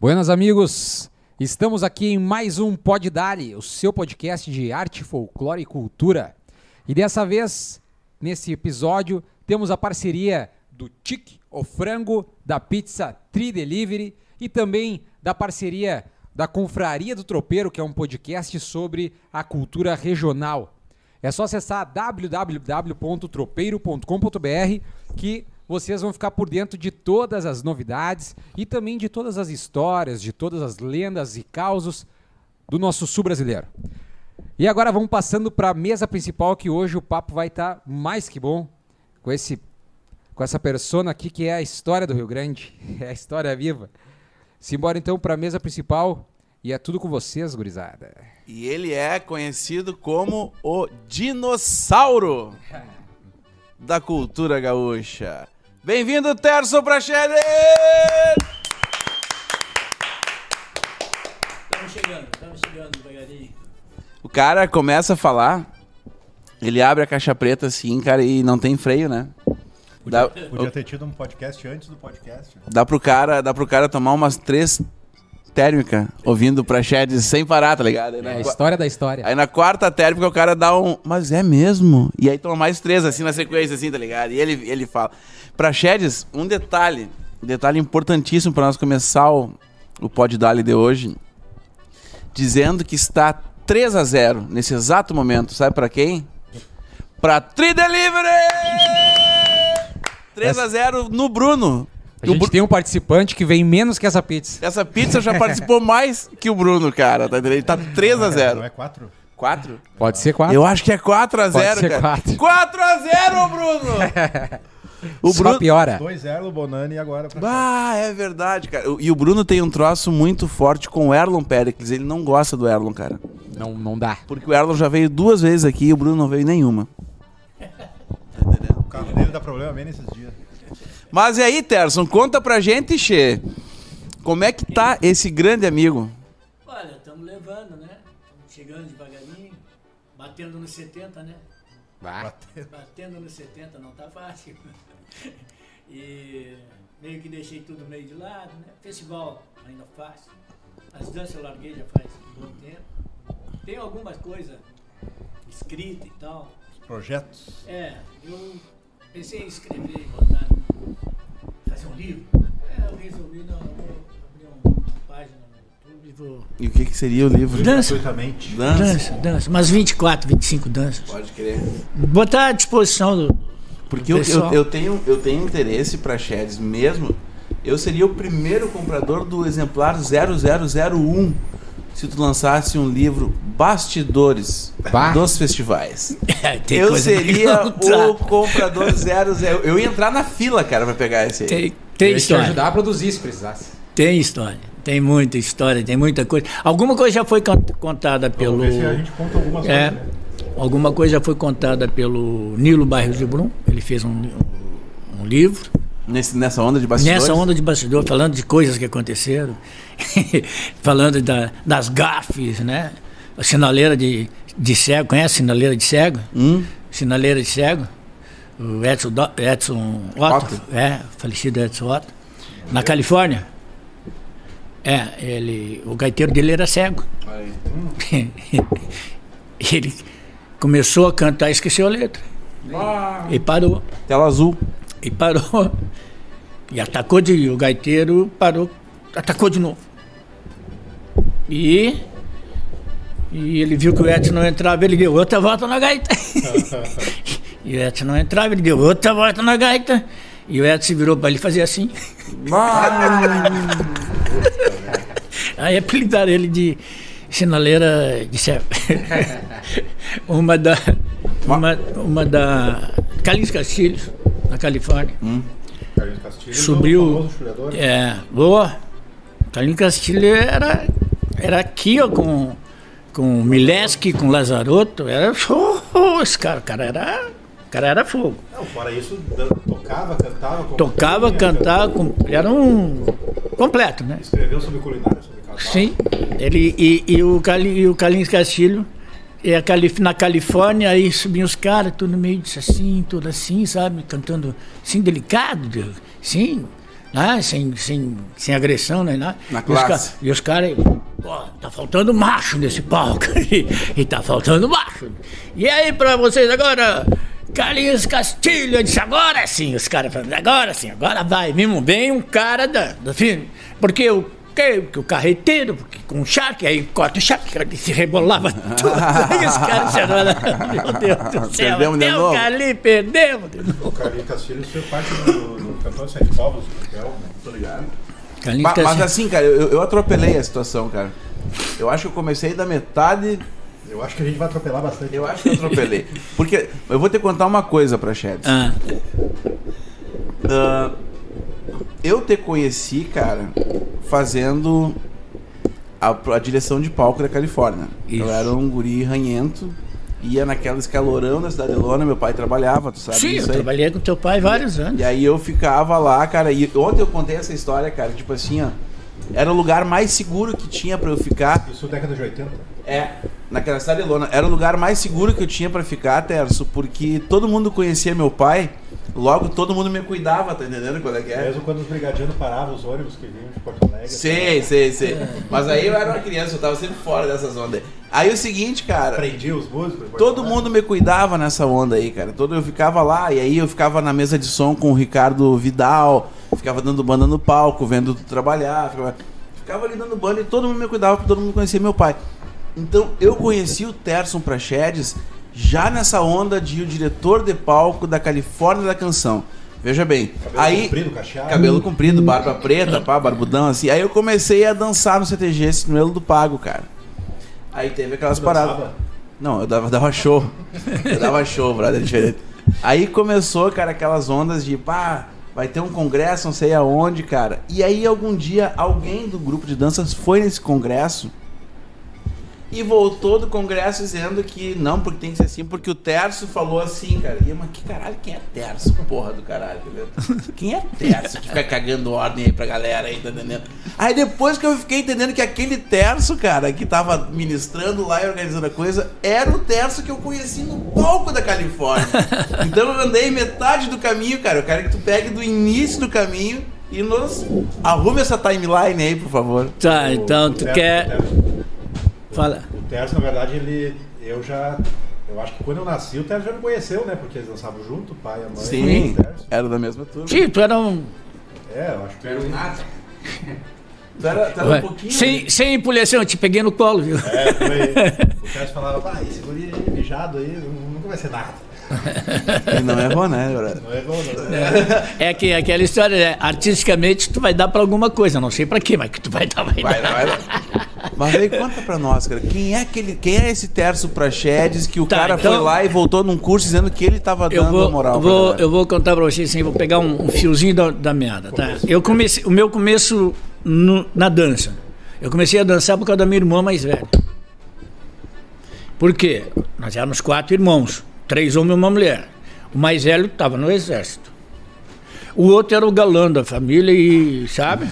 Buenas amigos, estamos aqui em mais um Pod Dali, o seu podcast de arte, folclore e cultura. E dessa vez, nesse episódio, temos a parceria do Tic, o frango, da pizza Tri Delivery e também da parceria da Confraria do Tropeiro, que é um podcast sobre a cultura regional. É só acessar www.tropeiro.com.br que vocês vão ficar por dentro de todas as novidades e também de todas as histórias, de todas as lendas e causos do nosso sul brasileiro. E agora vamos passando para a mesa principal que hoje o papo vai estar tá mais que bom com esse com essa persona aqui que é a história do Rio Grande, é a história viva. Simbora então para a mesa principal e é tudo com vocês, gurizada. E ele é conhecido como o dinossauro da cultura gaúcha. Bem-vindo, Terço Praxedes! Estamos chegando, estamos chegando devagarinho. O cara começa a falar, ele abre a caixa preta assim, cara, e não tem freio, né? Podia, dá, podia ter tido um podcast antes do podcast. Dá pro cara, dá pro cara tomar umas três térmica, ouvindo Praxedes sem parar, tá ligado? é a história da história. Aí na quarta térmica o cara dá um, mas é mesmo? E aí toma mais três assim na sequência, assim, tá ligado? E ele, ele fala. Praxedes, um detalhe, um detalhe importantíssimo para nós começar o, o Pod Dali de hoje, dizendo que está 3 a 0 nesse exato momento, sabe para quem? Pra Tri Delivery! 3 a 0 no Bruno. A gente Br... tem um participante que vem menos que essa pizza. Essa pizza já participou mais que o Bruno, cara. Tá? Ele tá 3 a 0 Não é 4? 4? Pode ser 4. Eu acho que é 4 a 0 Pode ser cara. 4. 4 a 0 Bruno! o Só Bruno... piora. 2-0 o Bonani e agora pra Ah, é verdade, cara. E o Bruno tem um troço muito forte com o Erlon Pericles. Ele não gosta do Erlon, cara. Não, não dá. Porque o Erlon já veio duas vezes aqui e o Bruno não veio nenhuma. O carro dele dá problema bem nesses dias. Mas e aí, Terson, conta pra gente, Che. Como é que tá esse grande amigo? Olha, estamos levando, né? Estamos chegando devagarinho, batendo nos 70, né? Batendo nos 70 não tá fácil. e meio que deixei tudo meio de lado, né? Festival ainda faço. As danças eu larguei já faz um bom tempo. Tem algumas coisas escritas e tal. Os projetos? É, eu pensei em escrever, botar fazer um livro. É, eu resolvi, não, eu vou abrir uma página no YouTube e vou. E o que, que seria o livro? Dança. Gratuitamente. Dança. Dança, dança. Umas 24, 25 danças. Pode crer. Botar à disposição do. Porque do eu, eu, eu tenho, eu tenho interesse pra Sheds mesmo. Eu seria o primeiro comprador do exemplar 0001 se tu lançasse um livro Bastidores Bah. dos festivais. Eu seria o comprador 00. Eu ia entrar na fila, cara, pra pegar esse aí. Tem, Eu tem te história. ajudar a produzir se precisasse. Tem história. Tem muita história, tem muita coisa. Alguma coisa já foi con- contada pelo. Vamos ver se a gente conta algumas É, coisas. né? alguma coisa já foi contada pelo Nilo Bairros de Brum. Ele fez um, um- livro. Nesse, nessa onda de bastidores? Nessa onda de bastidor, falando de coisas que aconteceram, falando da- das gafes, né? A sinaleira de, de cego, conhece a sinaleira de cego? Hum? Sinaleira de cego? O Edson, Do- Edson Otto, Otto. é, falecido Edson Otto, na Califórnia. É, ele, o gaiteiro dele era cego. ele começou a cantar e esqueceu a letra. E parou. Tela azul. E parou. E atacou de. O gaiteiro parou, atacou de novo. E. E ele viu que o Edson não entrava, ele deu outra volta na gaita. e o Edson não entrava, ele deu outra volta na gaita. E o Edson se virou para ele fazer assim. Aí apelidaram ele de sinaleira de cego. uma da. Uma, uma da. Carlinhos Castilhos, na Califórnia. Carlinhos Castilho, Subiu. famoso chuleador. É, boa. Carlinhos Castilho era, era aqui, ó, com, com Mileski, com Lazarotto. Era. Oh, esse cara, o cara era. o cara era fogo. Não, fora isso, tocava, cantava. Tocava, cantava, com- era um. completo, né? Escreveu sobre culinária, sobre casal. Sim. Ele, e, e o, Cali, e o Carlinhos Castilho, e a Calif, na Califórnia, aí subiam os caras, tudo meio disso assim, tudo assim, sabe? Cantando assim, delicado, de- sim. né? sem, sem, sem agressão, nem nada. Na E os ca- classe. E os caras, pô, tá faltando macho nesse palco aí. E tá faltando macho. E aí, pra vocês agora, Carlinhos Castilho, eu disse, agora sim, os caras falando, agora sim, agora vai. Mesmo bem um cara da, do filme. Porque o. Que, que o carreteiro, porque com o charque, aí corta o charque, se rebolava tudo. Aí os caras se meu Deus do céu, Perdemos de até o. Carlinhos perdemos de novo. O Carlinhos Castilho foi parte do, do de Sete Povos, do Pel, Mas, Castilho. assim, cara, eu, eu atropelei a situação, cara. Eu acho que eu comecei da metade. Eu acho que a gente vai atropelar bastante. Eu acho que eu atropelei. Porque eu vou te contar uma coisa pra Chad. Ah, Ah, eu te conheci, cara, fazendo a, a direção de palco da Califórnia. Isso. Eu era um guri ranhento, ia naquela escalorão da Cidade de Lona, meu pai trabalhava, tu sabe sim, eu aí? trabalhei com teu pai vários anos. E aí eu ficava lá, cara, e ontem eu contei essa história, cara, tipo assim, ó, era o lugar mais seguro que tinha pra eu ficar. Isso década de 80. É, naquela cidade de Lona. Era o lugar mais seguro que eu tinha pra ficar, Terço, porque todo mundo conhecia meu pai, logo todo mundo me cuidava, tá entendendo qual é que é? Mesmo quando os brigadianos paravam os ônibus que vinham de Porto Alegre. Sei, sei, sei. Mas aí eu era uma criança, eu tava sempre fora dessas ondas. Aí o seguinte, cara, Prendia os músicos. todo mundo me cuidava nessa onda aí, cara. Todo eu ficava lá e aí eu ficava na mesa de som com o Ricardo Vidal, ficava dando banda no palco, vendo tu trabalhar, ficava, ficava ali dando banda e todo mundo me cuidava, porque todo mundo conhecia meu pai. Então eu conheci o Terson Prachedes já nessa onda de o diretor de palco da Califórnia da canção. Veja bem, Cabelo aí comprido, cacheado. cabelo comprido, barba preta, pá, barbudão assim. Aí eu comecei a dançar no CTG, esse no do Pago, cara. Aí teve aquelas Tu paradas. dançava? Não, eu dava, dava show. Eu dava show, brother, é diferente. Aí começou, cara, aquelas ondas de, pá, vai ter um congresso, não sei aonde, cara. E aí algum dia alguém do grupo de danças foi nesse congresso e voltou do congresso dizendo que não, porque tem que ser assim, porque o Terço falou assim, cara. E eu, mas que caralho, quem é Terço, porra do caralho, entendeu? Quem é Terço que fica cagando ordem aí pra galera aí, tá entendendo? Aí depois que eu fiquei entendendo que aquele Terço, cara, que tava ministrando lá e organizando a coisa, era o Terço que eu conheci no palco da Califórnia. Então eu andei metade do caminho, cara. Eu quero que tu pegue do início do caminho e nos arrume essa timeline aí, por favor. Tá, então tu quer. O Fala. o Terço, na verdade, ele. Eu já. Eu acho que quando eu nasci, o Terço já me conheceu, né? Porque eles dançavam junto, o pai e a mãe. Sim, o era da mesma turma. Sim, tu era um. É, eu acho que. Quero nada. Tu era, tu era um pouquinho. sem, sem empolhação, eu te peguei no colo, viu? É, foi. O Terço falava, pá, esse guri aí, mijado aí, nunca vai ser nada. E não errou, né? brother? Não é bom, não é? É que aquela história, né? artisticamente tu vai dar pra alguma coisa, não sei pra quê, mas que tu vai dar, vai, Vai, dar. vai. Mas aí conta pra nós, cara. Quem é aquele, quem é esse terço Praxedes que o Tá, cara então- foi lá e voltou num curso dizendo que ele tava Eu dando vou, a moral eu, pra vou, eu vou contar pra vocês assim, vou pegar um, um fiozinho da, da meada, tá? Eu comecei, o meu começo no- na dança. Eu comecei a dançar por causa da minha irmã mais velha. Por quê? Nós éramos quatro irmãos, três homens e uma mulher. O mais velho estava no exército. O outro era o galã da família e, sabe?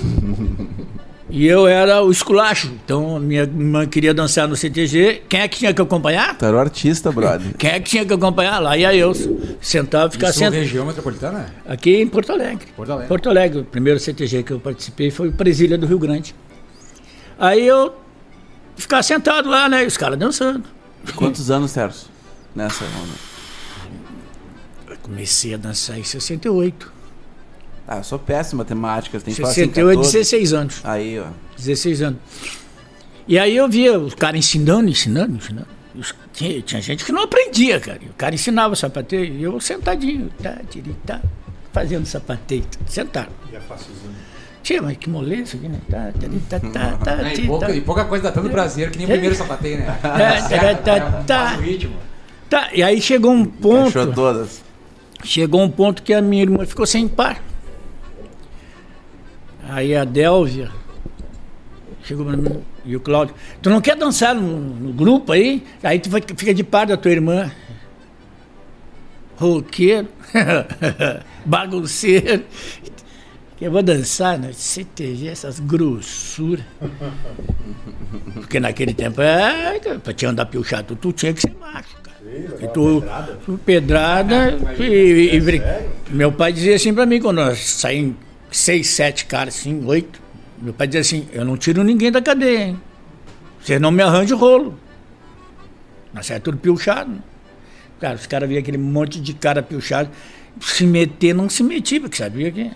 E eu era o esculacho. Então, a minha irmã queria dançar no CTG. Quem é que tinha que acompanhar? Tu era o artista, brother. Quem é que tinha que acompanhar? Lá ia eu, sentava, ficava Isso sentado. região metropolitana? Aqui em Porto Alegre. Porto Alegre. Porto Alegre, o primeiro CTG que eu participei foi o Presília do Rio Grande. Aí eu ficava sentado lá, né? E os caras dançando. Quantos anos, Terço? Nessa onda. Comecei a dançar em 68. Ah, eu sou péssimo em matemática. Tem que falar assim, 68, 14. 16 anos. Aí, ó. 16 anos. E aí eu via os caras ensinando, ensinando, ensinando. Os- tinha, tinha gente que não aprendia, cara. O cara ensinava sapateio e eu sentadinho, tá, tiri, tá, fazendo sapateio, sentado. E a facilzinho. Tia, mas que moleza aqui, né? Tá, tiri, tá, tá, tá, É, e, pouca, tá. e pouca coisa dá tanto prazer que nem o primeiro sapateio, né? É, tá, tá, tá. O ritmo. Tá, e aí chegou um ponto, Achou todas. Chegou um ponto que a minha irmã ficou sem par. Aí a Délvia chegou mim e o Cláudio, tu não quer dançar no, no grupo aí? Aí tu fica de par da tua irmã. Roqueiro, bagunceiro. Eu vou dançar no CTG, essas grossuras. Porque naquele tempo, é, pra te andar piochado, tu tinha que ser macho, E tu, pedrada. pedrada e, e- e brin- sério? meu pai dizia assim pra mim quando nós saímos seis, sete caras, assim, oito. Meu pai dizia assim, eu não tiro ninguém da cadeia, hein? Você não me arranja o rolo. Nós é tudo pilchado. né? Cara, os caras viam aquele monte de cara pilchado. Se meter, não se metia, porque sabia que.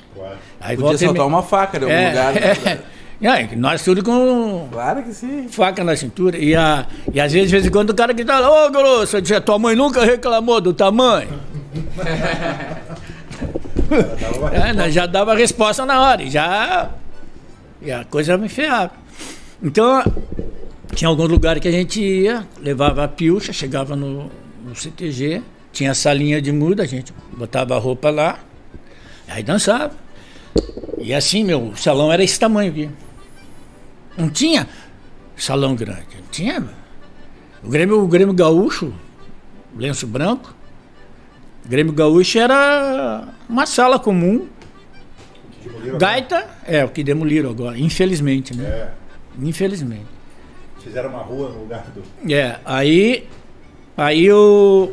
Aí Podia e soltar me- uma faca em algum é, lugar. né? é. É, nós tudo com Claro que sim. faca na cintura. E, a, e às vezes, de vez em quando, o cara que tá lá, ô grosso, eu dizia, tua mãe nunca reclamou do tamanho. É, nós já dava resposta na hora, e já. E a coisa me ferrava. Então, tinha alguns lugares que a gente ia, levava a pilcha, chegava no, no CTG, tinha a salinha de muda, a gente botava a roupa lá, aí dançava. E assim, meu, o salão era esse tamanho aqui. Não tinha salão grande, não tinha. O Grêmio, o Grêmio Gaúcho, lenço branco, o Grêmio Gaúcho era uma sala comum, demoliram, Gaita é o que demoliram agora, infelizmente, né? É. Infelizmente. Fizeram uma rua no lugar do. É, aí. Aí o.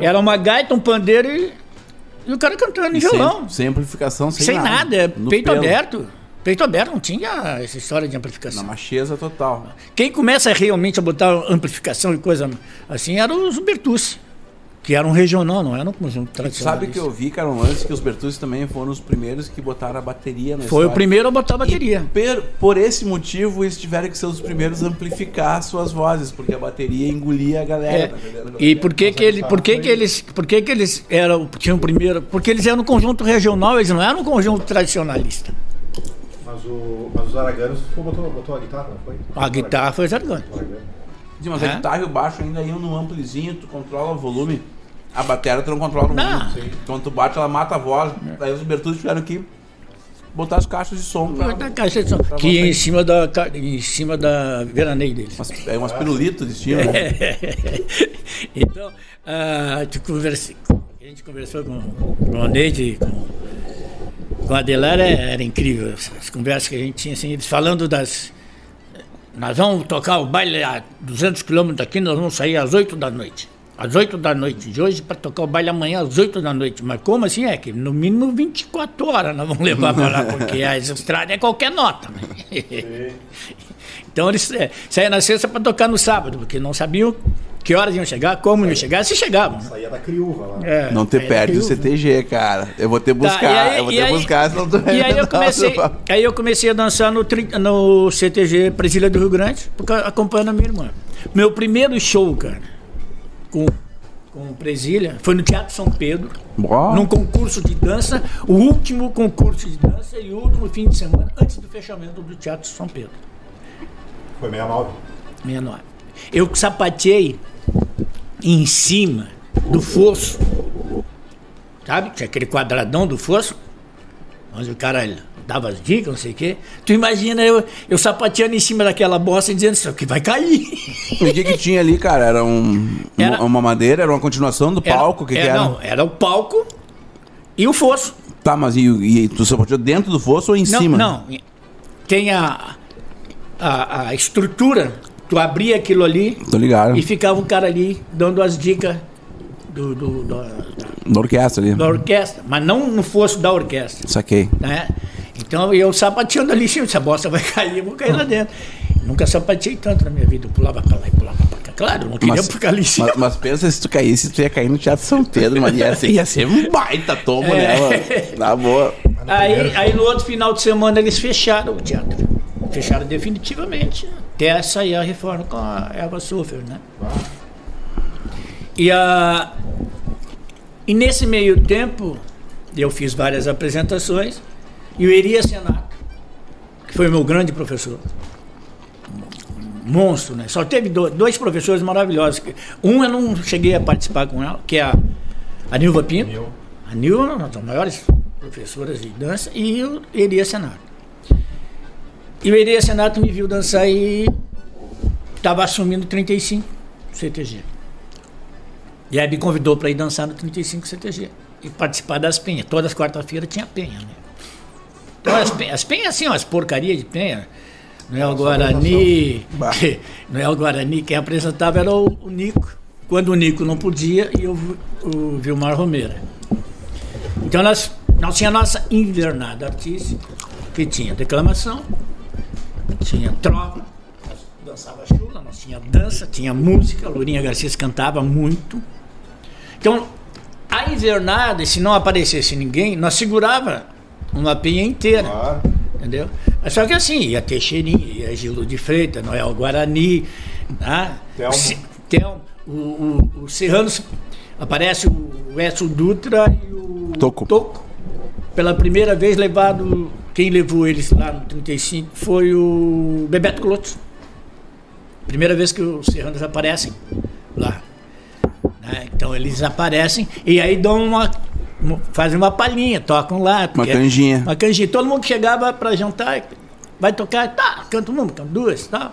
Era uma gaita, um pandeiro e, e o cara cantando em violão. Sem, sem amplificação, sem, Sem, nada, é No peito pelo. aberto. Peito aberto, não tinha essa história de amplificação. Na macheza total. Quem começa realmente a botar amplificação e coisa assim eram os Bertucci, que eram regional, não eram um conjunto tradicional. Sabe que eu vi, cara, um lance que os Bertucci também foram os primeiros que botaram a bateria na Foi o história. primeiro a botar a bateria. Per- por esse motivo, eles tiveram que ser os primeiros a amplificar suas vozes, porque a bateria engolia a galera. É. tá? E por que que, ele, por que, que eles, por que, que eles eram, tinham primeiro? Porque eles eram um conjunto regional, eles não eram um conjunto tradicionalista. Mas, o, mas os araganos pô, botou, botou a guitarra, não foi? A guitarra foi. Aragano. Sim, mas É. a guitarra e o baixo ainda iam num amplizinho, tu controla o volume. A bateria tu não controla o Não. volume. Quando tu bate, ela mata a voz. Daí os Bertucci tiveram que botar as caixas de som pra, Da caixa de som, que ia em cima da, em cima da veraneio deles. Umas, é umas pirulitos de tinham, né? então, ah, tu conversa- a gente conversou com, com o Neide, com, com a Adelar, é- era incrível as, as conversas que a gente tinha, assim, eles falando das... Nós vamos tocar o baile a 200 quilômetros daqui, nós vamos sair às 8 da noite. Às 8 da noite de hoje, para tocar o baile amanhã às 8 da noite. Mas como assim? É que no mínimo 24 horas nós vamos levar para lá, porque a estrada é qualquer nota. né? Então eles é, saíam na sexta para tocar no sábado, porque não sabiam que horas iam chegar, como iam chegar, se chegavam. né? Saía da criúva lá. É, Não te saía perde o. CTG, cara. Eu vou ter que Tá, buscar. e aí- eu vou ter que aí- buscar, senão tu E aí eu comecei, aí eu comecei a dançar no, no CTG Presília do Rio Grande, porque acompanhando a minha irmã. Meu primeiro show, cara, com, com Presília, foi no Teatro São Pedro, Bom, num concurso de dança, o último concurso de dança e o último fim de semana antes do fechamento do Teatro São Pedro. Foi 69. 69. Eu sapateei em cima do fosso. Sabe? Tinha aquele quadradão do fosso, onde o cara dava as dicas, não sei o quê. Tu imagina eu, eu sapateando em cima daquela bosta e dizendo isso aqui vai cair. o que que tinha ali, cara? Era, um, Era- uma madeira? Era uma continuação do Era- palco? Que, que era, era? Não, era o palco e o fosso. Tá, mas e, e tu sapateou dentro do fosso ou em Não, cima? não. Tem a, a, a estrutura, tu abria aquilo ali Tô ligado. e ficava um cara ali dando as dicas do, do- do- da, Da orquestra ali. da orquestra, mas não no fosso da orquestra. Saquei. Né? Então eu sapateando ali, se essa bosta vai cair, eu vou cair lá dentro. Nunca sapateei tanto na minha vida, eu pulava pra lá e pulava pra cá. Claro, não queria ficar ali em cima. mas, mas pensa se tu caísse, tu ia cair no Teatro São Pedro, mas ia ser, ia ser um baita tombo, É. né, mano? Na boa. Aí, aí no outro final de semana eles fecharam o teatro. Fecharam definitivamente, até sair a reforma com a Eva Sofer, né? E, a, e nesse meio tempo, eu fiz várias apresentações, e o Eria Senato, que foi meu grande professor, monstro, né? Só teve do- dois professores maravilhosos. Um eu não cheguei a participar com ela, que é a, a Nilva Pinto. Nil. A Nilva uma das maiores professoras de dança e o Eria Senato. E o Eria Senato me viu dançar e estava assumindo 35 CTG. E aí me convidou para ir dançar no 35 CTG e participar das penhas. Todas as quarta-feiras tinha penha, né? Então as penhas, as penhas assim, umas porcarias de penha. Não é o Guarani, não é o Guarani, quem apresentava era o, o Nico. Quando o Nico não podia, e o, o Vilmar Romeira. Então nós Nós tinha a nossa invernada artística, que tinha declamação, tinha tropa, dançava chula, nós tinha dança, tinha música, a Lourinha Garcia cantava muito. Então, a invernada, se não aparecesse ninguém, nós segurava uma pinha inteira. Claro. Entendeu? Mas só que assim, ia Teixeirinha, ia Gildo de Freitas, Noel Guarani, né? Telmo. Se- Telmo, o, o, o Serranos, aparece o Edson Dutra e o Toco. Pela primeira vez levado, quem levou eles lá no 35 foi o Bebeto Clotos. Primeira vez que os Serranos aparecem lá. né? Então eles aparecem e aí dão uma. Fazem uma palhinha, tocam lá. Uma canjinha. uma canjinha. Todo mundo que chegava para jantar, vai tocar, tá, canta uma, canta duas, tá.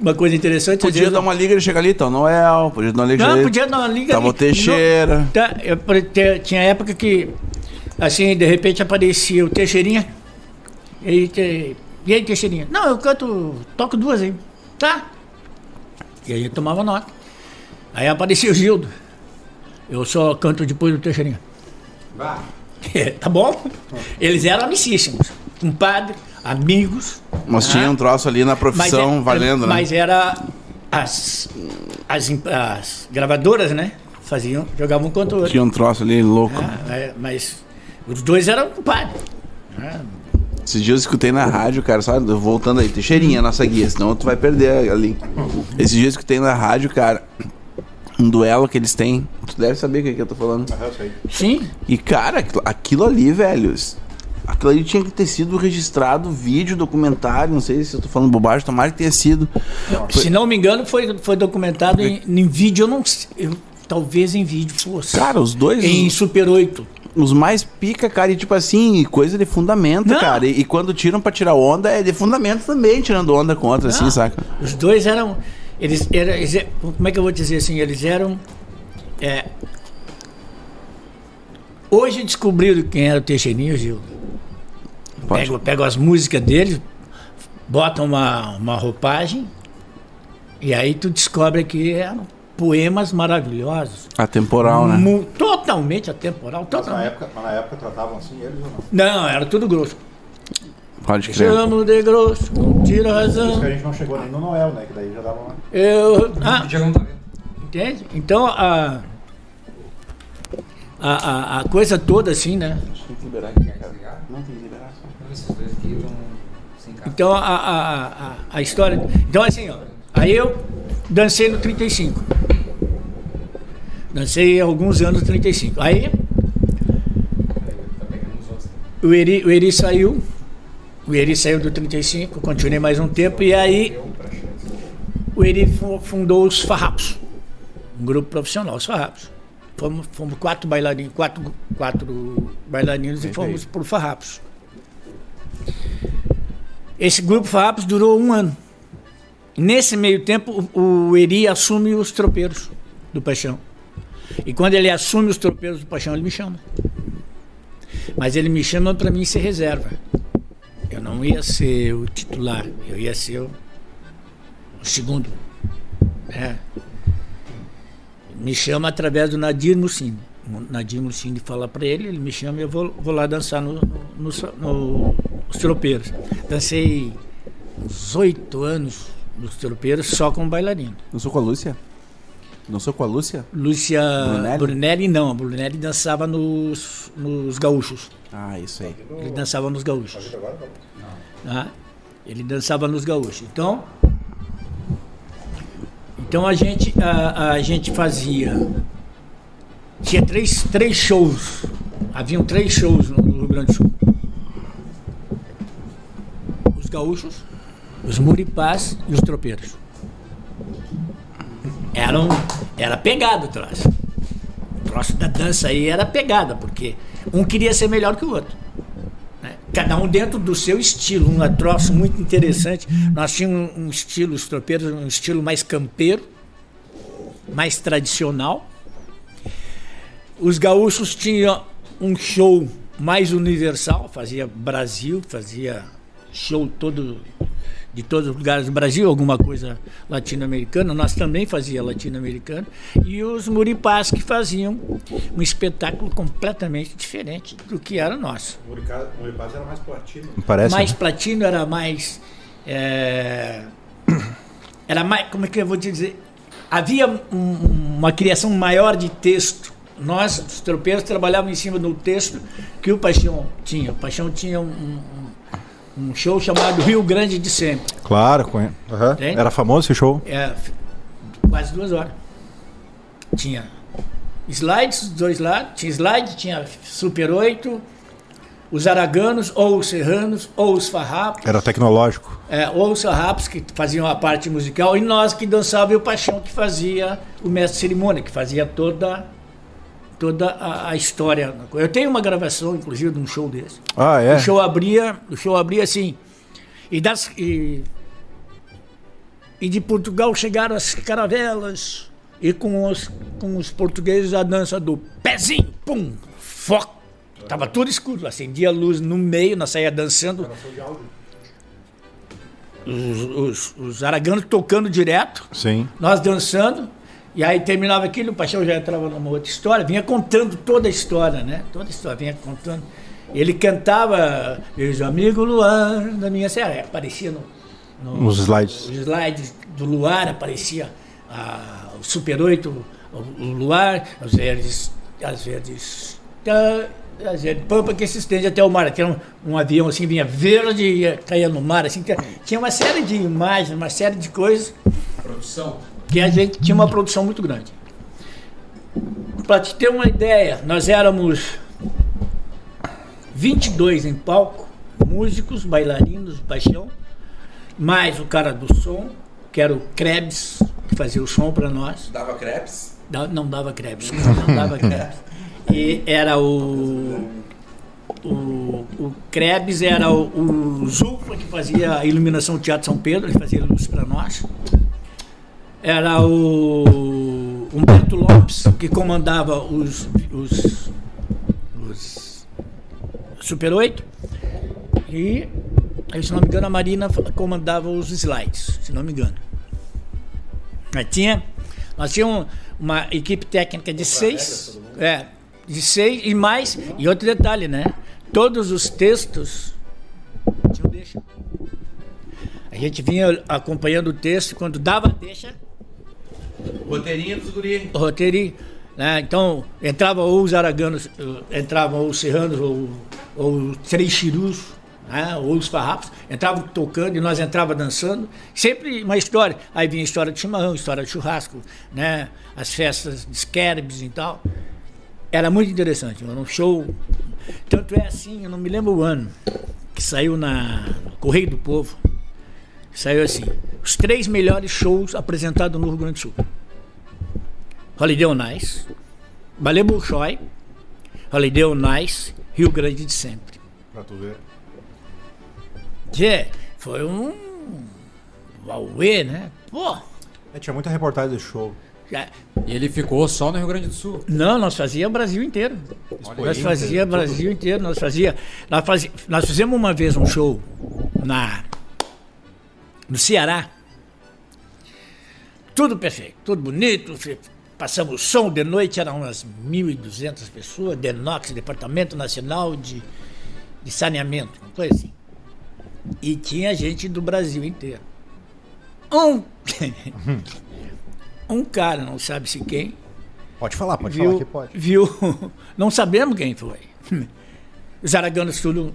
Uma coisa interessante. Podia vezes- dar uma liga, ele chega ali, então, Noel, podia dar uma liga. Não, ali. podia dar uma liga. Tava ali. Teixeira. Não, tá, eu tinha época que, assim, de repente aparecia o Teixeirinha. E aí, te- e aí, Teixeirinha? Não, eu canto, toco duas aí. Tá. E aí eu tomava nota. Aí aparecia o Gildo. Eu só canto depois do Teixeirinha. tá bom? Eles eram amicíssimos. Compadre, amigos. Mas tinha um troço ali na profissão é- valendo, né? Mas era as, as, as gravadoras, né? Faziam, jogavam um contra o outro. Tinha um troço ali louco. Ah, é, mas os dois eram compadres. Esses dias eu escutei na rádio, cara, só voltando aí, Teixeirinha, nossa guia, senão tu vai perder ali. Esses dias eu escutei na rádio, cara, um duelo que eles têm. Tu deve saber o que, que eu tô falando. Aham, eu sei. Sim. E, cara, aquilo- aquilo ali, velho. Aquilo ali tinha que ter sido registrado, vídeo, documentário, não sei se eu tô falando bobagem, tomara que tenha sido. Se não me engano, foi, foi documentado em, em vídeo, eu não sei. eu- talvez em vídeo fosse. Cara, os dois. em Super 8. Os mais pica, cara, e tipo assim, coisa de fundamento, Não. cara. E, e quando tiram pra tirar onda, é de fundamento também, tirando onda com outra, assim, Não, saca? Os dois eram. Eles, eram é- como é que eu vou dizer assim? Eles eram. é, hoje descobriram quem era o Teixeirinho, Gil. Pegam, pegam as músicas deles, botam uma, uma roupagem, e aí tu descobre que eram poemas maravilhosos. Atemporal, né? Totalmente atemporal. Mas na Totalmente. época, mas na época tratavam assim eles ou não? Não, era tudo grosso. Pode crer. Chamo de grosso, não tira Por isso razão. que a gente não chegou nem no Noel, né? Que daí já dava uma. Eu. Ah. Entende? Então a, a, a, a coisa toda assim, né? Tem que liberar aqui, cara. Não, tem que liberar só. Não, esses dois aqui. Então a, a, a, a história. Então assim, ó. Aí eu dancei no 35. Dancei alguns anos no 35. Aí Tá outros. o Eri, o Eri saiu. O Eri saiu do 35, continuei mais um tempo, e aí o Eri fu- fundou os Farrapos, um grupo profissional, os Farrapos. Fomos, fomos quatro bailarinos, quatro, quatro bailarinos e fomos por Farrapos. Esse grupo Farrapos durou um ano. Nesse meio tempo, o, o Eri assume os tropeiros do Paixão. E quando ele assume os tropeiros do Paixão, ele me chama. Mas ele me chama para mim ser reserva. Eu não ia ser o titular, eu ia ser o, o segundo. né? Me chama através do Nadir Mussini. O Nadir Mussini fala para ele, ele me chama e eu vou, vou lá dançar no, no, no- nos tropeiros. Dancei uns oito anos nos tropeiros só como bailarino. Sou com a Lúcia? Não sou com a Lúcia? Lúcia Brunelli? Brunelli, não, a Brunelli dançava nos, nos gaúchos. Ah, isso aí. Ele dançava nos gaúchos. Agora não. tá? Ele dançava nos gaúchos. Então, então a gente a, a gente fazia tinha três, três shows. Haviam três shows no Rio Grande do Sul. Os gaúchos, os muripás e os tropeiros. Eram, era pegado o troço. O troço da dança aí era pegada, porque um queria ser melhor que o outro né? cada um dentro do seu estilo, um troço muito interessante. Nós tínhamos um, um estilo, os tropeiros, um estilo mais campeiro, mais tradicional. Os gaúchos tinham um show mais universal, fazia Brasil, fazia show todo de todos os lugares do Brasil, alguma coisa latino-americana, nós também fazia latino-americano, e os Muripás que faziam um espetáculo completamente diferente do que era nosso. O Muripaz era mais platino. Parece. mais né? platino era mais. é, era mais. Como é que eu vou te dizer? Havia um- uma criação maior de texto. Nós, os tropeiros, trabalhávamos em cima do texto que o Paixão tinha. O Paixão tinha um, um- show chamado Rio Grande de Sempre. Claro, conhe-. Tem? Era famoso esse show? É, quase duas horas. Tinha slides dos dois lados, tinha slide, tinha Super 8, os araganos, ou os serranos, ou os farrapos. Era tecnológico. É, ou os sarrapos que faziam a parte musical e nós que dançávamos e o Paixão que fazia o mestre cerimônia, que fazia toda, toda a, a história. Eu tenho uma gravação, inclusive, de um show desse. Ah, é? O show abria, o show abria assim. E, das, e, e de Portugal chegaram as caravelas e com os, com os portugueses a dança do pezinho, pum, foco. Tava tudo escuro, acendia a luz no meio, nós saía dançando. Os, os, os araganos tocando direto, Sim. nós dançando, e aí terminava aquilo, o Paixão já entrava numa outra história, vinha contando toda a história, né? Toda a história, vinha contando. Ele cantava, Vejo amigo Luar da minha serra, É, aparecia no, no- Nos slides. slides do Luar, aparecia a- o Super 8, o, o Luar, as verdes, as verdes, tá, as verdes pampa que se estende até o mar. Tinha um, um avião assim, vinha verde e caía no mar, assim, tinha- tinha uma série de imagens, uma série de coisas Produção. Que a gente tinha uma produção muito grande. Para te ter uma ideia, nós éramos 22 em palco, músicos, bailarinos, paixão, mais o cara do som, que era o Krebs, que fazia o som para nós. Dava crepes? Da- Não dava Krebs, não dava Krebs. E era o. O, o Krebs era o, o Zulfa, que fazia a iluminação do Teatro São Pedro, ele fazia luz para nós era o Humberto Lopes, que comandava os, os, os Super 8. E, se não me engano, a Marina comandava os slides, se não me engano. Aí tinha, nós tínhamos uma equipe técnica de seis. É, de seis e mais. E outro detalhe, né? Todos os textos tinham deixa. A gente vinha acompanhando o texto, quando dava deixa, Roteirinho dos guri. roteirinho. Né? Então, entravam ou os araganos, eh, entravam ou os serranos, ou, ou os três chirus, né? ou os farrapos, entravam tocando e nós entrava dançando. Sempre uma história. Aí vinha história de chimarrão, história de churrasco, né? as festas de skerbs e tal. Era muito interessante, era um show. Tanto é assim, eu não me lembro o ano, que saiu na Correio do Povo. Saiu assim: os três melhores shows apresentados no Rio Grande do Sul. Holiday on Ice, Balé Bolshoi, Holiday on Ice, Rio Grande de Sempre. Pra tu ver. Que foi um. Uauê, né? Pô! É, tinha muita reportagem desse show. já- E ele ficou só no Rio Grande do Sul. Não, nós fazia Brasil inteiro. nós fazia Brasil inteiro, nós fazia, nós fazia, nós fizemos uma vez um show na no Ceará. Tudo perfeito, tudo bonito, passamos som de noite, eram umas 1.200 pessoas, DENOX, Departamento Nacional de, de Saneamento, uma coisa assim. E tinha gente do Brasil inteiro. Um, um cara, não sabe se quem, Pode falar, pode falar viu, que pode. viu, não sabemos quem foi. Os araganos tudo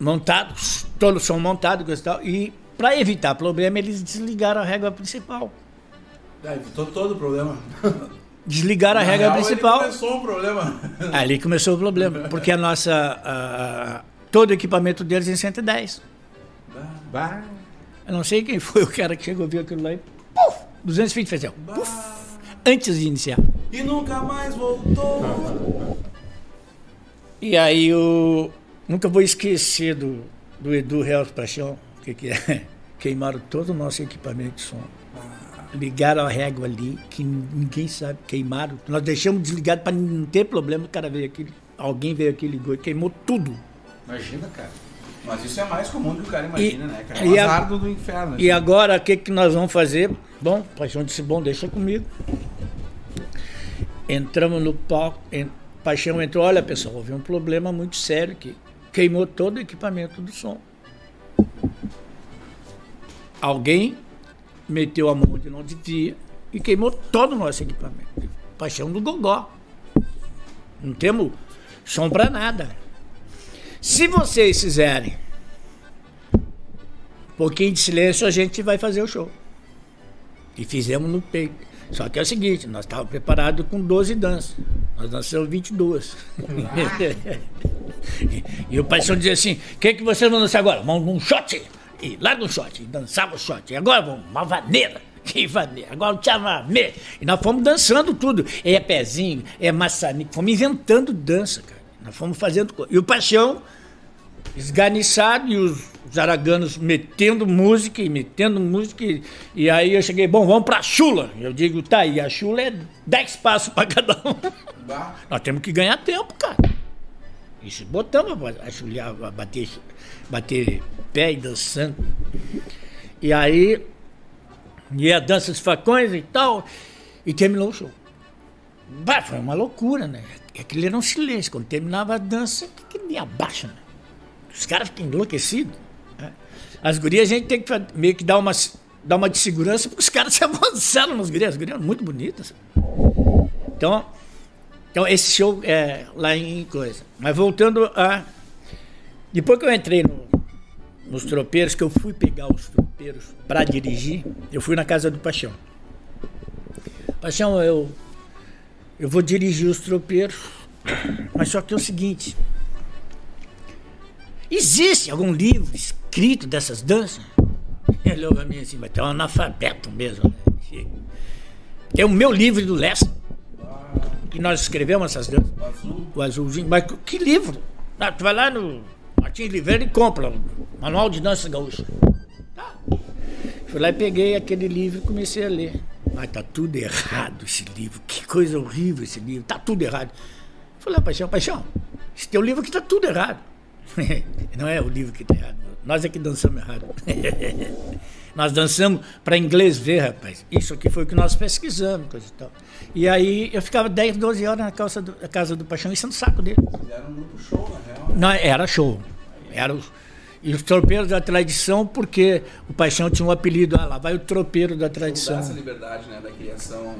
montados, todos são montados e tal, e para evitar problema eles desligaram a régua principal. Ah, evitou todo o problema. Desligaram a Na régua real, principal. começou um problema. Ali começou o problema, porque a nossa a- a- todo o equipamento deles é em 110. Bah. Eu não sei quem foi o cara que chegou, viu aquilo lá e puf, 220 fez assim, puf, antes de iniciar. E nunca mais voltou. E aí eu nunca vou esquecer do, do Edu Real Paixão, que, que é, queimaram todo o nosso equipamento de som. Ligaram a régua ali, que ninguém sabe, queimaram. Nós deixamos desligado para não ter problema, o cara veio aqui, alguém veio aqui, ligou e queimou tudo. Imagina, cara. Mas isso é mais comum do que o cara imagina, né, cara? e É um azar do, do inferno. E agora, o que, que nós vamos fazer? Bom, Paixão disse, bom, deixa comigo. Entramos no palco, en- Paixão entrou, olha pessoal, houve um problema muito sério aqui. Queimou todo o equipamento do som. Alguém meteu a mão onde não devia e queimou todo o nosso equipamento. Paixão do gogó. Não temos som para nada. Se vocês fizerem um pouquinho de silêncio, a gente vai fazer o show. E fizemos no peito. Só que é o seguinte, nós estávamos preparados com 12 danças. Nós dançamos 22. e o paixão dizia assim: o que, que vocês vão dançar agora? Vamos num shot. E larga um shot. Dançava o shot. E agora vamos, uma vaneira. Que vaneira. Agora um chamamé. E nós fomos dançando tudo. É pezinho, é maçanico. Fomos inventando dança, cara. Nós fomos fazendo. co- E o paixão esganiçado e os, os araganos metendo música e metendo música. E, e aí eu cheguei, bom, vamos pra chula. Eu digo, tá aí, a chula é 10 passos pra cada um. Bah. Nós temos que ganhar tempo, cara. Se botamos a chulear, a bater, bater pé e dançando. E aí, e a dança dos facões e tal, e terminou o show. Bah, foi uma loucura, né? Aquilo era um silêncio. Quando terminava a dança, que nem abaixa, né? Os caras ficam enlouquecidos. né? As gurias a gente tem que meio que dar uma, dar uma de segurança, porque os caras se avançaram nas gurias. As gurias eram muito bonitas. Então, então esse show é lá em coisa. Mas voltando a. Depois que eu entrei no- nos tropeiros, que eu fui pegar os tropeiros para dirigir, eu fui na casa do Paixão. Paixão, eu, eu vou dirigir os tropeiros, mas só que é o seguinte. Existe algum livro escrito dessas danças? Ele olhou pra mim assim, mas tem um analfabeto mesmo. Né? É o meu livro do Leste. Que nós escrevemos essas danças. O azulzinho. Mas que livro? Ah, tu vai lá no Martins Oliveira e compra o Manual de Dança Gaúcha. Tá. Fui lá e peguei aquele livro e comecei a ler. Mas tá tudo errado esse livro. Que coisa horrível esse livro. Tá tudo errado. Falei, ah, Paixão, Paixão, esse teu livro aqui tá tudo errado. Não é o livro que tá errado. Nós é que dançamos errado. nós dançamos para inglês ver, rapaz. Isso aqui foi o que nós pesquisamos, coisa e tal. E aí eu ficava 10, 12 horas na casa do, na casa do Paixão, enchendo o saco dele. Fizeram um grupo show, na real. Não, era show. Era os, e os tropeiros da tradição, porque o Paixão tinha um apelido, ah, lá vai o tropeiro da Dá tradição. essa liberdade, né, da criação.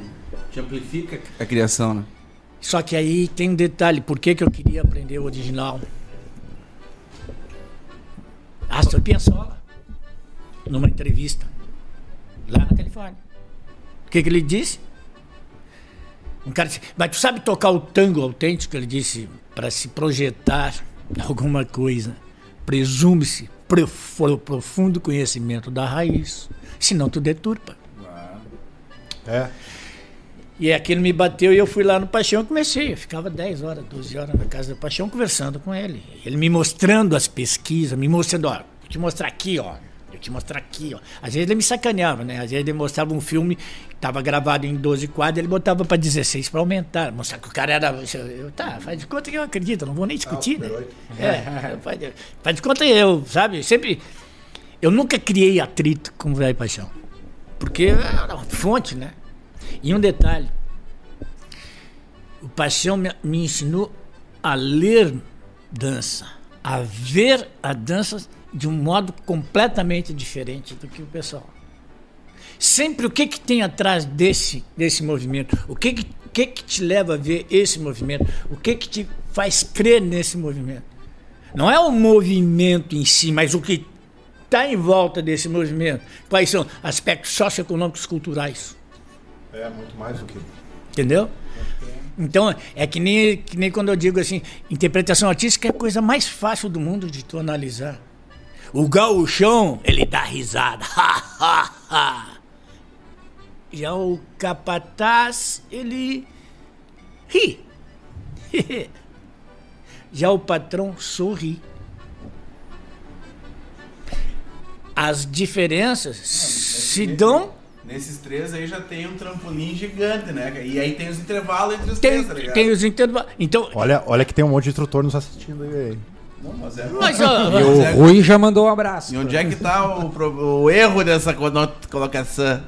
Te amplifica a criação, né? Só que aí tem um detalhe, por que, que eu queria aprender o original? Astor Piazzolla, numa entrevista, lá na Califórnia. O que, que ele disse? Um cara disse, mas tu sabe tocar o tango autêntico? Ele disse, para se projetar alguma coisa, presume-se prof- profundo conhecimento da raiz, senão tu deturpa. É. E aquilo me bateu e eu fui lá no Paixão e comecei. Eu ficava 10 horas, 12 horas na casa do Paixão conversando com ele. Ele me mostrando as pesquisas, me mostrando, ó, vou te mostrar aqui, ó. Te mostrar aqui, ó. Às vezes ele me sacaneava, né? Às vezes ele mostrava um filme que estava gravado em 12 quadros, ele botava para 16 para aumentar. Mostrar que o cara era. Eu, tá, faz de conta que eu acredito, não vou nem discutir, né? É, faz, de- faz de conta eu, sabe? Sempre. Eu nunca criei atrito com o velho Paixão. Porque era uma fonte, né? E um detalhe, o Paixão me, me ensinou a ler dança, a ver a dança de um modo completamente diferente do que o pessoal. Sempre o que, que tem atrás desse, desse movimento? O que, que, que, que te leva a ver esse movimento? O que, que te faz crer nesse movimento? Não é o movimento em si, mas o que está em volta desse movimento. Quais são aspectos socioeconômicos culturais? É muito mais do que. Entendeu? Então, é que nem, que nem quando eu digo assim, interpretação artística é a coisa mais fácil do mundo de tu analisar. O gauchão, ele dá risada. Já o capataz, ele ri. Já o patrão sorri. As diferenças se dão Nesses três aí já tem um trampolim gigante, né? E aí tem os intervalos entre os tem, três, tá ligado? tem os intervalos. Então, Olha, olha que tem um monte de instrutor nos assistindo aí. Não, mas é. Mas, E o Rui já mandou um abraço. E onde é que tá o, o erro dessa colocação?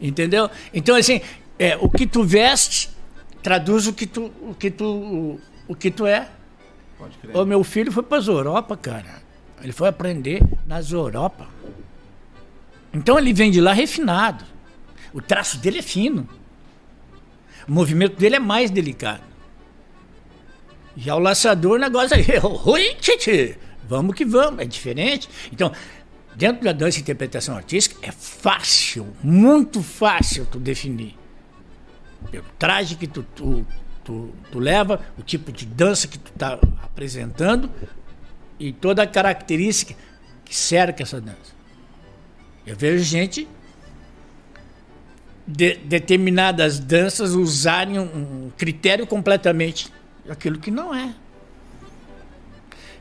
Entendeu? Então, assim, é, o que tu veste traduz o que tu, o que tu, o que tu é. Pode crer. O meu filho foi para as Europa, cara. Ele foi aprender nas Europa. Então ele vem de lá refinado. O traço dele é fino. O movimento dele é mais delicado. Já o laçador, o negócio aí, oi, titi, vamos que vamos, é diferente. Então, dentro da dança e interpretação artística, é fácil, muito fácil tu definir. Pelo traje que tu, tu, tu, tu leva, o tipo de dança que tu está apresentando e toda a característica que cerca essa dança. Eu vejo gente de determinadas danças usarem um, um critério completamente aquilo que não é.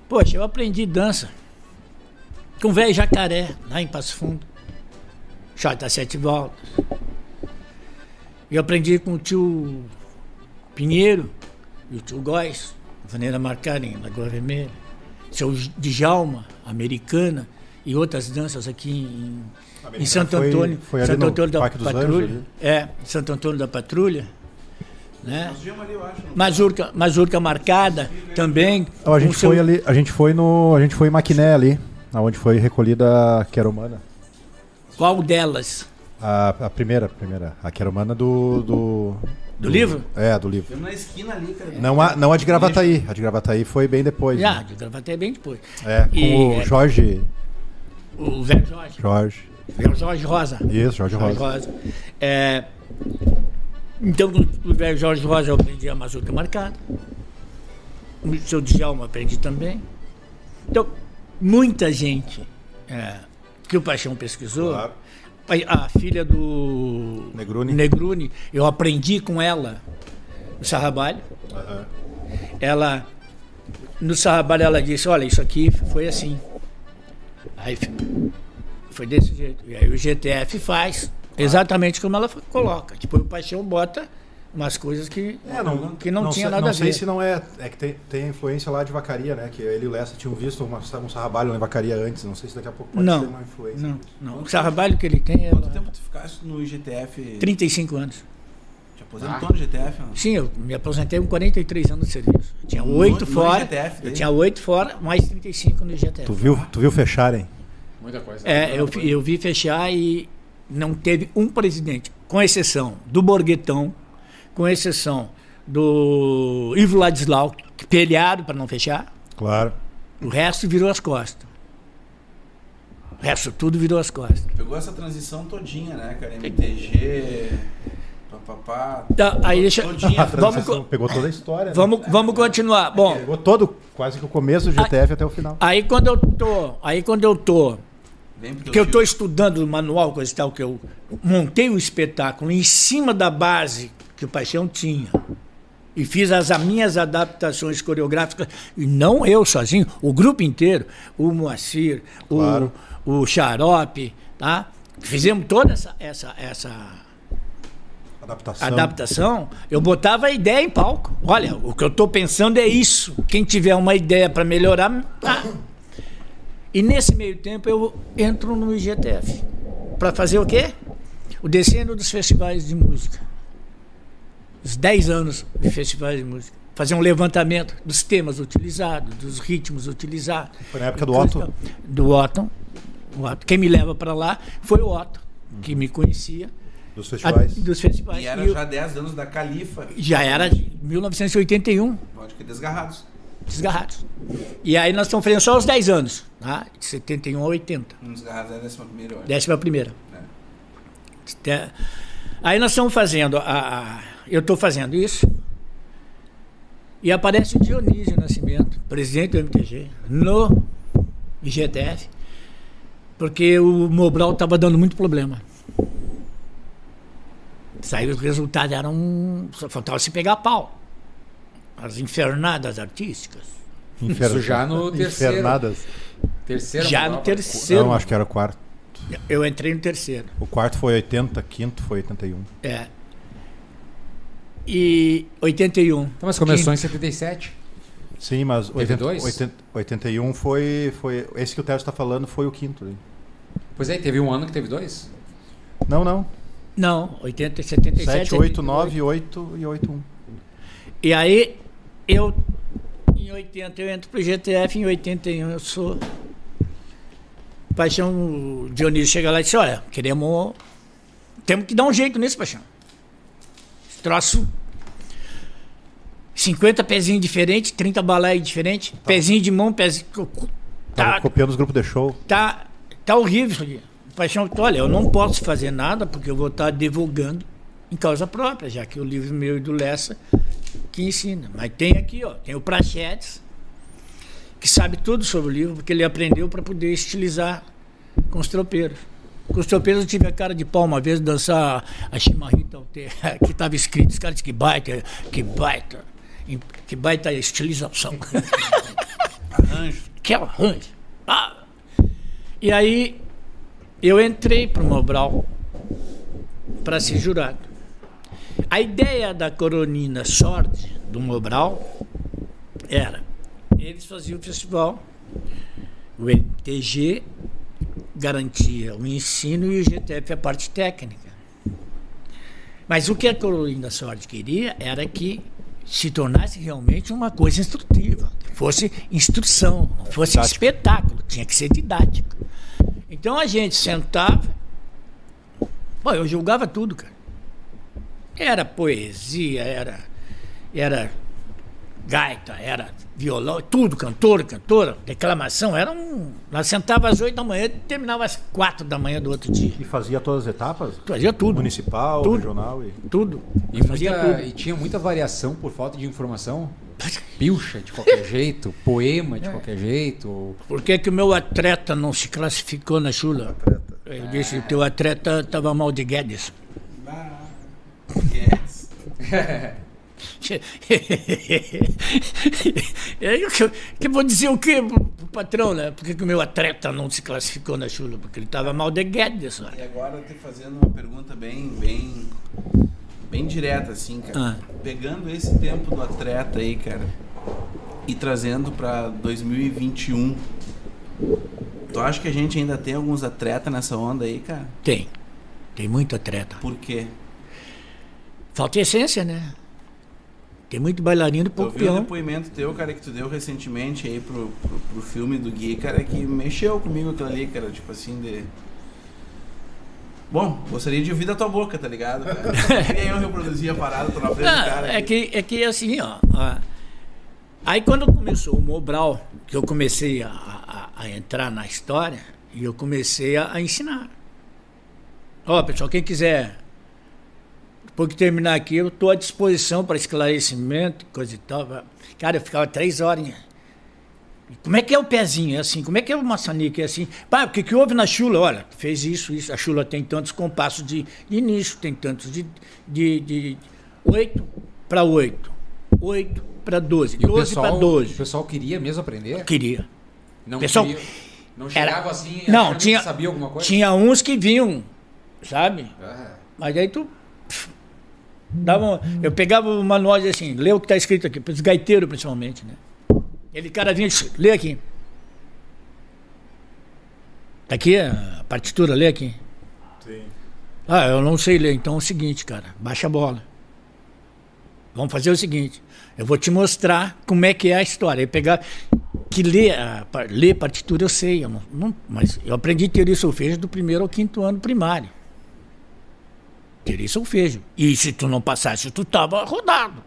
Poxa, eu aprendi dança com o velho jacaré, lá em Passo Fundo. Chota sete voltas. Eu aprendi com o tio Pinheiro e o tio Góis, maneira marcada em Lagoa Vermelha. Seu Djalma, americana, e outras danças aqui em, em Santo foi- Antônio. foi ali Santo Antônio da Patrulha. ali. É, Santo Antônio da Patrulha. Né? Mazurca, mazurca marcada também. Então, a gente seu- foi ali, a gente foi no, a gente foi em Maquiné ali, onde foi recolhida a Queromana. Qual delas? A, a primeira, a primeira, a Queromana do, do Do livro? É, do livro. Na esquina ali, cara. Não a, não a de Gravataí, a de Gravataí foi bem depois. Já, né? de Gravataí bem depois. É, com E, o é, Jorge, O velho Jorge. Jorge. Velho Jorge Rosa. Isso, Jorge Jorge Rosa. Rosa. É, então, o velho Jorge Rosa, eu aprendi a mazurca marcada. O seu Djalma aprendi também. Então, muita gente é, que o Paixão pesquisou, Claro. a, a filha do Negruni. Negruni, eu aprendi com ela no Sarrabalho. Aham. Ela, no Sarrabalho, ela disse: Olha, isso aqui foi assim. Aí foi desse jeito. E aí o GTF faz exatamente como ela coloca. Depois o Paixão bota umas coisas que, É, não, que não, tinha sei, nada não a sei ver. se não é. É que tem, tem a influência lá de Vacaria, né? Que ele e o Lessa tinham visto uma, um sarrabalho em Vacaria antes. Não sei se daqui a pouco pode Não, ter uma influência. Não, não. O Sarrabalho que ele tem é Quanto tempo tu ficaste no IGTF? 35 anos. Te aposentou no GTF? mano? Sim, eu me aposentei com 43 anos de serviço. Eu tinha No- oito no fora. IGTF eu daí? tinha oito fora, mais 35 no IGTF. Tu viu, tu viu fecharem? Muita coisa. É, eu, vi- eu vi fechar e não teve um presidente, com exceção do Borguetão, com exceção do Ivo Ladislau, que pelearam para não fechar, Claro. o resto virou as costas. O resto tudo virou as costas. Pegou essa transição todinha, né, cara? MTG, papapá. Tá, aí deixa, Todinha. A vamos, pegou toda a história. né? vamos, vamos continuar. Bom, Pegou todo, quase que o começo do GTF até o final. aí quando eu tô, aí quando eu tô que eu estou estudando o manual, coisa e tal, que eu montei o espetáculo em cima da base que o Paixão tinha. E fiz as, as minhas adaptações coreográficas, e não eu sozinho, o grupo inteiro, o Moacir, o- Claro. o, Xarope, tá? Fizemos toda essa, essa, essa Adaptação. adaptação, eu botava a ideia em palco. Olha, o que eu estou pensando é isso. Quem tiver uma ideia para melhorar. tá. E nesse meio tempo eu entro no IGTF. Para fazer o quê? O decênio dos festivais de música. Os 10 anos de festivais de música. Fazer um levantamento dos temas utilizados, dos ritmos utilizados. Foi na época do Coisa Otto? e tal. Do Otto. O Otto. Quem me leva para lá foi o Otto, que me conhecia. Dos a- festivais. dos festivais. E era E eu- já 10 anos da Califa. já era de 1981, Pode que desgarrados. Desgarrados. E aí nós estamos fazendo só os 10 anos, tá? de 71 a 80, Um desgarrados é a décima primeira, eu acho. décima primeira. Até- Aí nós estamos fazendo, a, a- eu estou fazendo isso, e aparece o Dionísio Nascimento, presidente do MTG, no IGTF, porque o Mobral estava dando muito problema. Saiu os resultados, eram. Só faltava se pegar pau. As infernadas artísticas. Infer- Isso já no terceiro. Infernadas. Terceiro Já no terceiro. Não, acho que era o quarto. Eu entrei no terceiro. O quarto foi 80, quinto foi 81. É. E 81. Então, mas começou em Quinto. 77. Sim, mas Teve 80, dois? 80, 81 foi, foi. Esse que o Tércio está falando foi o quinto. hein? Pois é, teve um ano que teve dois? Não, não. Não, 80, 77. 7, 8, 9, 8 e 8, 1. E aí, eu, em 80, eu entro pro GTF, em 81 eu sou. Paixão, o Dionísio chega lá e disse: Olha, queremos. Temos que dar um jeito nisso, Paixão. Esse troço. 50 pezinhos diferentes, 30 balaias diferentes, pezinho de mão, pezinho. Tava Tá, copiando os grupos de show. tá, tá horrível isso aqui. Paixão, olha, eu não posso fazer nada porque eu vou estar divulgando em causa própria, já que o livro meu e do Lessa que ensina. Mas tem aqui, ó, tem o Prachetes, que sabe tudo sobre o livro, porque ele aprendeu para poder estilizar com os tropeiros. Com os tropeiros eu tive a cara de pau uma vez dançar a chimarrita que estava escrito, os caras que baita, que baita, que baita estilização. Arranjo. que arranjo. Ah. E aí eu entrei para o Mobral para ser jurado. A ideia da Coronina Sorte do Mobral era eles faziam o festival, o MTG garantia o ensino e o GTF a parte técnica. Mas o que a Carolina Sorte queria era que se tornasse realmente uma coisa instrutiva, que fosse instrução, não fosse Didático. espetáculo, tinha que ser didático. Então a gente sentava, pô, eu julgava tudo, cara. Era poesia, era, era gaita, era violão, tudo, cantor, cantora, declamação, era um. Nós sentava às oito da manhã e terminava às quatro da manhã do outro dia. E fazia todas as etapas? Fazia tudo. Municipal, Tudo. regional e. Tudo. E, fazia muita- tudo. e tinha muita variação por falta de informação? Pilcha de qualquer jeito, poema É. de qualquer jeito. ou- Por que, que o meu atleta não se classificou na chula? Eu disse, o teu atleta estava mal de Guedes. Yes. Eu que, que vou dizer o quê pro, patrão, né? Por que, o meu atleta não se classificou na chula? Porque ele estava mal de Guedes. olha. E agora eu tô fazendo uma pergunta bem, bem, bem direta, assim, cara. Ah. Pegando esse tempo do atleta aí, cara, e trazendo pra 2021, tu acha que a gente ainda tem alguns atletas nessa onda aí, cara? Tem. Tem muito atleta. Por quê? Falta essência, né? Tem muito bailarino e Eu pouco vi um peão. depoimento teu, cara, que tu deu recentemente aí pro, pro, pro filme do Gui, cara, que mexeu comigo aquilo ali, cara, tipo assim, de... Bom, gostaria de ouvir da tua boca, tá ligado? Cara? Queria eu reproduzir a parada, tô na frente do Não, cara. é aqui. que, é que assim, ó. ó, Aí quando começou o Mobral, que eu comecei a, a- a entrar na história, e eu comecei a, a ensinar. Ó, pessoal, quem quiser, depois que terminar aqui, eu estou à disposição para esclarecimento, coisa e tal. Cara, eu ficava três horas. Como é que é o pezinho? É assim, como é que é o maçanique? É assim. Pá, o que, que houve na chula? Olha, fez isso, isso. A chula tem tantos compassos de, de início, tem tantos de, de, de 8 para 8, 8 para 12, E o 12 para pessoal, o 12. pessoal queria mesmo aprender? Queria. Não Pessoal, queria- não era- chegava assim Não, tinha- sabia alguma coisa? Tinha uns que vinham, sabe? Mas aí tu. Dava um- eu pegava o manual e dizia assim, lê o que está escrito aqui, para os gaiteiros principalmente, né? Ele cara vinha e disse, lê aqui. Tá aqui a partitura, lê aqui. Sim. Ah, eu não sei ler, então é o seguinte, cara, baixa a bola. Vamos fazer o seguinte, eu vou te mostrar como é que é a história. Eu pegar que ler, ler partitura eu sei, eu não, não- mas eu aprendi teoria e solfejo do primeiro ao quinto ano primário. Teoria e solfejo. E se tu não passasse, tu tava rodado.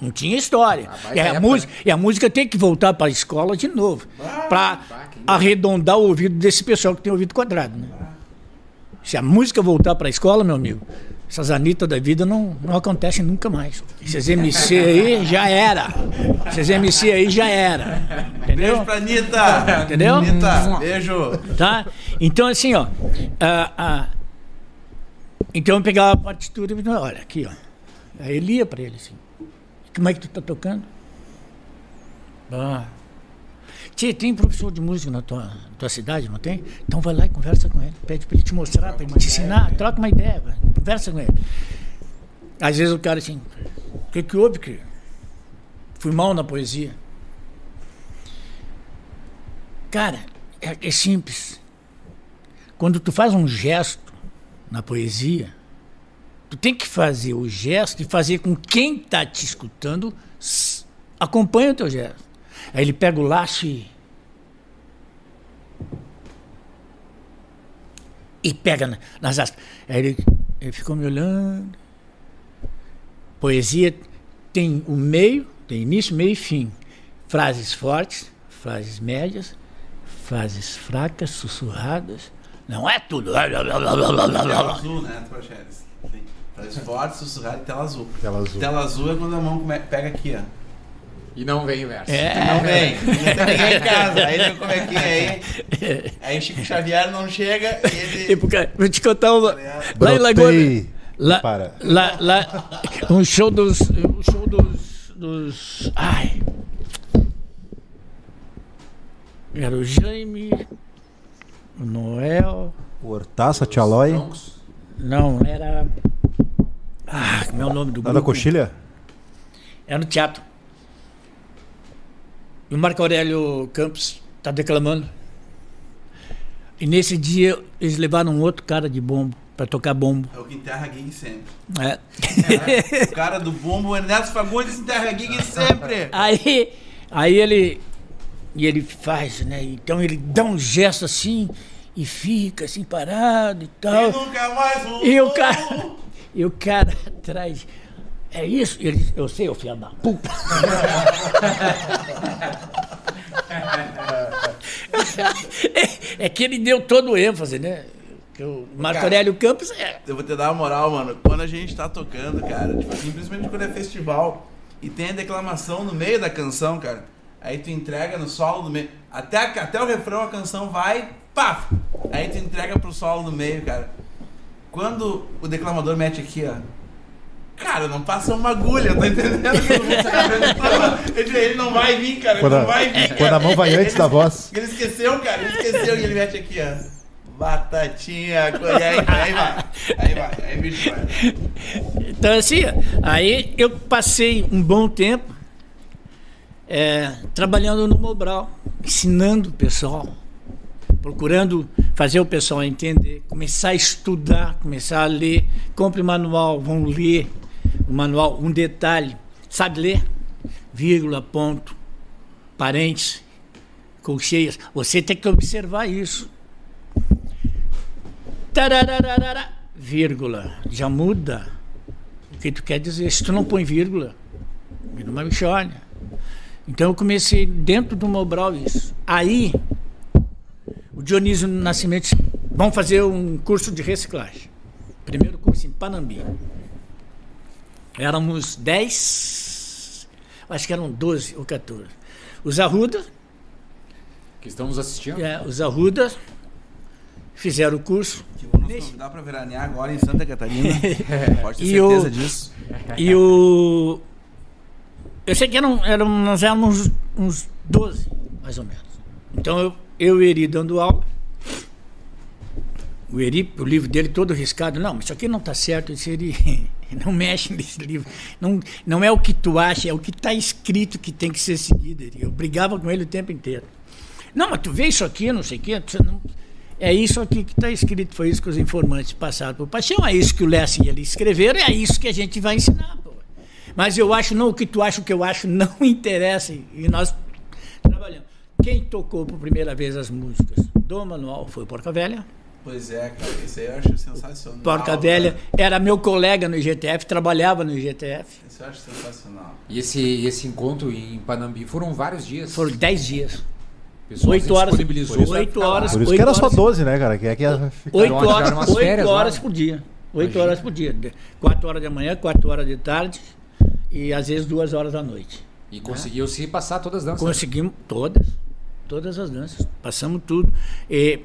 Não tinha história. Ah, E a, época, música, e a música tem que voltar para a escola de novo. Para bah, que arredondar o ouvido desse pessoal que tem ouvido quadrado. Né? Se a música voltar para a escola, meu amigo, essas Anitta da vida não, não acontecem nunca mais. Esses MC aí já era. Esses MC aí já era. Entendeu? Beijo pra Anitta! Entendeu? Anitta, beijo! Tá? Então, assim, ó. ah, ah, então eu pegava a partitura e olha, aqui, ó. Aí ele ia pra ele assim. Como é que tu tá tocando? Ah. Tia, tem professor de música na tua, na tua cidade, não tem? Então vai lá e conversa com ele. Pede pra ele te mostrar, pra ele te ensinar. Troca uma ideia, vai. conversa com ele. Às vezes o cara assim, o que que houve, que Fui mal na poesia. Cara, é, é simples. Quando tu faz um gesto na poesia, tu tem que fazer o gesto e fazer com quem está te escutando acompanhe o teu gesto. Aí ele pega o laço e. E pega na- nas aspas. Aí ele, ele ficou me olhando. Poesia tem o meio, tem início, meio e fim. Frases fortes, frases médias, frases fracas, sussurradas. Não é tudo. Tela azul, né? Sim. Faz forte, sussurrado e tela azul. Tela azul. Tela azul é quando a mão come- pega aqui, ó. E não vem verso. É. Não vem. Você pegar em casa. Aí ele como é que é aí. Aí o Chico Xavier não chega e ele. E porque, vou te contar uma. Lá em. Lagoa. Lá, Para. lá, lá, um show dos. Um show dos. dos ai. Era o Jaime, Noel. O Hortaça. Troncos. Não, era. Ah, como é o nome do grupo? Nada coxilha? Era no teatro. E o Marco Aurélio Campos está declamando. E nesse dia eles levaram um outro cara de bombo para tocar bombo. É o que enterra gig sempre. É. O cara do bombo, o Ernesto Fagundes, enterra gig sempre. Aí, aí ele e ele faz, né? Então ele dá um gesto assim e fica assim parado e E tal. nunca mais voltou. E o cara, e o cara atrás, é isso? E ele diz, eu sei, ô filho da puta. é, é que ele deu todo o ênfase, né? Que o Marco Cara. Aurélio Campos é. Eu vou te dar uma moral, mano. Quando a gente tá tocando, cara, tipo assim, principalmente quando é festival e tem a declamação no meio da canção, cara, aí tu entrega no solo do meio. Até, a- até o refrão a canção vai, pá! Aí tu entrega pro solo do meio, cara. Quando o declamador mete aqui, ó. Cara, não passa uma agulha, tá entendendo? ele, ele não vai vir, cara. Ele Quando não vai vir. quando a mão vai antes da voz. Ele esqueceu, cara. Ele esqueceu e ele mete aqui, ó. Batatinha. E aí, aí vai. Aí vai. Aí o bicho vai. Então, assim, aí eu passei um bom tempo é, trabalhando no Mobral, ensinando o pessoal, procurando fazer o pessoal entender, começar a estudar, começar a ler. Compre o manual, vão ler o manual, um detalhe. Sabe ler? Vírgula, ponto, parênteses, colcheias. Você tem que observar isso. Tarararara, vírgula. Já muda o que tu quer dizer. Se tu não põe vírgula, vira uma bichona. Então eu comecei dentro do Mobral isso. Aí, o Dionísio Nascimento disse, vamos fazer um curso de reciclagem. Primeiro curso em Panambi. Éramos 10, acho que eram 12 ou 14. Os Arruda, Que estamos assistindo. é, os Arruda fizeram o curso. Que vão nos convidar pra veranear agora em Santa Catarina. Pode ter certeza o- disso. E o. Eu sei que eram, eram, nós éramos uns 12, mais ou menos. Então eu, eu e o Eri dando aula. O Eri, o livro dele todo riscado. Não, mas isso aqui não está certo. Esse não mexe nesse livro. Não, não é o que tu acha, é o que está escrito que tem que ser seguido. Eri. Eu brigava com ele o tempo inteiro. Não, mas tu vê isso aqui, não sei o quê. não- É isso aqui que está escrito. Foi isso que os informantes passaram por Paixão. É isso que o Lessing e ele escreveram. É isso que a gente vai ensinar. Pô. Mas eu acho, não, o que tu acha, o que eu acho, não interessa. E nós trabalhamos. Quem tocou por primeira vez as músicas do manual foi o Porca Velha. Pois é, cara. Isso aí eu acho sensacional. Porca Velha cara. era meu colega no IGTF, trabalhava no IGTF. Isso eu acho sensacional. E esse, esse encontro em Panambi foram vários dias. Foram 10 dias. Pessoal Oito horas. disponibilizou horas. Por isso Oito que era só horas. 12, né, cara? Que é que horas, lá, horas né? por dia. Oito Imagina. horas por dia. Quatro horas da manhã, quatro horas de tarde e às vezes duas horas da noite. E conseguiu se passar todas as danças. Conseguimos todas, todas as danças. Passamos tudo. E,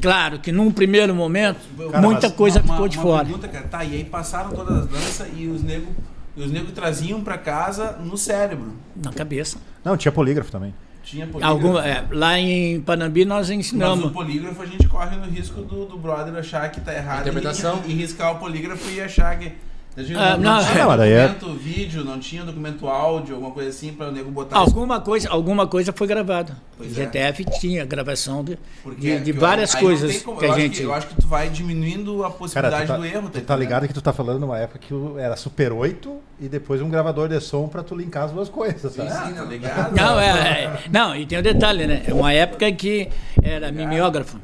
claro que num primeiro momento, Cara, muita mas coisa uma- ficou de uma fora. Pergunta, cara, tá, e aí passaram todas as danças e os negros e os negros traziam pra casa no cérebro. Na cabeça. Não, tinha polígrafo também. Tinha polígrafo. Alguma, é, lá em Panambi nós Mas ensinamos. o polígrafo a gente corre no risco do, do brother achar que tá errado Interpretação. E, e riscar o polígrafo e achar que. Ah, não, não, tinha não, é- documento vídeo, não tinha documento áudio, alguma coisa assim pra o nego botar. Alguma coisa, alguma coisa foi gravada. O Pois é. GTF tinha gravação de, Porque- de, de porque várias não coisas tem como- que eu a acho gente. eu acho que tu vai diminuindo a Cara, possibilidade tu tá, do erro. tu tá ligado que tu tá falando numa época que era Super 8 e depois um gravador de som pra tu linkar as duas coisas, sabe? Ah, tá ligado? Não, é, é- não, e tem um detalhe, né? É uma época que era mimeógrafo.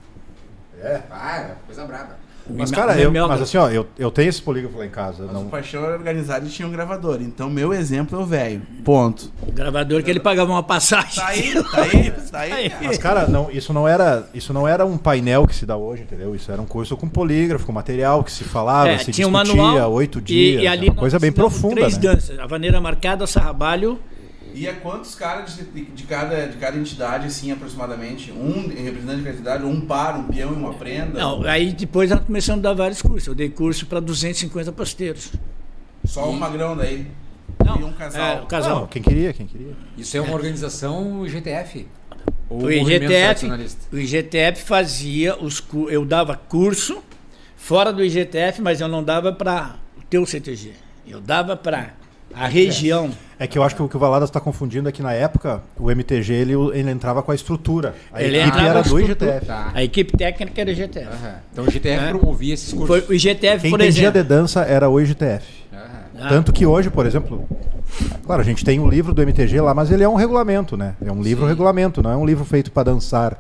Ah, coisa braba. Mas, cara, eu, mas assim, ó, eu, eu tenho esse polígrafo lá em casa. Mas Não, o Paixão era organizado e tinha um gravador. Então, meu exemplo é o velho. Ponto. Gravador que ele pagava uma passagem. Tá aí, tá aí, tá aí. Mas, cara, não, isso, não era, isso não era um painel que se dá hoje, entendeu? Isso era um curso com polígrafo, com material que se falava, É, se tinha um discutia, manual. oito e- dias. E, ali uma coisa bem profunda, Três né? danças. A vaneira marcada, o sarrabalho. E a quantos caras de, de cada, de cada entidade, assim, aproximadamente? Um representante de cada entidade, um par, um peão e uma prenda? Não, aí depois nós começamos a dar vários cursos. Eu dei curso para 250 pasteiros. Só um magrão daí. Não, e um casal. É, o casal. Não, quem queria, quem queria. Isso é uma organização GTF? Ou O IGTF, o IGTF fazia os eu dava curso fora do IGTF, mas eu não dava para o teu CTG. Eu dava para a região. É que eu acho que o que o Valadas está confundindo é que na época o MTG ele, ele entrava com a estrutura. A Ele equipe era do. IGTF. Tá. A equipe técnica era o IGTF. Aham. Então o GTF É. promovia esses cursos. Foi o IGTF, Quem por exemplo. de dança era o IGTF. Aham. Ah, Tanto que hoje, por exemplo, claro, a gente tem um livro do MTG lá, mas ele é um regulamento, né? É um livro Sim. regulamento, não é um livro feito para dançar.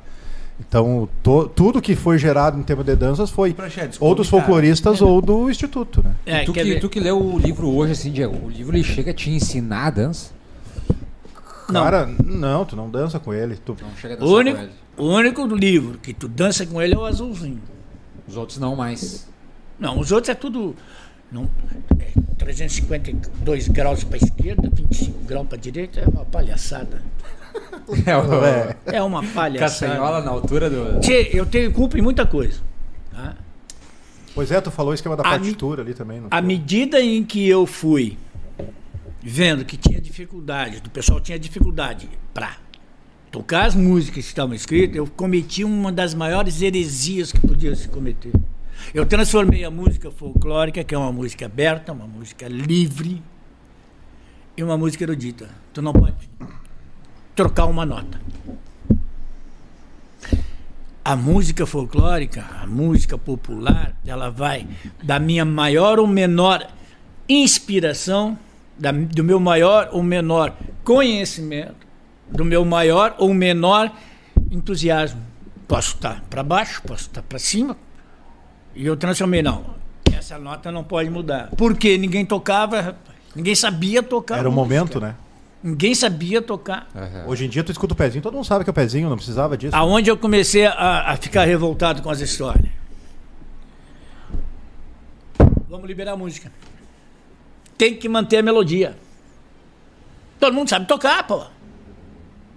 Então, to- tudo que foi gerado em termos de danças foi Praxé, desculpe, ou dos cara. folcloristas ou do instituto, né? é, tu, que, ver? tu que leu o livro hoje, assim, Diego, o livro ele chega a te ensinar a dança? Não. Cara, não, tu não dança com ele. Tu... Não chega a O dançar único, com ele. o único livro que tu dança com ele é o azulzinho. Os outros não mais. Não, os outros é tudo. Não, é 352 graus para esquerda, 25 graus para direita, é uma palhaçada. É, o, É. É uma palhaçada. Caçanhola na altura do. Tchê, eu tenho culpa em muita coisa. tá? Pois é, tu falou o esquema da A mi- partitura ali também. não À foi? medida em que eu fui vendo que tinha dificuldade, o pessoal tinha dificuldade para tocar as músicas que estavam escritas, eu cometi uma das maiores heresias que podia se cometer. Eu transformei a música folclórica, que é uma música aberta, uma música livre, em uma música erudita. Tu não pode trocar uma nota. A música folclórica, a música popular, ela vai da minha maior ou menor inspiração, da- do meu maior ou menor conhecimento, do meu maior ou menor entusiasmo. Posso estar para baixo, posso estar para cima. E eu transformei, não. Essa nota não pode mudar. Porque ninguém tocava, ninguém sabia tocar. Era o momento, né? Ninguém sabia tocar. Aham. Hoje em dia tu escuta o pezinho, todo mundo sabe que é o pezinho, não precisava disso. Aonde eu comecei a, a ficar revoltado com as histórias. Vamos liberar a música. Tem que manter a melodia. Todo mundo sabe tocar, pô.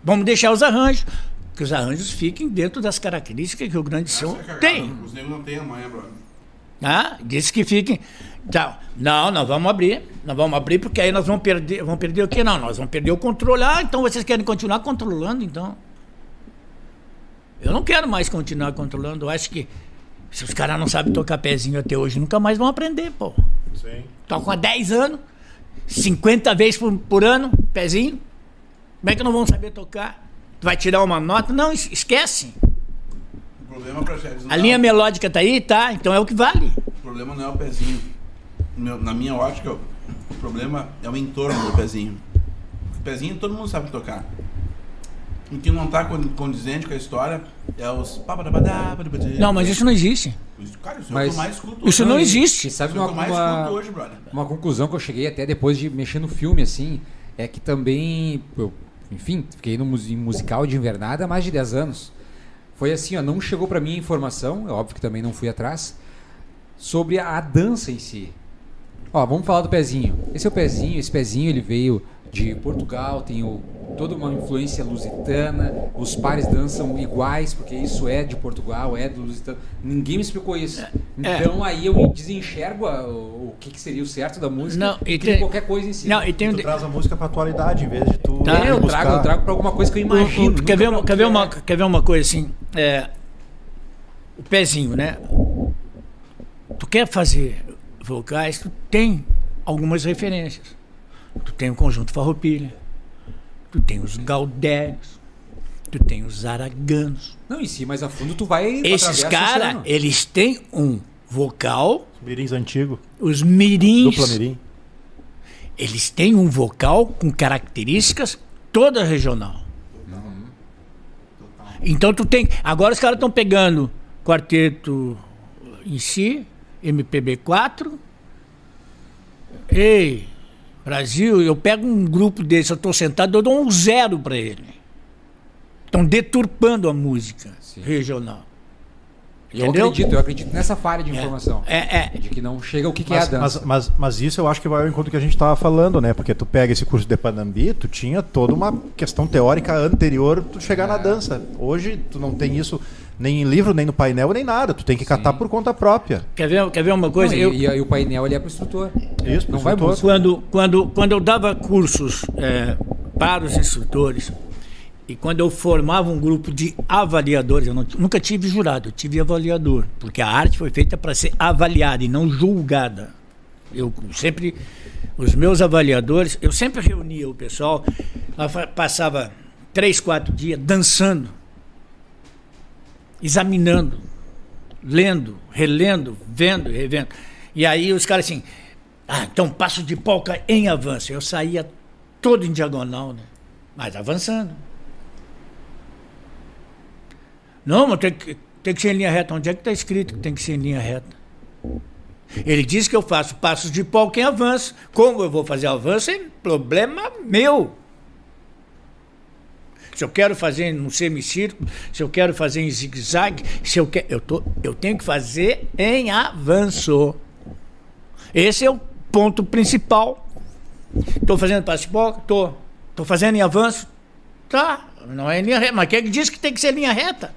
Vamos deixar os arranjos. Que os arranjos fiquem dentro das características que o grande som tem. Os negros não têm amanhã, brother. Disse que fiquem. Tá. Não, nós vamos abrir. Nós vamos abrir porque aí nós vamos perder. Vamos perder o quê? Não, nós vamos perder o controle. Ah, então vocês querem continuar controlando, então. Eu não quero mais continuar controlando. Eu acho que se os caras não sabem tocar pezinho até hoje, nunca mais vão aprender, pô. Sim. Tocam há 10 anos, 50 vezes por, por ano, pezinho. Como é que não vão saber tocar? Tu vai tirar uma nota? Não, es- esquece. Problema, A linha dão- melódica tá aí? Tá, então é o que vale. O problema não é o pezinho. Meu- na minha ótica, o problema é o entorno do pezinho. O pezinho todo mundo sabe tocar. O que não tá con- condizente com a história é os. Não, mas isso não existe. Cara, isso é o Mas- que eu mais escuto Isso hoje. não existe. e Sabe Isso é o uma, que eu mais uma, escuto hoje, brother. uma conclusão que eu cheguei até depois de mexer no filme, assim, é que também, eu, enfim, fiquei no musical de invernada há mais de 10 anos. Foi assim, ó, não chegou pra mim a informação, é óbvio que também não fui atrás, sobre a, a dança em si. Ó, vamos falar do pezinho. Esse é o pezinho, esse pezinho ele veio de Portugal, tem o- toda uma influência lusitana, os pares dançam iguais, porque isso é de Portugal, é do lusitano. Ninguém me explicou isso. É. Então aí eu desenxergo a- o, o que, que seria o certo da música Não, e tem- qualquer coisa em cima. Não, e tem um Tu de- traz a música pra atualidade, em vez de tu. Tá, É, eu buscar- trago, eu trago pra alguma coisa que eu O- o- imagino. quer, ver pra uma, quer, que ver é. uma, quer ver uma coisa assim? É, o pezinho, né? Tu quer fazer vocais, tu tem algumas referências. Tu tem o conjunto Farroupilha, tu tem os Gaudérios, tu tem os Araganos. Não, em si, mais a fundo tu vai. Esses caras, eles têm um vocal, Mirins antigo, os mirins, dupla mirim. eles têm um vocal com características toda regional. Então tu tem. Agora os caras estão pegando quarteto em si, MPB4. Ei, Brasil, eu pego um grupo desse, eu estou sentado, eu dou um zero para ele. Estão deturpando a música regional. Eu Entendeu? acredito, eu acredito nessa falha de informação. É, é. De que não chega o que, que é a Mas, dança. mas, mas, mas isso eu acho que vai ao encontro do que a gente estava falando, né? Porque tu pega esse curso de Panambi, tu tinha toda uma questão teórica anterior tu chegar na dança. Hoje tu não tem isso nem em livro, nem no painel, nem nada. Tu tem que catar por conta própria. Quer ver, quer ver uma Não, coisa? e, Eu- e, e o painel ali é pro instrutor. Isso, Não pro vai instrutor. músico. quando, quando, quando eu dava cursos é, para os instrutores e quando eu formava um grupo de avaliadores, eu não- nunca tive jurado, eu tive avaliador, porque a arte foi feita para ser avaliada e não julgada. Eu sempre, os meus avaliadores, eu sempre reunia o pessoal, passava três, quatro dias dançando, examinando, lendo, relendo, vendo revendo. E aí os caras assim, ah, então passo de polca em avanço. Eu saía todo em diagonal, né? Mas avançando. Não, mas tem que, tem que ser em linha reta. Onde é que está escrito que tem que ser em linha reta? Ele diz que eu faço passos de polca em avanço. Como eu vou fazer avanço é problema meu. Se eu quero fazer num semicírculo, se eu quero fazer em zigue-zague, se eu quero, eu, tô, eu tenho que fazer em avanço. Esse é o ponto principal. Estou fazendo passo de bola? Estou. Estou fazendo em avanço? Tá. Não é linha reta. Mas quem é que diz que tem que ser linha reta?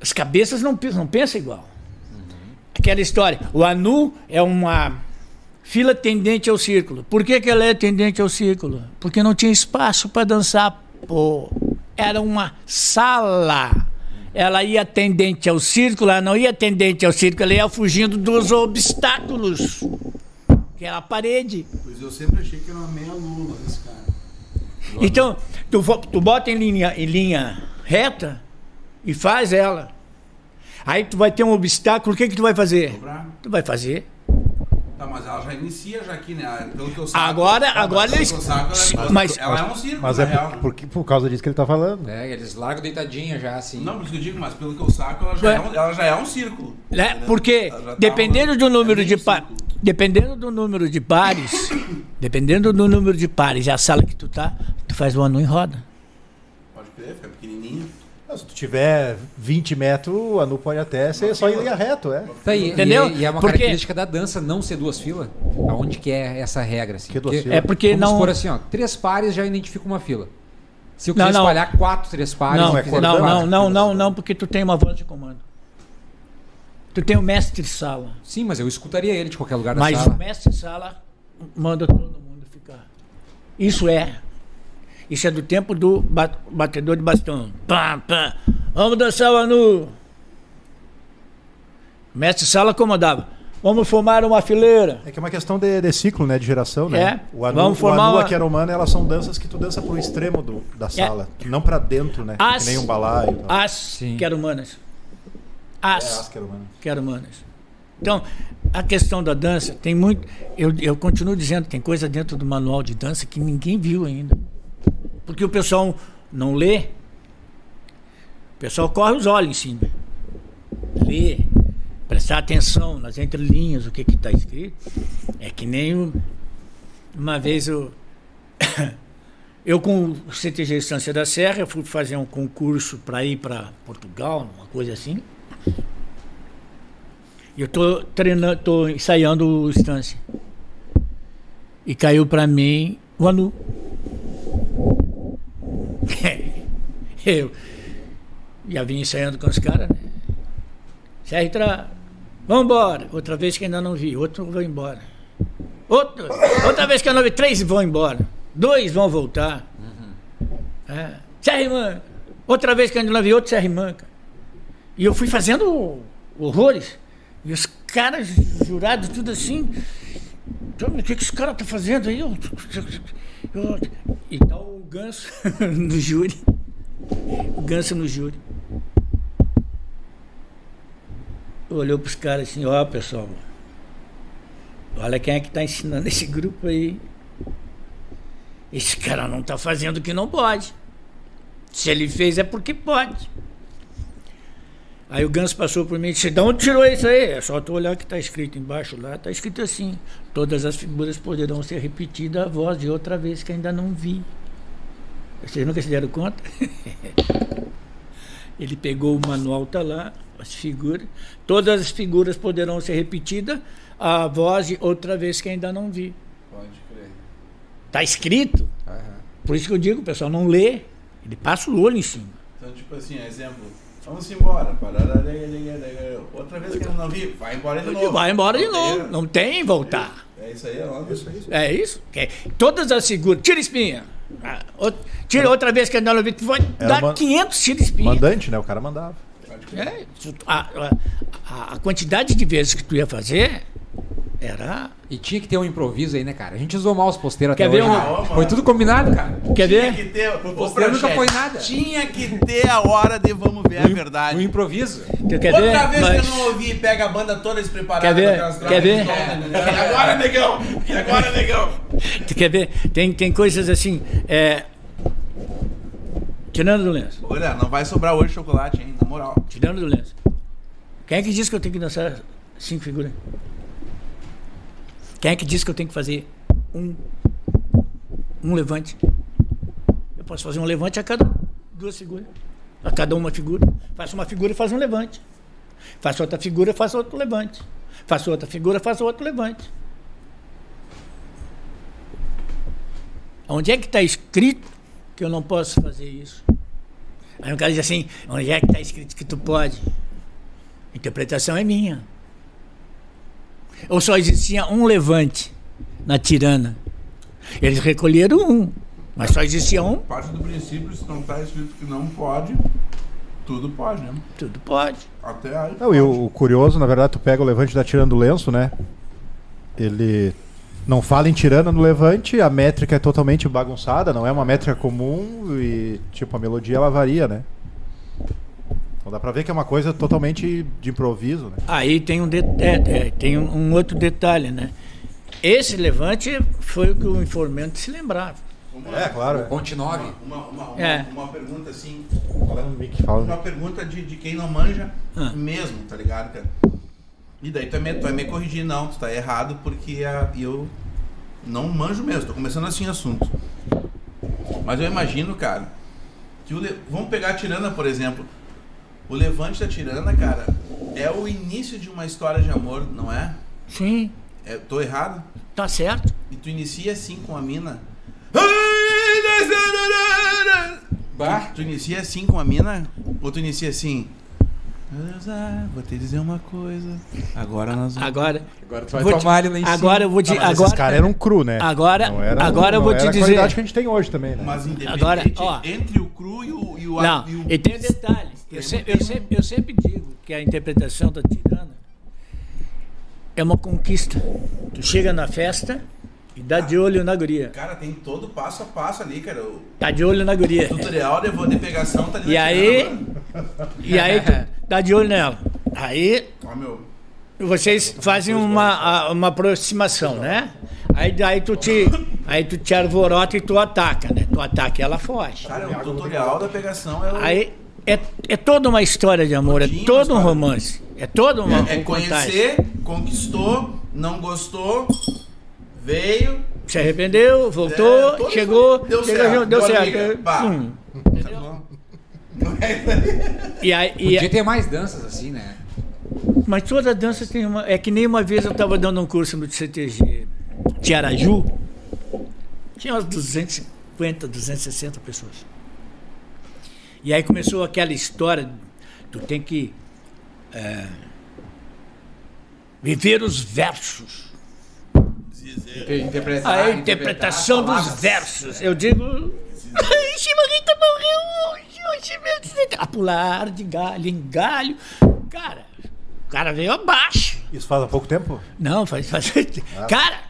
As cabeças não, não pensam igual. Aquela história. O anu é uma fila tendente ao círculo. Por que, que ela é tendente ao círculo? Porque não tinha espaço para dançar. Pô. Era uma sala. Ela ia tendente ao círculo, ela não ia tendente ao círculo, ela ia fugindo dos obstáculos. Que era a parede. Pois eu sempre achei que era uma meia lula esse cara. Então, tu, tu bota em linha, em linha reta e faz ela. Aí tu vai ter um obstáculo, o que, que tu vai fazer? Dobrar. Tu vai fazer. Tá, mas ela já inicia já aqui, né? Pelo que eu saco. Agora- Tá, agora eles- saco, ela, mas- ela é um círculo, Mas na é real. por, porque, por causa disso que ele tá falando. É, eles largam deitadinha já, assim. Não, por isso que eu digo, mas pelo que eu saco, ela já, Ué. é um, ela já é um círculo. Né? entendeu? Porque tá dependendo uma- do número é de pa- dependendo do número de pares, dependendo do número de pares e a sala que tu tá, tu faz o anu em roda. Pode crer, fica. Se tu tiver 20 metros, o anu pode até ser só em linha reto, é. Tá, e, Entendeu? E, e é uma Porque- característica da dança não ser duas filas. Aonde que é essa regra? Assim? Que duas filas? É porque vamos não supor assim, ó, três pares já identifica uma fila. Se eu Não, quiser não. espalhar quatro, três pares, não, é não, quatro não, não, filas. não, não, porque tu tem uma voz de comando. Tu tem o mestre sala. Sim, mas eu escutaria ele de qualquer lugar da Mas sala. o mestre sala manda todo mundo ficar. Isso é. Isso é do tempo do ba- batedor de bastão. Pá, pá. Vamos dançar o anu. Mestre sala comandava. Vamos formar uma fileira. É que é uma questão de, de ciclo, né? De geração, né? É. O anu, Vamos formar o anu uma- a queromana, elas são danças que tu dança pro extremo do, da sala. Não pra dentro, né? As- Que nem um balaio. e tal. As Sim. quero humanas. É, As as queromanas. quero humanas. Então, a questão da dança tem muito. Eu, eu continuo dizendo, tem coisa dentro do manual de dança que ninguém viu ainda. Porque o pessoal não lê. O pessoal corre os olhos em cima. Lê. Prestar atenção nas entrelinhas, o que está escrito. É que nem uma vez eu. Eu com o CTG Estância da Serra, eu fui fazer um concurso para ir para Portugal, uma coisa assim. E eu tô treinando, tô ensaiando o Estância. E caiu para mim o Anu. Eu já vim ensaiando com os caras, né? Serra, vambora. Outra vez que ainda não vi, outro vai embora. Outro, outra vez que eu não vi, três vão embora. Dois vão voltar. É. Serra e Manca. Outra vez que eu ainda não vi, outro e Manca. E eu fui fazendo horrores. E os caras jurados, tudo assim. Então, O que, que esse cara tá fazendo aí? Eu- E tá o ganso no júri. O ganso no júri. Olhou pros caras assim, ó pessoal. Olha quem é que tá ensinando esse grupo aí. Esse cara não tá fazendo o que não pode. Se ele fez é porque pode. Aí o Ganso passou por mim e disse, de onde tirou isso aí? É só tu olhar que está escrito embaixo lá, está escrito assim. Todas as figuras poderão ser repetidas a voz de outra vez que ainda não vi. Vocês nunca se deram conta? Ele pegou o manual, tá lá, as figuras. Todas as figuras poderão ser repetidas a voz de outra vez que ainda não vi. Pode crer. Está escrito. Por isso que eu digo, o pessoal não lê. Ele passa o olho em cima. Então, tipo assim, exemplo. Vamos embora. Outra vez que eu não vi, vai embora de E novo. vai embora de Não novo. Não tem voltar. É isso aí, é logo. Isso aí. É isso? Que todas as figuras. Tira espinha. Ah, Tira outra vez que andar no vídeo. Vai dar man- 500 tira espinha. Mandante, né? O cara mandava. É, isso- a- a- a quantidade de vezes que tu ia fazer era. E tinha que ter um improviso aí, né, cara? A gente usou mal os posteiros Quer até ver hoje. um- né? Foi tudo combinado, cara. Quer Tinha ver? que ter. Ô, posteiro nunca foi nada. Tinha que ter a hora de vamos ver a Um verdade. improviso. Tu quer Outra ver? vez Mas- que eu não ouvi, pega a banda toda despreparada. Quer ver? Quer ver? E agora, negão? E agora, negão? Tu quer ver? Tem, tem coisas assim. É, tirando do lenço. Olha, não vai sobrar hoje chocolate, hein? Na moral. Tirando do lenço. Quem é que disse que eu tenho que dançar cinco figuras? Quem é que disse que eu tenho que fazer um, um levante? Eu posso fazer um levante a cada duas figuras. A cada uma figura. Faço uma figura e faço um levante. Faço outra figura e faço outro levante. Faço outra figura e faço outro levante. Onde é que está escrito que eu não posso fazer isso? Aí o cara diz assim, onde é que está escrito que tu pode? A interpretação é minha. Ou só existia um levante na tirana. Eles recolheram um, mas só existia um, Parte do princípio, se não tá escrito que não pode, tudo pode, né? tudo pode. Até aí. Não, e o, o curioso, na verdade, tu pega o levante da tirando o lenço, né? Ele não fala em tirana no levante, a métrica é totalmente bagunçada, não é uma métrica comum e, tipo, a melodia ela varia, né? Então dá pra ver que é uma coisa totalmente de improviso, né? Aí tem um, de- é, é, tem um, outro detalhe, né? Esse levante foi o que o informante se lembrava. É, claro. Ponte 9. Uma, uma, uma, É. uma pergunta assim, uma pergunta de, de quem não manja Ah. mesmo, tá ligado, cara? E daí tu vai, me, tu vai me corrigir, não, tu tá errado porque a- eu não manjo mesmo, tô começando assim o assunto. Mas eu imagino, cara, que o vamos pegar a Tirana, por exemplo. O levante da Tirana, cara, é o início de uma história de amor, não é? Sim, é tô errado? tá certo. E tu inicia assim com a mina. Bah. Tu, tu inicia assim com a mina? Ou tu inicia assim? "Ah, Vou te dizer uma coisa. Agora nós vamos. Agora, Agora tu vai vou te- tomar ele lá em cima. agora eu vou te. Ah, mas agora, esses caras eram cru, né? Agora- Não era, agora eu não vou era te a dizer- qualidade que a gente tem hoje também, né? Mas independente Agora, ó. entre o cru e o. E o Não, e o- e tem um detalhe. Eu, se- eu sempre, eu sempre digo que a interpretação da tirana é uma conquista. Tu chega na festa e dá de olho na guria. Cara, tem todo passo a passo ali, cara. O Tá de olho na guria. tutorial de, de pegação tá ali E na aí, tirana, e aí tu dá de olho nela. Aí Ó, meu. vocês fazem uma, uma aproximação, né? Aí daí tu te, aí tu te alvorota e tu ataca, né? Tu ataca e ela foge. Cara, o tutorial da pegação é o. Aí é, é toda uma história de amor, é todo um romance. É toda uma é, é conhecer, conquistou, não gostou, veio. Se arrependeu, voltou, É, chegou, deu chegou, certo, deu certo. liga, pá. Hum. Tá. E aí, e Podia ter mais danças assim, né? mas toda dança tem uma. É que nem uma vez eu estava dando um curso no CTG Tiaraju, tinha umas 250, 260 pessoas. E aí começou aquela história, tu tem que é, viver os versos. Interpretar, A interpretação dos versos. Eu digo. Ai, Chimarrita morreu hoje. hoje mesmo." A pular de galho em galho. Cara, o cara veio abaixo. Isso faz há pouco tempo? Não, faz. faz... Cara,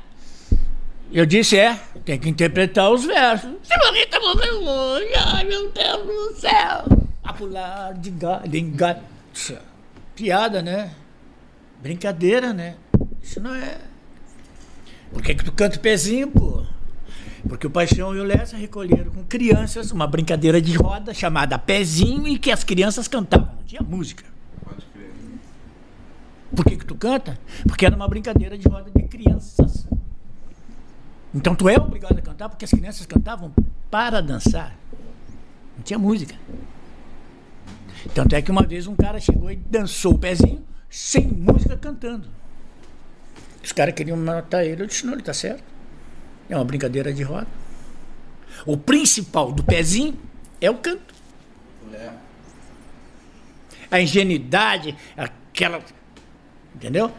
eu disse, é, tem que interpretar os versos. Tá morrendo hoje, ai meu Deus do céu. A pular de galho em galho. É Piada, né? Brincadeira, né? Isso não é. Por que, que tu canta o pezinho, pô? Porque o Paixão e o Lessa recolheram com crianças uma brincadeira de roda chamada Pezinho e que as crianças cantavam. Não tinha música. Pode crer. Por que, que tu canta? Porque era uma brincadeira de roda de crianças. Então tu é obrigado a cantar porque as crianças cantavam para dançar. Não tinha música. Tanto é que uma vez um cara chegou e dançou o pezinho sem música cantando. Os caras queriam matar ele. Eu disse, não, ele tá certo. É uma brincadeira de roda. O principal do pezinho é o canto. É. a ingenuidade, aquela. Entendeu?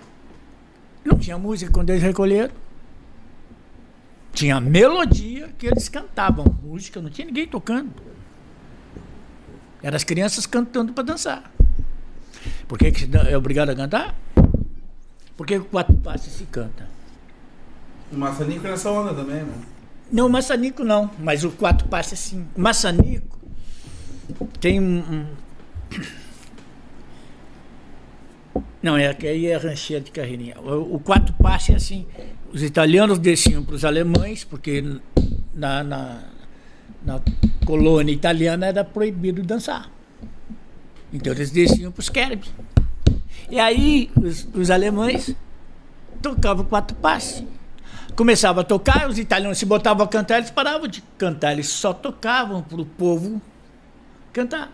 Não tinha música quando eles recolheram. Tinha melodia que eles cantavam. Música, não tinha ninguém tocando. Eram as crianças cantando para dançar. Por que, que é obrigado a cantar? Por que o quatro passos se canta? O maçanico nessa onda também, né? Não, o maçanico não, mas o quatro passos sim. O maçanico tem um. um- Não, é que aí é rancheira de carreirinha. O, o quatro passos é assim: os italianos desciam para os alemães, porque na, na, na colônia italiana era proibido dançar. Então eles desciam para os querubs. E aí os, os alemães tocavam quatro passos. Começava a tocar, os italianos se botavam a cantar, eles paravam de cantar, eles só tocavam para o povo cantar.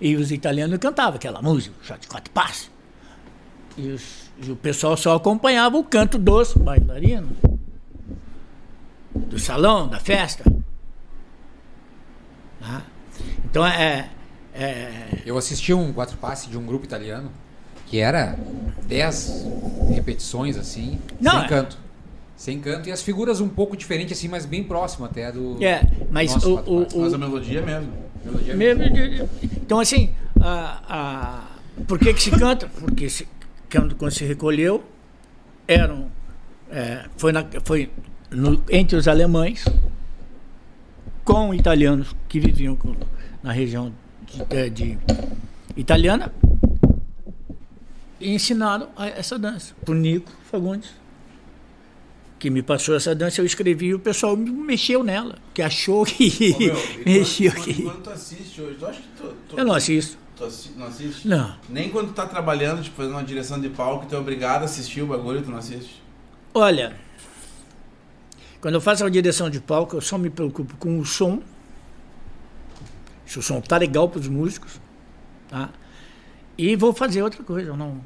E os italianos cantavam aquela música, só de quatro passos. E, os- e o pessoal só acompanhava o canto dos bailarinos, do salão, da festa. Tá? Então é, é, Eu assisti um quatro passe de um grupo italiano que era 10 repetições assim, Não, sem é- canto. Sem canto e as figuras um pouco diferentes assim, mas bem próximo até do é, mas nosso o, o, passes. Mas o, a melodia mesmo. Melodia Mesmo de- Então, assim, a, a, por que, que se canta? Porque se, quando, quando se recolheu, eram. é, foi na, foi no- entre os alemães com italianos que viviam com- na região de, é, de italiana e ensinaram essa dança por Nico Fagundes. Que me passou essa dança, eu escrevi e o pessoal me mexeu nela, que achou que Ô, meu, mexeu quando, que. quando, quando tu assiste hoje, tu acha que tu, tu, Eu não assisto. tu assi- não assiste? Não. Nem quando tu tá trabalhando, tipo, fazendo uma direção de palco, tu é obrigado a assistir o bagulho, tu não assiste. Olha, quando eu faço a direção de palco, eu só me preocupo com o som. Se o som tá legal para os músicos, tá? E vou fazer outra coisa. Eu não,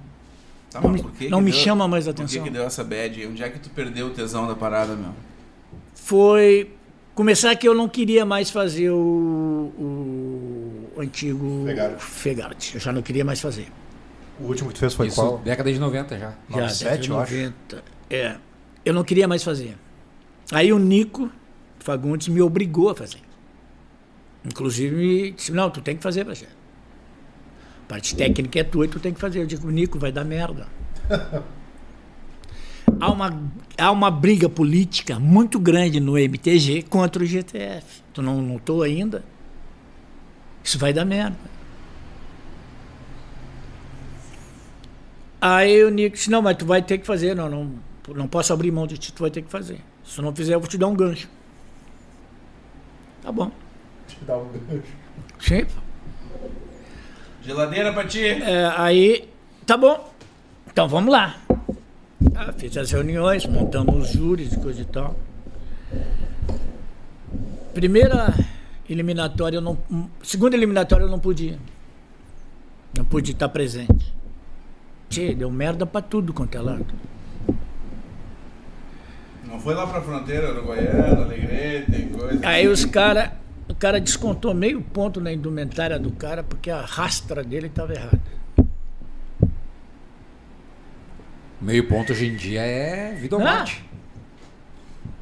Tá, Não mas me- por que não que me deu- chama mais Por atenção. que, que deu essa bad? Onde é que tu perdeu o tesão da parada, meu? foi começar que eu não queria mais fazer o, o antigo. Fegarte. Eu já não queria mais fazer. O último que tu fez foi Isso, qual? década de 90 já. Já, 97, década de eu acho. 90. É. Eu não queria mais fazer. Aí o Nico Fagundes me obrigou a fazer. Inclusive me disse, não, tu tem que fazer, Bagé. Parte técnica é tua e tu tem que fazer. Eu digo, Nico, vai dar merda. há, uma, há uma briga política muito grande no MTG contra o GTF. Tu não notou ainda? Isso vai dar merda. Aí o Nico disse, não, mas tu vai ter que fazer, não, não, não posso abrir mão de ti, tu vai ter que fazer. Se tu não fizer, eu vou te dar um gancho. Tá bom. Dá um gancho. Sim. Geladeira pra ti! É, aí, tá bom. Então vamos lá. Ah, fiz as reuniões, montamos os júris e coisa e tal. Primeira eliminatória, eu não, segunda eliminatória eu não pude. ir. Não pude estar presente. Tchê, deu merda pra tudo quanto é lado. Não foi lá pra fronteira, Uruguaiana, Alegrete, tem coisa. Aí os cara, o cara descontou meio ponto na indumentária do cara porque a rastra dele estava errada. Meio ponto hoje em dia é vida ou Ah. morte.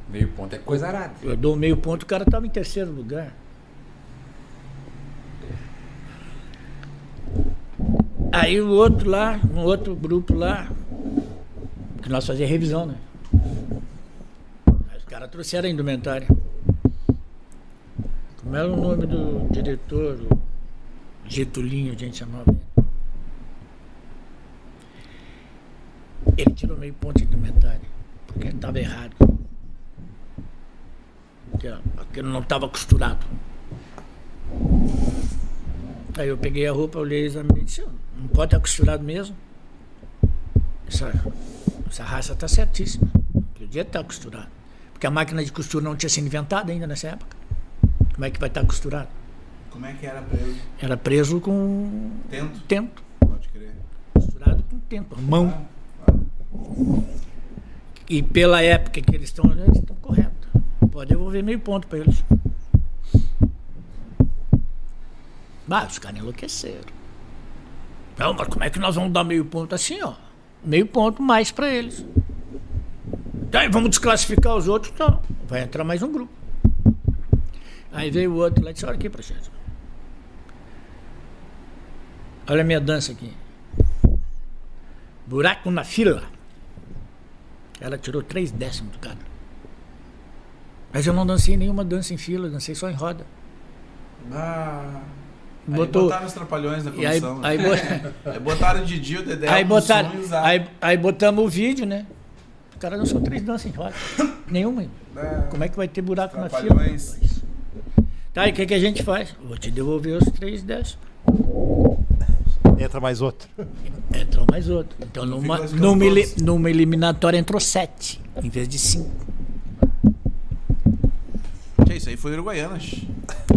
Meio ponto é coisa arada. Eu dou meio ponto, o cara estava em terceiro lugar. Aí o outro lá, um outro grupo lá, Porque nós fazíamos revisão, né? Aí os caras trouxeram a indumentária. Como era o nome do diretor? Getulinho, a gente chamava ele. Ele tirou meio ponto de indumentária, porque estava errado. Porque aquilo não estava costurado. Aí eu peguei a roupa, olhei, examinei e disse, não pode estar costurado mesmo. Essa, essa raça está certíssima. Podia estar costurado. Porque a máquina de costura não tinha sido inventada ainda nessa época. Como é que vai estar costurado? Como é que era preso? Era preso com Tento? tento. Pode crer. Costurado com tento. a Mão. E pela época que eles estão olhando, eles estão corretos. Pode devolver meio ponto para eles. Mas os caras enlouqueceram. Não, mas como é que nós vamos dar meio ponto assim, ó? Meio ponto mais para eles. Daí vamos desclassificar os outros, não. Vai entrar mais um grupo. Aí veio o outro lá e disse, olha aqui, processo. Olha a minha dança aqui. Buraco na fila. Ela tirou três décimos do cara. Mas eu não dancei nenhuma dança em fila, dancei só em roda. Ah. Aí Botou- botaram os trapalhões na E aí, comissão. né? aí, bo- Aí botaram o Didi, o Dedé, aí, botaram, aí, aí botamos o vídeo, né? O cara dançou três danças em roda. Nenhuma. É. Como é que vai ter buraco na fila? Trapalhões. Tá, e o que, que a gente faz? Vou te devolver os três décimos. Entra mais outro. Entrou mais outro. Então, numa, numa, numa eliminatória entrou sete, em vez de cinco. Isso aí foi Uruguaianas.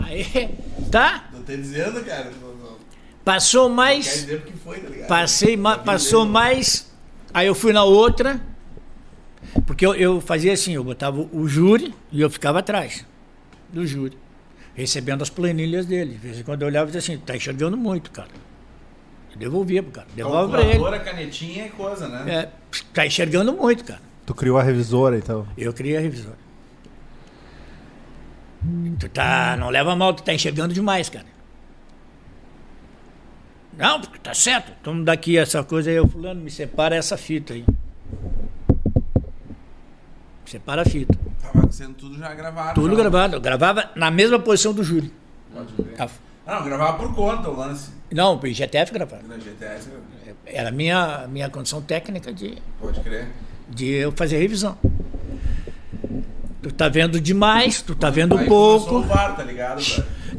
Aí, tá? Não tô dizendo, cara. Não, não. Passou Quer mais. dizer porque foi, tá ligado? Passei, ma- Tá passou mais. Aí eu fui na outra. Porque eu, eu fazia assim, eu botava o júri e eu ficava atrás do júri. Recebendo as planilhas dele. De vez em quando eu olhava e dizia assim, tá enxergando muito, cara. Eu devolvia pro cara. Devolve pra ele. Canetinha é coisa, né? É, tá enxergando muito, cara. Tu criou a revisora, então. Eu criei a revisora. Tu tá. Não leva mal, tu tá enxergando demais, cara. Não, porque tá certo. Toma daqui essa coisa aí, ô fulano, me separa essa fita aí. Separa a fita. Tava sendo tudo já gravado. Tudo já. gravado. Eu gravava na mesma posição do júri. Pode ver. A- Ah, não, gravava por conta o lance. Não, o IGTF gravava. Na GTS, Era a minha, minha condição técnica de, pode crer. de eu fazer revisão. Tu tá vendo demais, tu tá vendo pouco. começou o VAR, tá ligado?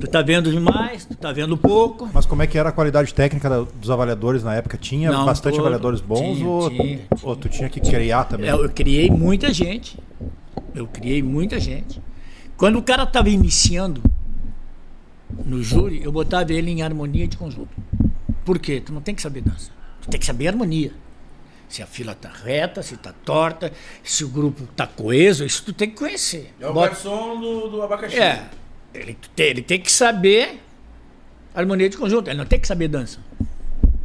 Tu tá vendo demais, tu tá vendo pouco. Mas como é que era a qualidade técnica da- dos avaliadores na época? Tinha Não, bastante todo. avaliadores bons Tinha, ou, tinha, ou tu tinha que criar também? É, Eu criei muita gente. Eu criei muita gente. Quando o cara estava iniciando no júri, eu botava ele em harmonia de conjunto. Por quê? Tu não tem que saber dança. Tu tem que saber harmonia. Se a fila tá reta, se tá torta, se o grupo tá coeso, isso tu tem que conhecer. É o Bota- garçom do, do abacaxi. É. Ele tem, ele tem que saber harmonia de conjunto. Ele não tem que saber dança.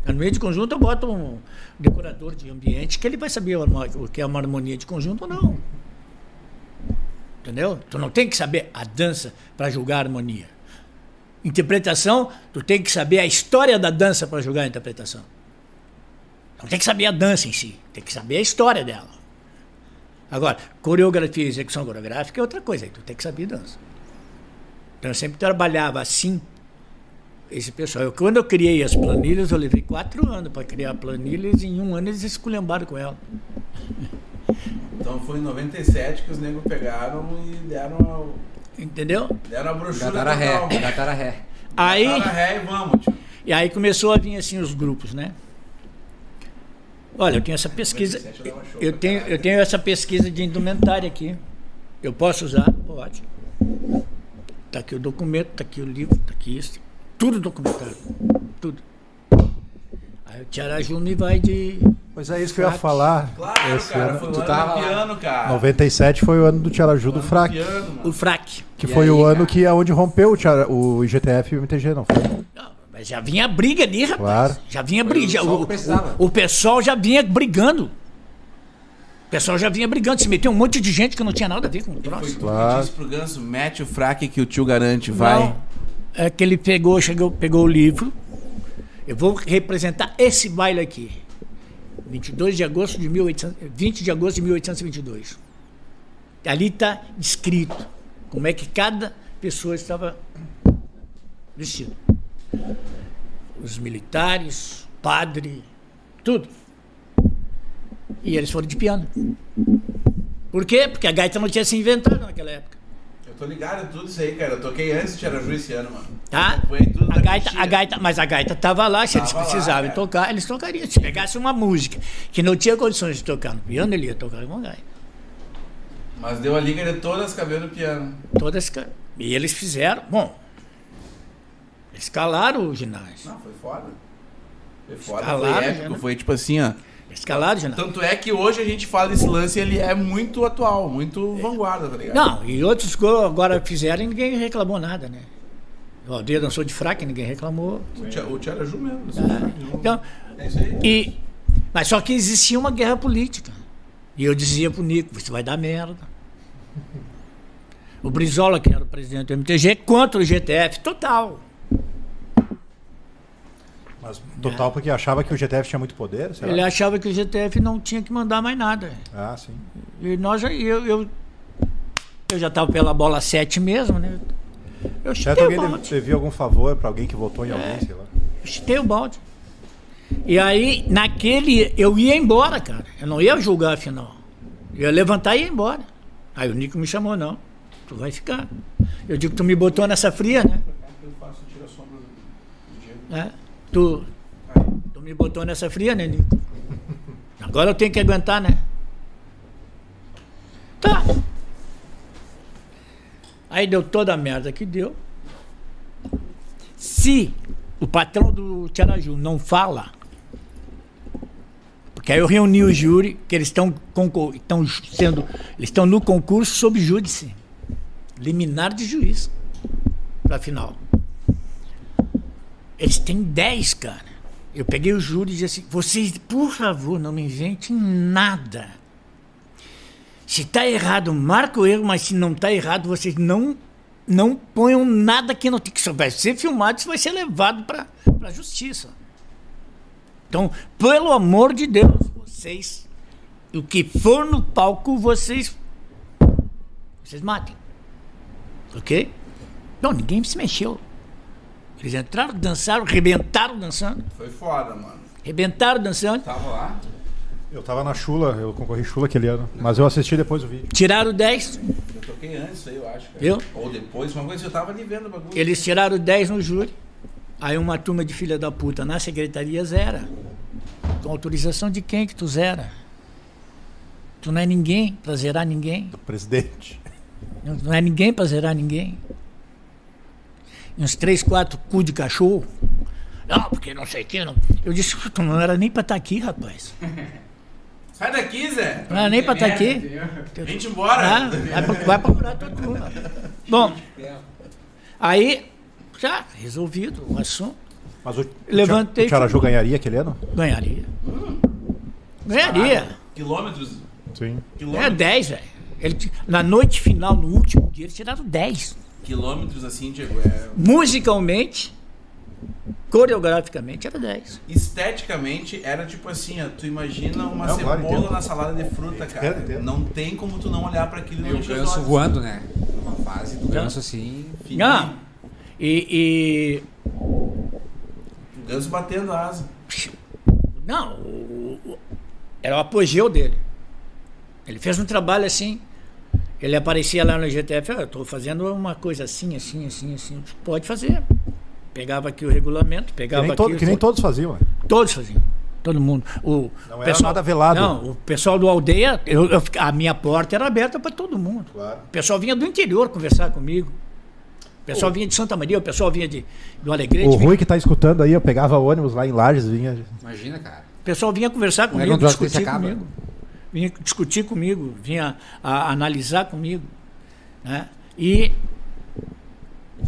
Harmonia de conjunto, eu boto um decorador de ambiente que ele vai saber o que é uma harmonia de conjunto ou não. Entendeu? Tu não tem que saber a dança para julgar a harmonia. Interpretação, tu tem que saber a história da dança para julgar a interpretação. Não tem que saber a dança em si, tem que saber a história dela. Agora, coreografia e execução coreográfica é outra coisa, aí tu tem que saber dança. Então eu sempre trabalhava assim, esse pessoal. Eu, quando eu criei as planilhas, eu levei quatro anos para criar planilhas e em um ano eles esculhambaram com ela. Então foi em 97 que os negros pegaram e deram a, Entendeu? deram a brochura Gataram a ré, gataram a ré. Aí, ré e vamos, tio. e aí começou a vir assim os grupos, né? Olha, eu tenho essa pesquisa. 97 eu tenho, eu tenho essa pesquisa de indumentária aqui. Eu posso usar? Pode. Tá aqui o documento, tá aqui o livro, tá aqui isso. Tudo documentado. Tudo. Aí o Tiaraju me vai de. Pois é isso que eu ia falar. Claro, Esse cara, ano- foi o Tu ano tava lá. piano, cara. 97 foi o ano do Tiaraju do Frac. piano. O frac. Que E foi aí, o ano cara? que é onde rompeu o, Tiara- o IGTF e o MTG, não foi? Não, mas já vinha briga ali, rapaz. Claro. Já vinha briga. o, o- o pessoal já vinha brigando. O pessoal já vinha brigando. Se meteu um monte de gente que não tinha nada a ver com o Foi troço. tu Claro. disse pro Ganso, mete o fraque que o tio garante, vai. Não, é que ele pegou, chegou, pegou o livro. Eu vou representar esse baile aqui. 22 de agosto de 1800, 20 de agosto de 1822. Ali está descrito como é que cada pessoa estava vestida. Os militares, padre, tudo. E eles foram de piano. Por quê? Porque a gaita não tinha se inventado naquela época. Eu tô ligado em tudo isso aí, cara. Eu toquei antes de Tiaraju esse ano, mano. Tá? A gaita, a gaita, mas a gaita estava lá, se eles Tava lá, precisavam cara. tocar, eles tocariam. Se pegasse uma música que não tinha condições de tocar no piano, ele ia tocar uma gaita. Mas deu a liga de todas as cabelo no piano. Todas, e eles fizeram, bom, eles calaram o ginásio. Não, foi foda. Foi foda, Escalaram, foi épico. né? Foi tipo assim, ó. Eles calaram o ginásio. Tanto é que hoje a gente fala desse lance ele é muito atual, muito vanguarda, tá ligado? Não, e outros go- agora fizeram e ninguém reclamou nada, né? O Aldeia dançou de fraca e ninguém reclamou. O Tiaraju mesmo. Ah, Então, É isso aí. E, mas só que existia uma guerra política. E eu dizia pro Nico, você vai dar merda. O Brizola, que era o presidente do MTG, contra o GTF, total. Mas total porque achava que o GTF tinha muito poder? será? Ele achava que o GTF não tinha que mandar mais nada. Ah, sim. E nós, já- eu, eu, eu já estava pela bola 7 mesmo, né? Eu Certo, chutei o alguém balde. devia algum favor pra alguém que votou em alguém, sei lá. Eu chutei o balde. E aí, naquele, eu ia embora, cara. Eu não ia julgar a final. Eu ia levantar e ia embora. Aí o Nico me chamou, não. Tu vai ficar. Eu digo, tu me botou nessa fria, né? Eu faço tira sombra do Diego. É. Tu, tu me botou nessa fria, né? Agora eu tenho que aguentar, né? Tá. Aí deu toda a merda que deu. Se o patrão do Tiaraju não fala, porque aí eu reuni o júri, que eles estão sendo, eles estão no concurso sob júdice, liminar de juiz, para final. Eles têm 10, cara. Eu peguei o júri e disse assim: vocês, por favor, não me inventem nada. Se está errado, marca o erro, mas se não está errado, vocês não não ponham nada que não tem que vai ser filmado, isso vai ser levado para a justiça. Então, pelo amor de Deus, vocês o que for no palco, vocês vocês matem. OK? Não, ninguém se mexeu. Eles entraram, dançaram, rebentaram dançando, Foi foda, mano. rebentaram dançando, Tava lá. Eu tava na Chula, eu concorri Chula aquele ano. Mas eu assisti depois o vídeo. tiraram 10, Eu toquei antes aí, eu acho. Cara. Viu? Ou depois, uma coisa eu tava ali vendo o bagulho. Eles tiraram 10 no júri. Aí uma turma de filha da puta na secretaria zera. Com autorização de quem que tu zera? Tu não é ninguém pra zerar ninguém. Presidente. Não é ninguém pra zerar ninguém. Uns três, quatro cu de cachorro. Não, porque não sei o que. Não. Eu disse, tu não era nem pra estar aqui, rapaz. Sai daqui, Zé. Não era nem pra estar aqui. Vem embora. Ah, vai, pro- vai procurar tua turma. Bom, aí, já resolvido o assunto. Mas o, Levantei- o Tiaraju ganharia aquele ano? Ganharia. Ganharia. Quilômetros. Sim. É Quilômetros, 10, velho. Ele Na noite final, no último dia, eles tiraram 10. Quilômetros assim, Diego. É... Musicalmente, coreograficamente, era 10. Esteticamente, era tipo assim, ó, tu imagina uma Não, claro, cebola entendo. na salada de fruta, cara. Entendo. Não tem como tu não olhar pra aquilo E o ganso olhos. voando, né? Uma fase do ganso assim. Fininho. Ah, e, O ganso batendo asa. e- Não, o- o- era o apogeu dele. Ele fez um trabalho assim. Ele aparecia lá no GTF, ah, eu estou fazendo uma coisa assim, assim, assim, assim. Pode fazer. Pegava aqui o regulamento, Que pegava nem, aqui. todo- que nem todos faziam. né? Todos faziam. Todo mundo. O Não era nada velado. Não, o pessoal do aldeia, eu, eu a minha porta era aberta para todo mundo. Claro. O pessoal vinha do interior conversar comigo. O pessoal vinha de Santa Maria, o pessoal vinha de, do Alegrete. O vinha- Rui que tá escutando aí, eu pegava ônibus lá em Lages, vinha. Imagina, cara. O pessoal vinha conversar é comigo, que troço discutir comigo. Vinha discutir comigo, vinha a- analisar comigo. Né? E,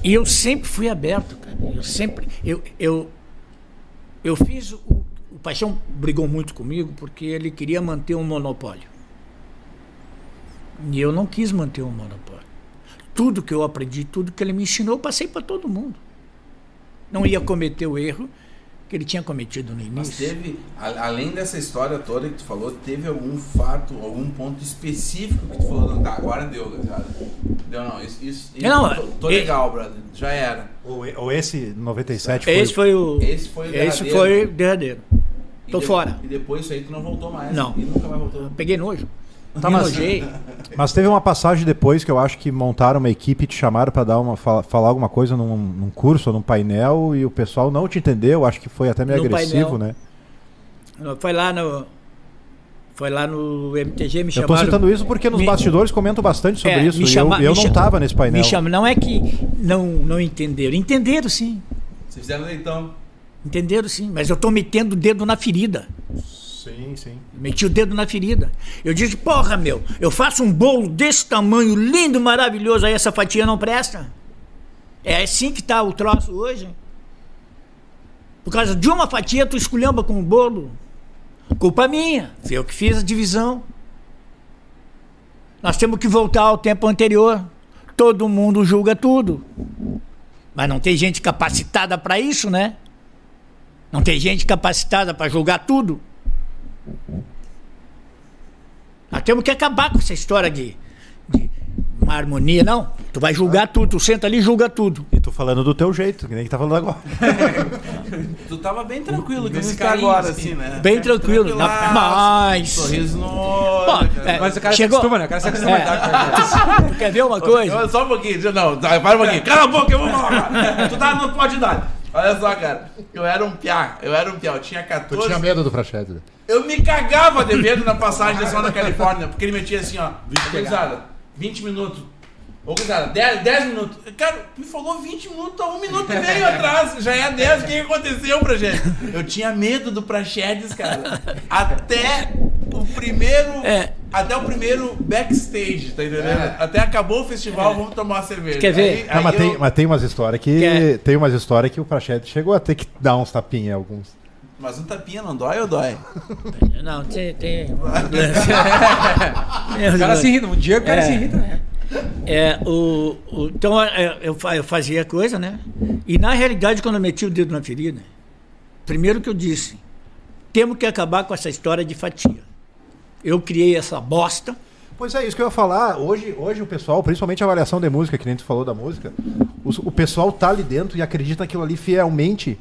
e eu sempre fui aberto, cara. Eu sempre. Eu, eu, eu fiz. O, o Paixão brigou muito comigo porque ele queria manter um monopólio. E eu não quis manter um monopólio. Tudo que eu aprendi, tudo que ele me ensinou, eu passei para todo mundo. Não ia cometer o erro que ele tinha cometido no Mas início. teve, a- além dessa história toda que tu falou, teve algum fato, algum ponto específico que tu falou, não, tá, agora deu, cara. Deu não, isso, isso, Não, tô, tô legal, brother, já era. Ou, ou esse 97 foi. Esse foi o. Esse foi o Esse derradeiro. foi o derradeiro. E Tô de- fora. E depois isso aí tu não voltou mais. Não. E nunca mais voltou. Peguei nojo. Tá, mas- enojei. Mas teve uma passagem depois que eu acho que montaram uma equipe e te chamaram pra dar uma, fala- falar alguma coisa num, num curso ou num painel e o pessoal não te entendeu. Acho que foi até meio No agressivo, painel. né? Foi lá no. Foi lá no MTG, me Eu tô chamaram. citando isso porque nos Me- bastidores comentam bastante sobre É, isso. e chama- eu eu não chama- tava nesse painel. Me chama, não é que não, não entenderam. Entenderam sim. Vocês fizeram então. Entenderam sim. Mas eu tô metendo o dedo na ferida. Sim. Meti o dedo na ferida. Eu disse, porra, meu, eu faço um bolo desse tamanho, lindo, maravilhoso, aí essa fatia não presta. É assim que tá o troço hoje. Por causa de uma fatia, tu esculhamba com o bolo. Culpa minha. Fui eu que fiz a divisão. Nós temos que voltar ao tempo anterior. Todo mundo julga tudo. Mas não tem gente capacitada para isso, né? Não tem gente capacitada para julgar tudo. Nós temos que acabar com essa história de, de uma harmonia, não. Tu vai julgar tudo, tu senta ali e julga tudo. E tu falando do teu jeito, que nem que tá falando agora. Tu tava bem tranquilo você tá carinho, agora, assim. assim, né? Bem tranquilo. Na- Mas. Sorriso no Pô, cara. é, Mas o cara Chegou. se acostuma, né? O cara se acostuma É. a lidar com Tu quer ver uma coisa? Só um pouquinho, não, tá, para um pouquinho. Cala a boca, eu vou falar. tu tá no pode dar. Olha só, cara. Eu era um piá, eu era um piá, eu tinha Tu 14. tinha medo do Praxedes. né? Eu me cagava de medo na passagem som da Califórnia, porque ele metia assim, ó, gurizada, 20 minutos. Ô, gurizada, 10, 10 minutos. Cara, me falou 20 minutos, tá um minuto e meio atrás, já é 10, o que aconteceu pra gente? Eu tinha medo do Praxedes, cara. Até o primeiro. É. Até o primeiro backstage, tá entendendo? Até acabou o festival, vamos tomar uma cerveja. Quer ver? Aí- Não, aí mas, tem, eu- mas tem umas histórias que. Quer- Tem umas histórias que o Prachete chegou a ter que dar uns tapinhas em alguns. Mas um tapinha não dói ou dói? Não, tem. tem... O cara se irrita. Um dia o cara É. se irrita, né? É, o, o- então é, eu, fa- eu fazia a coisa, né? E na realidade, quando eu meti o dedo na ferida, primeiro que eu disse, temos que acabar com essa história de fatia. Eu criei essa bosta. Pois é, isso que eu ia falar. Hoje, hoje o pessoal, principalmente a avaliação de música, que nem tu falou da música, os- o, pessoal tá ali dentro e acredita naquilo ali fielmente.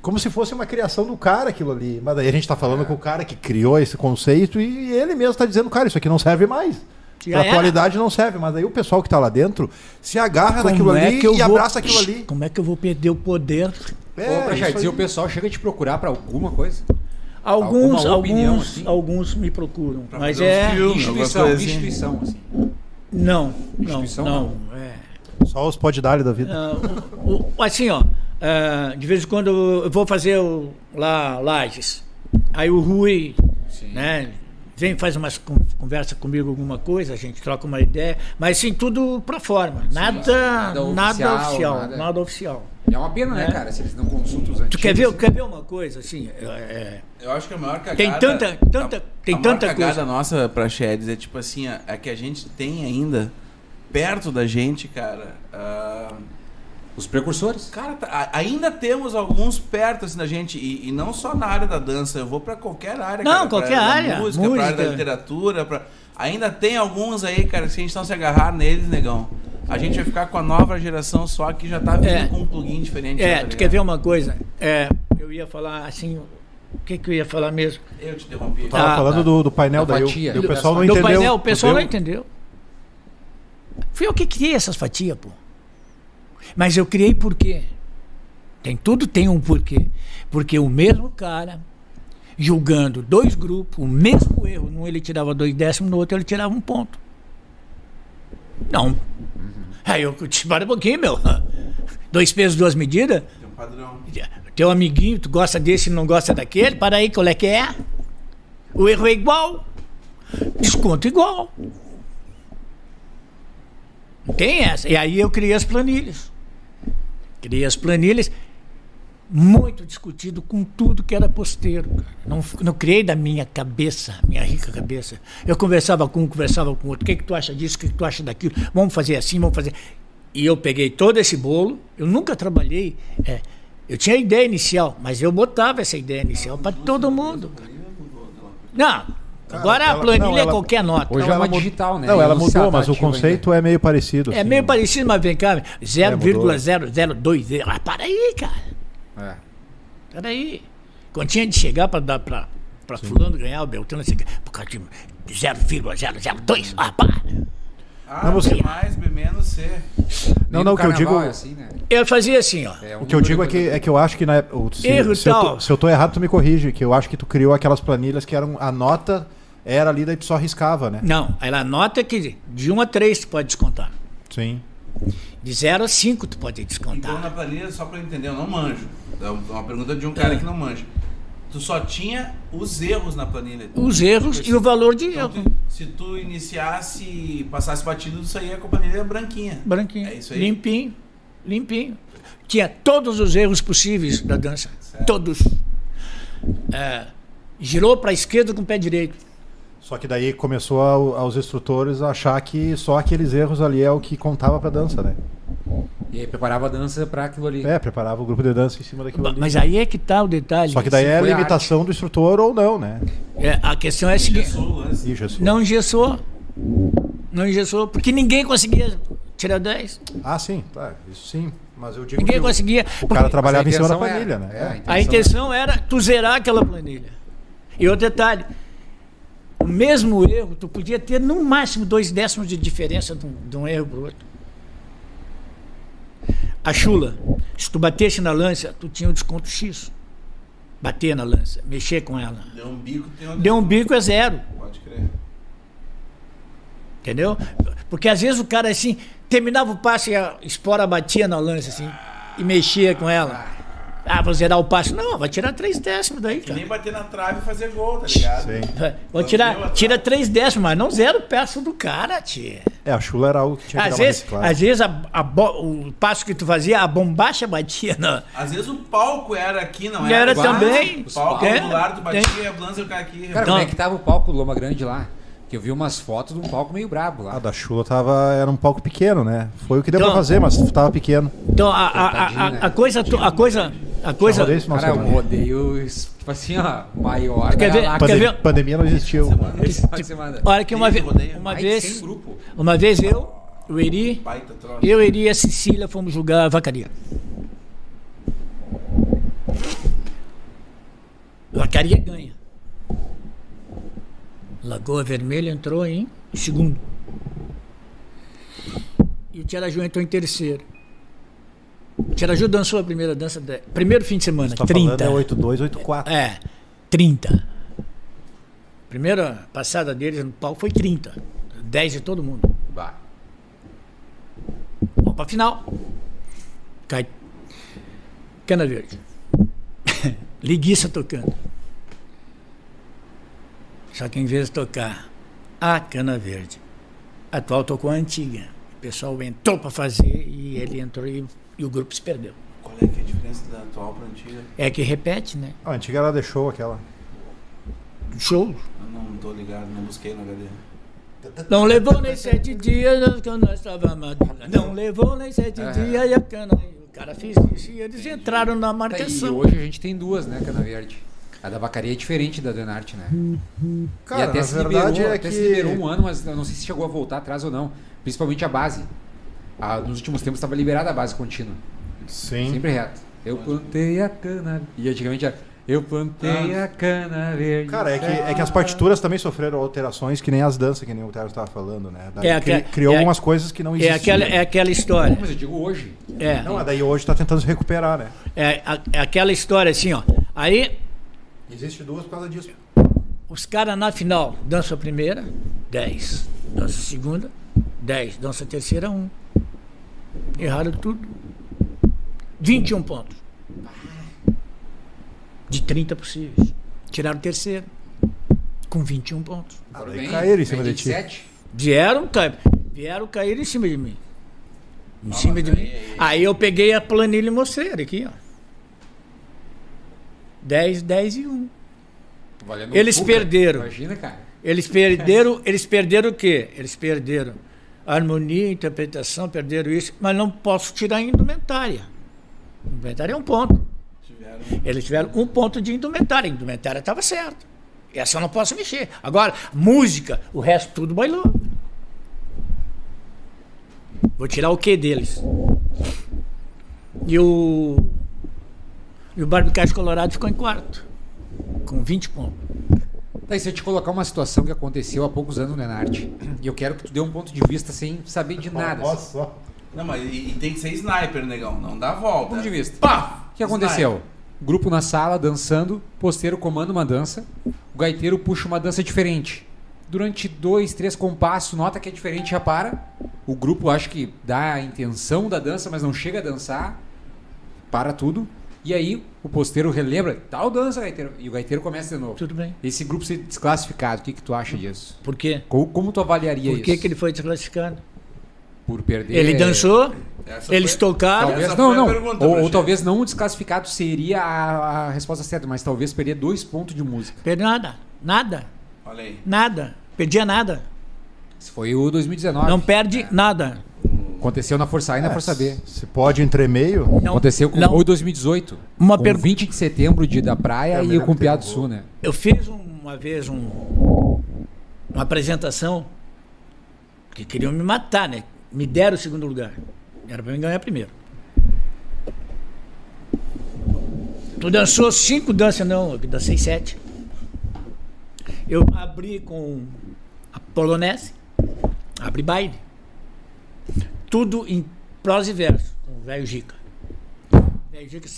Como se fosse uma criação do cara aquilo ali. Mas daí a gente tá falando com o cara que criou esse conceito e ele mesmo tá dizendo, cara, isso aqui não serve mais. Já era. atualidade não serve, mas aí o pessoal que tá lá dentro se agarra Como naquilo é ali que eu e vou- abraça aquilo ali. Como é que eu vou perder o poder? É, Ô, o pessoal chega a te procurar pra alguma coisa? Alguns, Alguma opinião, alguns, assim? alguns me procuram, mas fazer uns é filmes. Instituição, assim. instituição, assim. não, não, Instituição, não, é. Só os podidalhos da vida. Ah, o- o- assim, ó, ah, de vez em quando eu vou fazer o, lá Lages. Aí o Rui, né, vem faz umas con- conversa comigo alguma coisa, a gente troca uma ideia, mas assim tudo pro forma, nada, nada nada oficial, oficial, nada- nada, oficial. E é uma pena, né, É. cara? Se eles não consultam os antigos. Tu quer ver, assim. quer ver uma coisa assim? é, é, Eu acho que a maior cagada. Tem tanta- tanta- a, tem a tanta cagada coisa. nossa pra Sheds é tipo assim, é que a gente tem ainda perto da gente, cara. ah, Os precursores. cara, tá- ainda temos alguns perto assim da gente e, e não só na área da dança. Eu vou pra qualquer área. Não, cara, qualquer da área, música, pra área da música. literatura, pra... ainda tem alguns aí, cara. que Se a gente não se agarrar neles, negão. A gente vai ficar com a nova geração só que já tá vindo É. com um plugin diferente. é, já, tá tu quer ver uma coisa? É, eu ia falar assim, o que que eu ia falar mesmo? Eu te interrompi. Tava Ah, falando do, do painel da daí. o- fatia. e o Do- pessoal não Do entendeu. painel, o pessoal não entendeu. entendeu. Fui eu que criei essas fatias, pô. Mas eu criei por quê? Tem tudo tem um porquê. Porque o mesmo cara julgando dois grupos, o mesmo erro, num ele tirava dois décimos, no outro ele tirava um ponto. Não. Aí eu te para um pouquinho, meu. Dois pesos, duas medidas. Tem um padrão. Teu amiguinho, tu gosta desse e não gosta daquele, para aí, qual é que é? O erro é igual. Desconto igual. Tem essa. E aí eu criei as planilhas. Criei as planilhas, muito discutido com tudo que era posteiro. Não, não criei da minha cabeça, minha rica cabeça. Eu conversava com um, conversava com outro. O que, que tu acha disso? O que, que tu acha daquilo? Vamos fazer assim, vamos fazer. E eu peguei todo esse bolo. Eu nunca trabalhei é, Eu tinha a ideia inicial, mas eu botava essa ideia inicial para todo mundo. cara. Não, agora a ela- planilha não, é ela- qualquer nota. Hoje Não, é uma ela mud- digital, né? Não, ela não mudou, mas o conceito é meio parecido. É assim. meio parecido, mas vem cá, mudou. 0,002. Ah, para aí, cara. ainda. É. Peraí. Quando tinha de chegar para dar para para fulano ganhar o Beltrano, assim, por causa de 0,002. Ah, para. Ah, Não, você- B mais, B menos, C. Não, não, o que eu digo. é assim, né? Eu fazia assim, ó. É um O que eu digo é que, é que eu acho que na, se, Erro se, eu tal. tô, se eu tô errado, tu me corrige. Que eu acho que tu criou aquelas planilhas que eram. A nota era ali, daí tu só riscava, né? Não, ela nota que de 1 a 3 tu pode descontar. Sim. De 0 a 5 tu pode descontar. Então na planilha, só pra eu entender, eu não manjo. É uma pergunta de um cara que não manja. Tu só tinha os erros na planilha. Os erros e o valor de Então, erro. tu- se tu iniciasse, passasse batido, tu saía com a planilha branquinha. Branquinho. É isso aí. Limpinho. Limpinho. Tinha todos os erros possíveis da dança. Todos. É, girou para a esquerda com o pé direito. Só que daí começou a- aos instrutores a achar que só aqueles erros ali é o que contava pra dança, né? E aí preparava a dança pra aquilo ali. É, preparava o grupo de dança em cima daquilo ali. Mas aí é que tá o detalhe. Só que daí é a limitação do instrutor ou não, né? É, a questão é a seguinte. O Jesus. Não engessou. Não engessou, porque ninguém conseguia tirar 10. Ah, sim, tá, isso sim. Mas eu digo Ninguém que o- conseguia. o, porque cara trabalhava em Mas cima da é- planilha, né? é, a É. intenção A intenção era tu zerar aquela planilha. E outro detalhe. O mesmo erro, tu podia ter no máximo dois décimos de diferença de um, de um erro para o outro. A chula, se tu batesse na lança, tu tinha um desconto X. Bater na lança, mexer com ela. Deu um bico, tem um... Deu um bico é zero. Pode crer. Entendeu? Porque às vezes o cara assim, terminava o passe e a espora batia na lança assim e mexia com ela. Ah, vou zerar o passe. Não, vai tirar três décimos daí, Que cara. nem bater na trave e fazer gol, tá ligado? Sim. Vou tirar, tira três décimos, mas não zero o passo do cara, tia. É, a chula era algo que tinha que Às dar uma vezes, reciclada. às vezes a, a bo- o passo que tu fazia, a bombacha batia na. Às vezes o palco era aqui, não era? era O também. O palco É, do lado, tu batia e a lança ficar aqui. Cara, Então- como é que tava o palco do Loma Grande lá? Que eu vi umas fotos de um palco meio brabo lá. A da chula tava, era um palco pequeno, né? Foi o que deu Então- pra fazer, mas tava pequeno. Então a, a, a, né? a coisa. A coisa. A coisa. Cara, um semana. rodeio, tipo assim, ó, maior Quer da ver? galáxia. Quer ver? Pandemia não existiu. De semana. Olha que uma, ve rodeio? uma vez. 100 grupo. Uma vez eu, o Eri, eu, Eri e a Cecília fomos jogar a vacaria. Vacaria ganha. Lagoa Vermelha entrou em segundo. E o Tiaraju entrou em terceiro. O Tiaraju dançou a primeira dança, de, primeiro fim de semana, Tá 30. falando é 82, 84. É, 30. Primeira passada deles no palco foi 30. 10 de todo mundo. Bah. Vamos pra final. Cai. Cana verde. Liguiça tocando. Só que em vez de tocar a cana verde, a atual tocou a antiga. O pessoal entrou pra fazer e ele entrou e, e o grupo se perdeu. Qual é que é a diferença da atual pra antiga? É que repete, né? A antiga ela deixou aquela. Show. Eu não tô ligado, não busquei no HD. Não levou nem sete dias que nós estava madura. Não levou nem sete É. dias e a cana. O cara fez isso e eles entraram na Tá, e marcação. hoje a gente tem duas, né, Cana Verde. A da Vacaria é diferente da Denarte, né? Cara, e até se verdade liberou, é até que... se liberou um ano, mas eu não sei se chegou a voltar atrás ou não. Principalmente a base. Ah, nos últimos tempos estava liberada a base contínua. Sim. Sempre reto. Eu plantei a cana. E antigamente era. Eu plantei a cana verde. Cara, é que, é que as partituras também sofreram alterações, que nem as danças, que nem o Tero estava falando, né? Daí É criou é- algumas coisas que não É existiam. aquela, é aquela história. Mas eu digo hoje. É, Não, daí hoje tá tentando se recuperar, né? é, a- é aquela história assim, ó. Aí Existe duas por causa disso. os caras na final dançam a primeira, 10. Dança a segunda, 10. Dança a terceira, 1. Erraram tudo. 21 pontos. De 30 possíveis. Tiraram o terceiro. Com 21 pontos. Ah, Bem, caíram em cima de ti. 27. Vieram, ca- vieram cair em cima de mim. Em cima de mim. Aí eu peguei a planilha e mostrei aqui, ó. 10, 10 e 1. Valendo Eles Fuca. perderam. Imagina, cara. Eles perderam, eles perderam o quê? Eles perderam a harmonia, a interpretação, perderam isso, mas não posso tirar a indumentária. Indumentária é um ponto. Eles tiveram um ponto de indumentária. A indumentária estava certa. Essa eu não posso mexer. Agora, música, o resto tudo bailou. Vou tirar o que deles? E o. E o Barbicage Colorado ficou em quarto. Com 20 pontos. Daí, se eu te colocar uma situação que aconteceu há poucos anos no Enarte, e eu quero que tu dê um ponto de vista sem saber de nada. Olha só. Não, mas e, e tem que ser sniper, negão. Não dá volta. Ponto de vista. Pá! O que aconteceu? Grupo na sala, dançando, posteiro comanda uma dança, o gaiteiro puxa uma dança diferente. Durante dois, três compassos, nota que é diferente, já para. O grupo acho que dá a intenção da dança, mas não chega a dançar. Para tudo. E aí o posteiro relembra, tal dança, gaiteiro. E o gaiteiro começa de novo. Tudo bem. Esse grupo ser desclassificado, o que, que tu acha disso? Por quê? Como, como tu avaliaria Por isso? que, que ele foi desclassificado? Por perder. Ele dançou, Essa eles foi- tocaram. Talvez não, não. ou, ou talvez não o desclassificado seria a, a resposta certa, mas talvez perder dois pontos de música. Perdeu nada. Nada. Olha aí. Nada. Perdia nada. Esse foi o 2019. Não perde nada. Aconteceu na Força A e na Força B. Se pode entremeio, Não, Aconteceu com não. ou 2018. Uma com pergu- 20 de setembro, dia da praia, me e o com que Piá do Sul, né? Eu fiz um- uma vez um, uma apresentação que queriam me matar, né? Me deram o segundo lugar. Era para mim ganhar primeiro. Tu dançou cinco danças, não, eu dancei sete. Eu abri com a polonese, abri baile. Tudo em prosa e verso, com o velho Gica. O velho Gica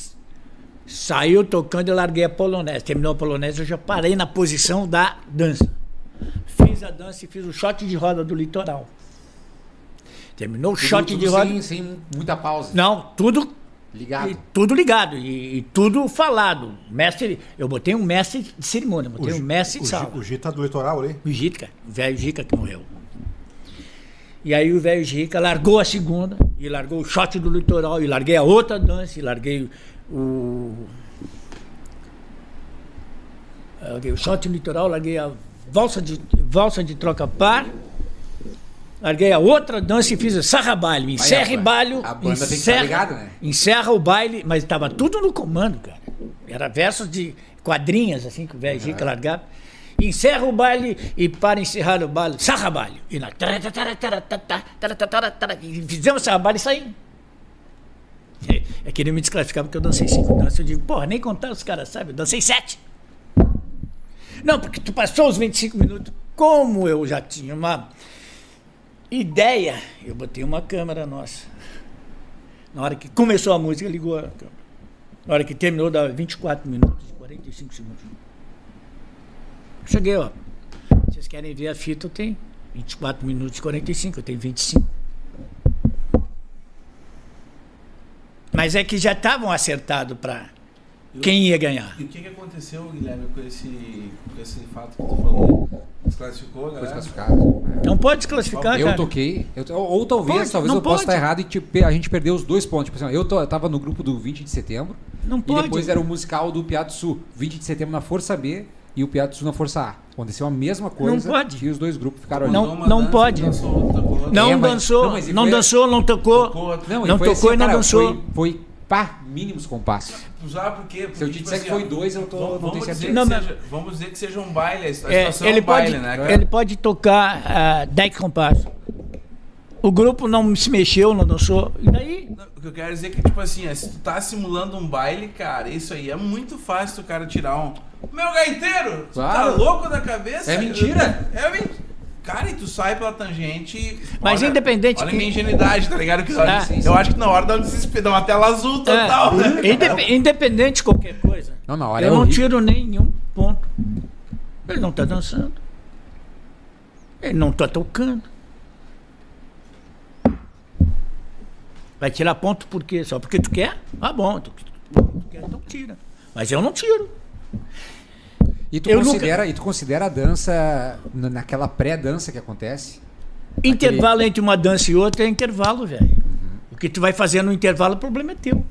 saiu tocando e eu larguei a polonese. Terminou a polonese, eu já parei na posição da dança. Fiz a dança e fiz o shot de roda do litoral. Terminou o shot Tudo de roda. sem, sem muita pausa. Não, tudo Ligado. e tudo ligado e, e tudo falado. Mestre, eu botei um mestre de cerimônia, botei um Gi- mestre de o, sala. o Gita do litoral ali. O Gica, o velho Gica que morreu. E aí o velho Gica largou a segunda, e largou o shot do litoral, e larguei a outra dança, e larguei o. Larguei o shot do litoral, larguei a valsa de, valsa de troca par, larguei a outra dança e fiz o sarrabalho. Encerra a e ba- balho. a banda tem que encerra, estar ligada, né? Encerra o baile, mas estava tudo no comando, cara. Era versos de quadrinhas, assim, que o velho Gica largava. Encerra o baile e para encerrar o baile, sarra baile. E e fizemos sarra baile e saímos. É, é querer me desclassificar porque eu dancei cinco danças. Eu digo, porra, nem contar os caras sabem, eu dancei sete. Não, porque tu passou os 25 minutos. Como eu já tinha uma ideia, eu botei uma câmera nossa. Na hora que começou a música, ligou a câmera. Na hora que terminou, dava 24 minutos e 45 segundos. Cheguei, ó. Vocês querem ver a fita? Eu tenho 24 minutos e 45, eu tenho 25. Mas é que já estavam acertados para quem ia ganhar. E o que, que aconteceu, Guilherme, com esse, com esse fato que tu falou? Desclassificou, Foi galera? desclassificado. Não pode desclassificar, Eu cara. toquei, eu ou, ou talvez, Pode, talvez eu possa pode. estar errado e tipo, a gente perdeu os dois pontos. Tipo assim, eu, to- eu tava no grupo do 20 de setembro Não e pode. depois era o musical do Piá do Sul. 20 de setembro na Força B e o Sul na Força A. Aconteceu a mesma coisa pode. e os dois grupos ficaram ali. Não- não pode. dançou, tocou outra. Não É, mas- dançou, não, não, dançou, não tocou. Não, Não e tocou assim, e não cara, dançou. Foi, foi pá, mínimos compassos. Sabe por quê? Porque, Se eu te tipo disser que assim, foi dois, eu tô- vamos- não vamos tenho dizer certeza. que Não, seja- Vamos dizer que seja um baile, a É, situação é ele, um baile, pode, né, cara? ele pode tocar ah, 10 compassos. O grupo não se mexeu, não dançou. E daí? Não, O que eu quero dizer é que, tipo assim, se tu tá simulando um baile, cara, isso aí é muito fácil o cara tirar um. Meu gaiteiro! Tu Claro. tá louco da cabeça? É mentira. É mentira. Cara, e tu sai pela tangente. Mas independente Olha a que- minha ingenuidade, tá ligado? Que eu, Ah, acho- sim, eu acho que na hora dá um desespero, dá uma tela azul total, É, né? indep- independente de qualquer coisa. Não, na hora eu é não tiro nenhum ponto. Ele não está dançando. Ele não está tocando. Vai tirar ponto por quê? Só porque tu quer? Ah, bom. Tu, tu quer, então tira. Mas eu não tiro. E tu, Eu nunca- considera, e tu considera a dança na- naquela pré-dança que acontece? Intervalo entre uma dança e outra é intervalo, velho. O que tu vai fazer no intervalo, o problema é teu.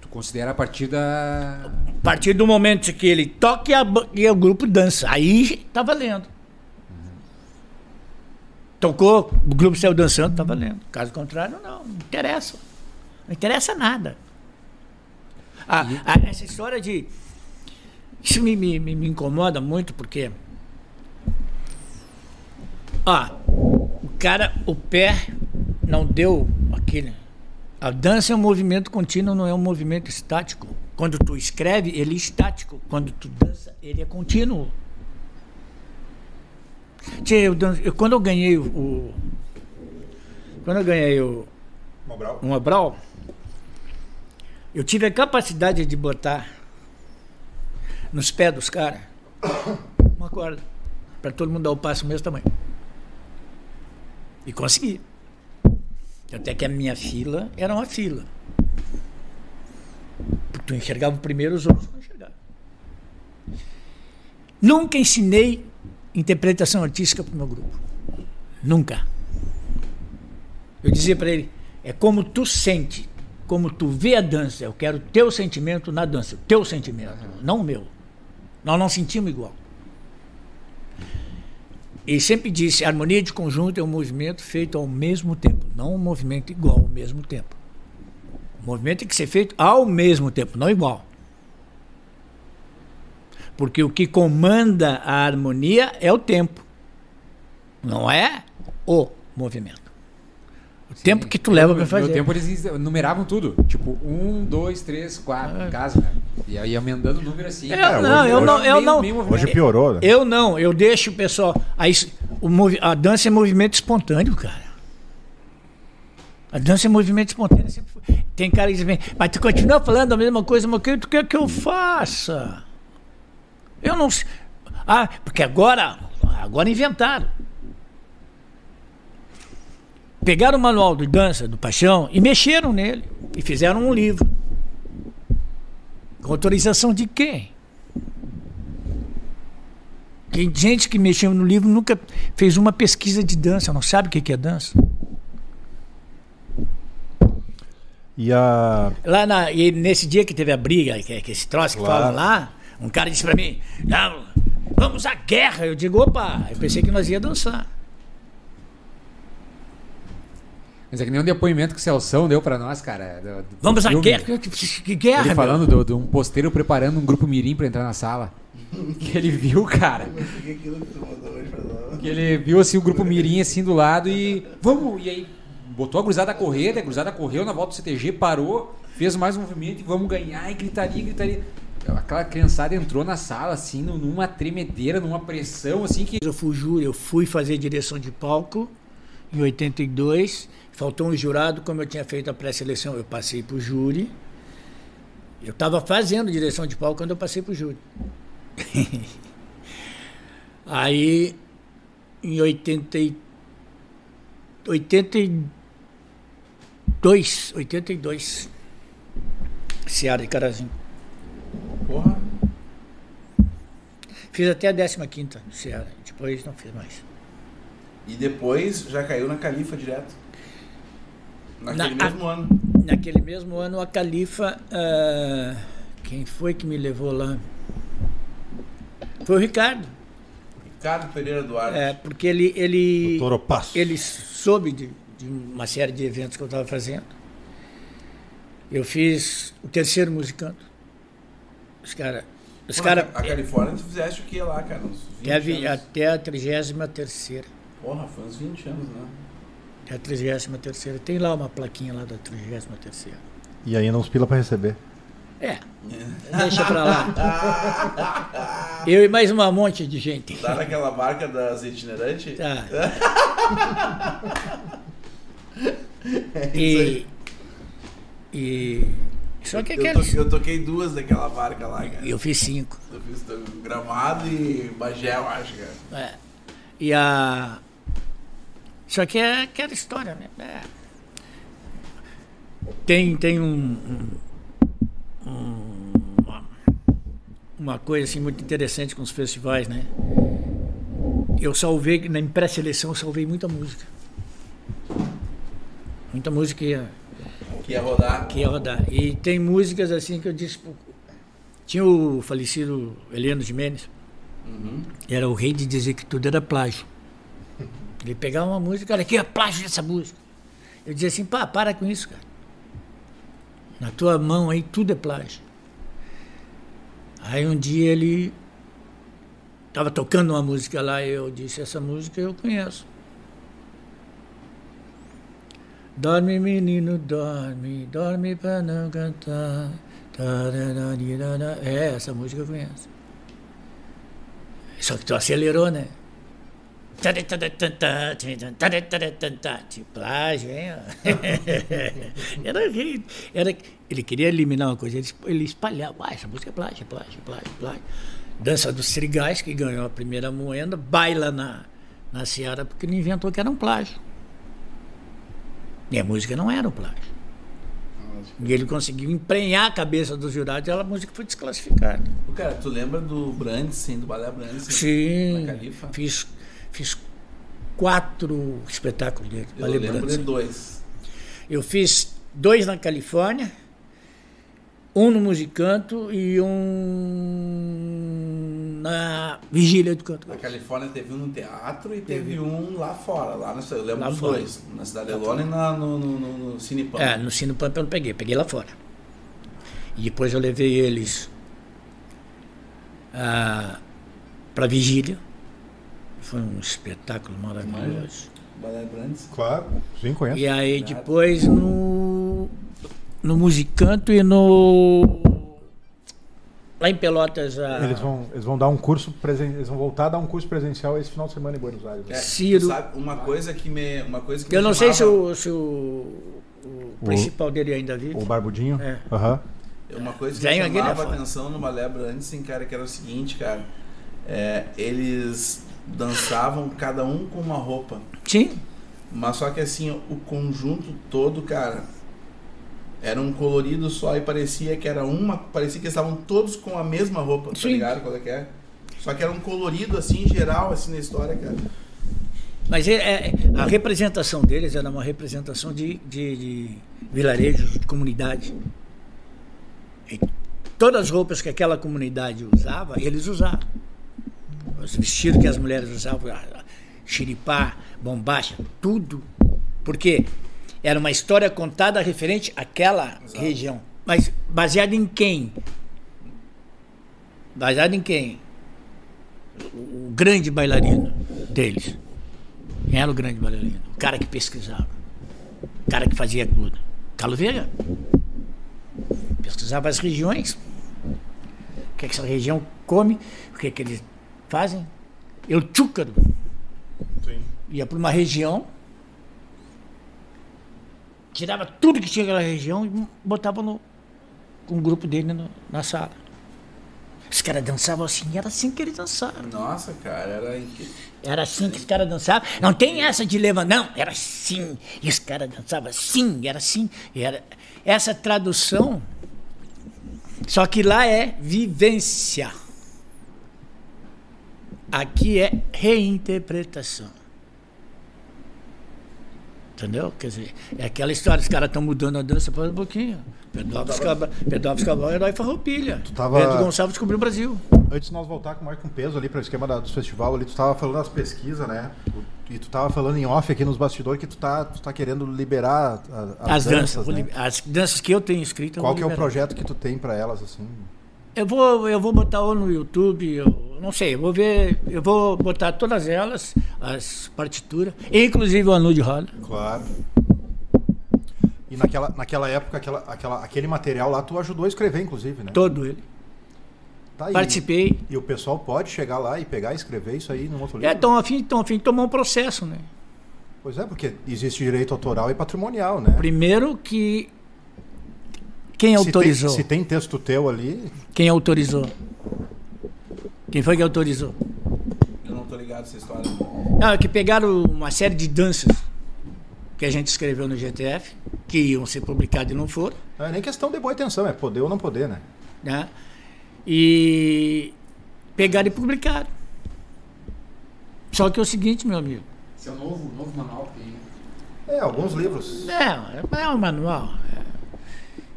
Tu considera a partir da. A partir do momento que ele toca e, a e o grupo dança, aí tá valendo. Tocou, o grupo saiu dançando, tá valendo. Caso contrário, não, não interessa. Não interessa nada. a- a- essa história de. Isso me, me, me- incomoda muito porque. Ó, o cara, o pé não deu aquele. A dança é um movimento contínuo, não é um movimento estático. Quando tu escreve, ele é estático. Quando tu dança, ele é contínuo. Tchê, eu eu- quando eu ganhei o, Quando eu ganhei o, Mobral? um Abral, eu tive a capacidade de botar nos pés dos caras uma corda para todo mundo dar o passo do mesmo tamanho. E consegui. Até que a minha fila era uma fila. Tu enxergava primeiro, os outros não enxergavam. Nunca ensinei interpretação artística para o meu grupo. Nunca. Eu dizia para ele, é como tu sente, como tu vê a dança. Eu quero o teu sentimento na dança, o teu sentimento, não o meu. Nós não sentimos igual. E sempre disse, harmonia de conjunto é um movimento feito ao mesmo tempo, não um movimento igual ao mesmo tempo. O movimento tem que ser feito ao mesmo tempo, não igual. Porque o que comanda a harmonia é o tempo, não é o movimento. O tempo que tu leva para No fazer. meu tempo eles numeravam tudo. Tipo, um, dois, três, quatro, em casa, né? E aí ia emendando o número assim. É, cara, não, hoje- eu hoje não- eu meio- não- meio. Hoje piorou, né? Eu não, eu deixo o pessoal. Aí, o a dança é movimento espontâneo, cara. A dança é movimento espontâneo. sempre. Tem cara que diz, bem, mas tu continua falando a mesma coisa, mas o que tu quer que eu faça? Eu não sei. Ah, porque agora, agora inventaram. Pegaram o manual de dança do Paixão e mexeram nele. E fizeram um livro. Com autorização de quem? Tem gente que mexeu no livro nunca fez uma pesquisa de dança, não sabe o que é dança. E a. Lá na, e nesse dia que teve a briga, que, que esse troço que Claro. falam lá, um cara disse pra mim, "Não, vamos à guerra. Eu digo, opa, eu pensei que nós ia dançar. Mas é que nem um depoimento que o Celção deu pra nós, cara. do- do Vamos à guerra. Que, guerra, Ele meu? falando do- de um posteiro preparando um grupo mirim pra entrar na sala. Que ele viu, cara. Que ele viu assim o grupo mirim assim do lado e. Vamos! E aí botou a cruzada a correr, a cruzada correu na volta do CTG, parou, fez mais um movimento e vamos ganhar, e gritaria, gritaria. Aquela criançada entrou na sala, assim, num- numa tremedeira, numa pressão, assim, que. Eu fui júri, eu fui fazer direção de palco em 82. Faltou um jurado, como eu tinha feito a pré-seleção, eu passei pro júri. Eu estava fazendo direção de palco quando eu passei pro júri. Aí, em 80 e- 82, 82, Seara de Carazinho. Porra. Fiz até a 15ª Seara, depois não fiz mais. E depois já caiu na Califa direto. Naquele Na- mesmo ano. Naquele mesmo ano, a Califa. ah, quem foi que me levou lá? Foi o Ricardo. Ricardo Pereira Duarte. É, porque ele, ele, Toropasso. ele soube de, de uma série de eventos que eu estava fazendo. Eu fiz o terceiro musicanto. Os caras. Os cara, A Califórnia, tu fizeste o que lá, cara? Uns 20 teve anos. até a 33 Porra, foi uns 20 anos, né? Até a 33 Tem lá uma plaquinha lá da 33 E ainda uns pila pra receber. É. Deixa pra lá. Eu e mais uma monte de gente. Tá naquela marca das itinerantes? Tá. É e, e. Só que Eu, aqueles. to- eu toquei duas daquela marca lá, cara. Eu fiz cinco. Eu fiz Gramado e Bagé, eu acho, cara. É. E a. Só que é aquela história, né? É. Tem, tem um, um- um- uma, uma coisa assim muito interessante com os festivais, né? Eu salvei, na pré-seleção, eu salvei muita música. Muita música que ia, Que ia rodar. que ia rodar. E tem músicas assim que eu disse. Tinha o falecido Heleno Jimenez. Uhum. Era o rei de dizer que tudo era plágio. Ele pegava uma música, olha aqui, é plágio dessa música. Eu dizia assim, pá, para com isso, cara. Na tua mão aí tudo é plágio. Aí um dia ele estava tocando uma música lá e eu disse, essa música eu conheço. Dorme, menino, dorme, dorme pra não cantar. É, essa música eu conheço. Só que tu acelerou, né? Plágio, hein? Era, era, ele queria eliminar uma coisa, ele, ele espalhava. Ah, essa música é plágio, plágio, plágio, plágio. Dança dos Trigais, que ganhou a primeira moeda, baila na, na Seara, porque ele inventou que era um plágio. E a música não era um plágio. E ele conseguiu emprenhar a cabeça dos jurados e a música foi desclassificada. Cara, tu lembra do Brandsen, do Balé Brandsen? Sim, fiz, fiz quatro espetáculos dele. Eu Ballet lembro de dois. Eu fiz dois na Califórnia, um no Musicanto e um na Vigília do Canto. Na Califórnia teve um no teatro e teve um lá fora, lá na Eu lembro Lá dos fora. dois. Na Cidade Elona e na, no, no, no, no. É, no Sino Pampa eu não peguei, peguei lá fora. E depois eu levei eles para Vigília. Foi um espetáculo maravilhoso. Balé Brandsen. Claro, sim, conheço. E aí depois no, no Musicanto e no. Lá em Pelotas, a Eles vão, eles vão dar um curso presen... eles vão voltar a dar um curso presencial esse final de semana em Buenos Aires. né? É, Ciro. Sabe, uma coisa que me. Uma coisa que Eu me não sei se chamava- o, se o, o principal dele ainda vive. O Barbudinho. É. Aham. Uma coisa que aqui, né, chamava fora. atenção no Balé Brandsen, cara, que era o seguinte, cara. É, eles dançavam cada um com uma roupa. Sim, Mas só que assim, o conjunto todo, cara, era um colorido só e parecia que era uma. Parecia que estavam todos com a mesma roupa, tá Sim. ligado? Qual é que é? Só que era um colorido assim, geral, assim, na história, cara. mas é- é- a representação deles era uma representação de, de, de vilarejos, de comunidade. E todas as roupas que aquela comunidade usava, eles usavam. Os vestidos que as mulheres usavam, xiripá, bombacha, tudo. Porque era uma história contada referente àquela região. Mas baseada em quem? Baseado em quem? O, o grande bailarino deles. Quem era o grande bailarino? O cara que pesquisava. O cara que fazia tudo. Carlo Veiga. Pesquisava as regiões. O que, é que essa região come, o que, é que eles fazem. Eu chúcaro. Sim. Ia para uma região, tirava tudo que tinha naquela região e botava no, com o grupo dele no- na sala. Os caras dançavam assim, era assim que eles dançaram. Nossa, cara, era incrível. Era assim que os caras dançavam. Não tem essa de levantar, não, era assim. E os caras dançavam assim, era assim. Era essa tradução. Só que lá é vivência. Aqui é reinterpretação. Entendeu? Quer dizer, é aquela história, os caras estão mudando a dança para um pouquinho. Cabral, Pedófilo Cabral, herói farroupilha. tava- Pedro Gonçalves descobriu o Brasil. Antes de nós voltar com mais com peso ali para o esquema da, do festival ali, tu tava falando das pesquisas, né? O- E tu tava falando em off aqui nos bastidores que tu tá, tu tá querendo liberar a- a- As, danças, vou né? as danças que eu tenho escrito. eu Qual que é o projeto que tu tem para elas assim? Eu vou, eu vou botar ou no YouTube, eu não sei, eu vou ver, eu vou botar todas elas, as partituras, inclusive o Anu de Roda. Claro. E naquela, naquela época, aquela, aquela, aquele material lá, tu ajudou a escrever, inclusive, né? Todo ele. Tá. Participei. E o pessoal pode chegar lá e pegar e escrever isso aí num outro livro? É, estão a fim, tão a fim de tomar um processo, né? Pois é, porque existe direito autoral e patrimonial, né? Primeiro que quem Se autorizou? tem, se tem texto teu ali, Quem autorizou? Quem foi que autorizou? Eu não tô ligado nessa história. Não, é que pegaram uma série de danças que a gente escreveu no GTF, que iam ser publicadas e não foram. não é nem questão de boa intenção, é poder ou não poder, né? né? E pegaram e publicaram. Só que é o seguinte, meu amigo. Esse é o novo, novo manual que tem. né? É, alguns livros. É, é um manual. é.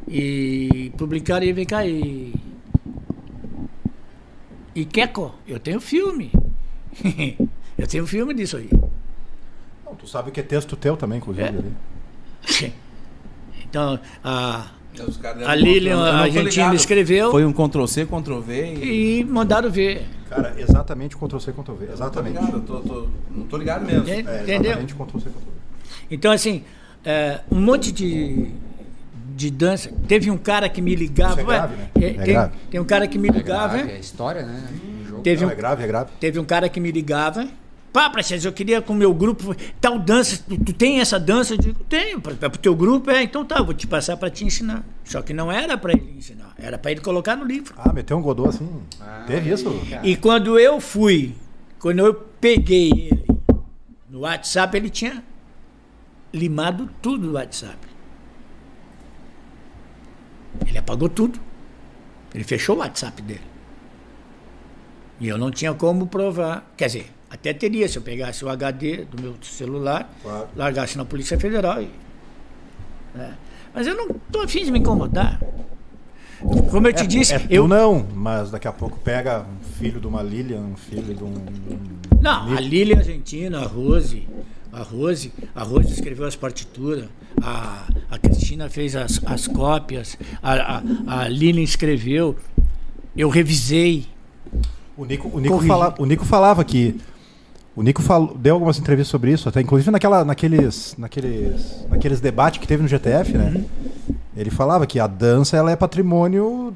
E publicaram e vem cá e. E Queco, eu tenho filme. eu tenho filme disso aí. Não, tu sabe que é texto teu também, inclusive. É. ali. Então, a, deram A Lilian, não a tô Argentina ligado. escreveu Foi um Ctrl-C, Ctrl-V e... e mandaram ver. Cara, exatamente Ctrl-C, Ctrl-V. Tô Exatamente. ligado, eu tô, tô- não tô ligado mesmo. É, É, Entendeu? exatamente Ctrl-C, Ctrl-V. Então, assim, é, um monte de, de dança. Teve um cara que me ligava. Isso é grave, né? é, É tem, grave. tem um cara que me É ligava. grave, é história, né? Jogo. Teve Não, um, é grave, é grave. Teve um cara que me ligava. Pá, Praxedes, eu queria com o meu grupo. Tal dança, tu, tu tem essa dança? Eu digo, tenho. Pra, pra, pro teu grupo, é, então tá, vou te passar pra te ensinar. Só que não era pra ele ensinar, era pra ele colocar no livro. Ah, meteu um Godot assim. Teve isso? E quando eu fui, quando eu peguei ele no WhatsApp, ele tinha limado tudo do WhatsApp. Ele apagou tudo. Ele fechou o WhatsApp dele. E eu não tinha como provar. Quer dizer, até teria se eu pegasse o HD do meu celular, Claro. largasse na Polícia Federal. E, né? Mas eu não estou afim de me incomodar. Como eu te disse, É, eu, não, mas daqui a pouco pega um filho de uma Lilian, um filho de um. Não, a Lília Argentina, a Rose, a Rose, a Rose escreveu as partituras, a, a Cristina fez as, as cópias, a, a, a Lilian escreveu, eu revisei. O Nico, o Nico, fala, o Nico falava que. O Nico falou, deu algumas entrevistas sobre isso, até inclusive naquela, naqueles, naqueles, naqueles debates que teve no GTF, né? Uhum. Ele falava que a dança ela é patrimônio,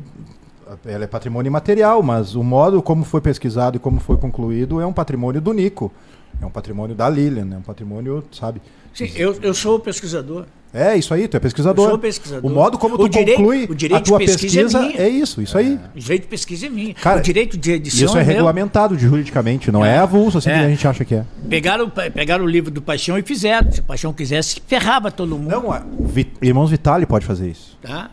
ela é patrimônio imaterial, mas o modo como foi pesquisado e como foi concluído é um patrimônio do Nico, é um patrimônio da Lilian, é um patrimônio, sabe? Sim, eu, eu sou pesquisador. É isso aí, tu é pesquisador. Eu sou pesquisador. O modo como O tu direito- conclui o direito a tua de pesquisa é pesquisa minha. é isso, isso aí. O direito de pesquisa é minha. Cara, o direito de edição Isso é meu. regulamentado juridicamente, não é, avulso assim É. que a gente acha que é. Pegaram, pegaram o livro do Paixão e fizeram. Se o Paixão quisesse, ferrava todo mundo. Não, Vi- Irmãos Vitali pode fazer isso. Tá?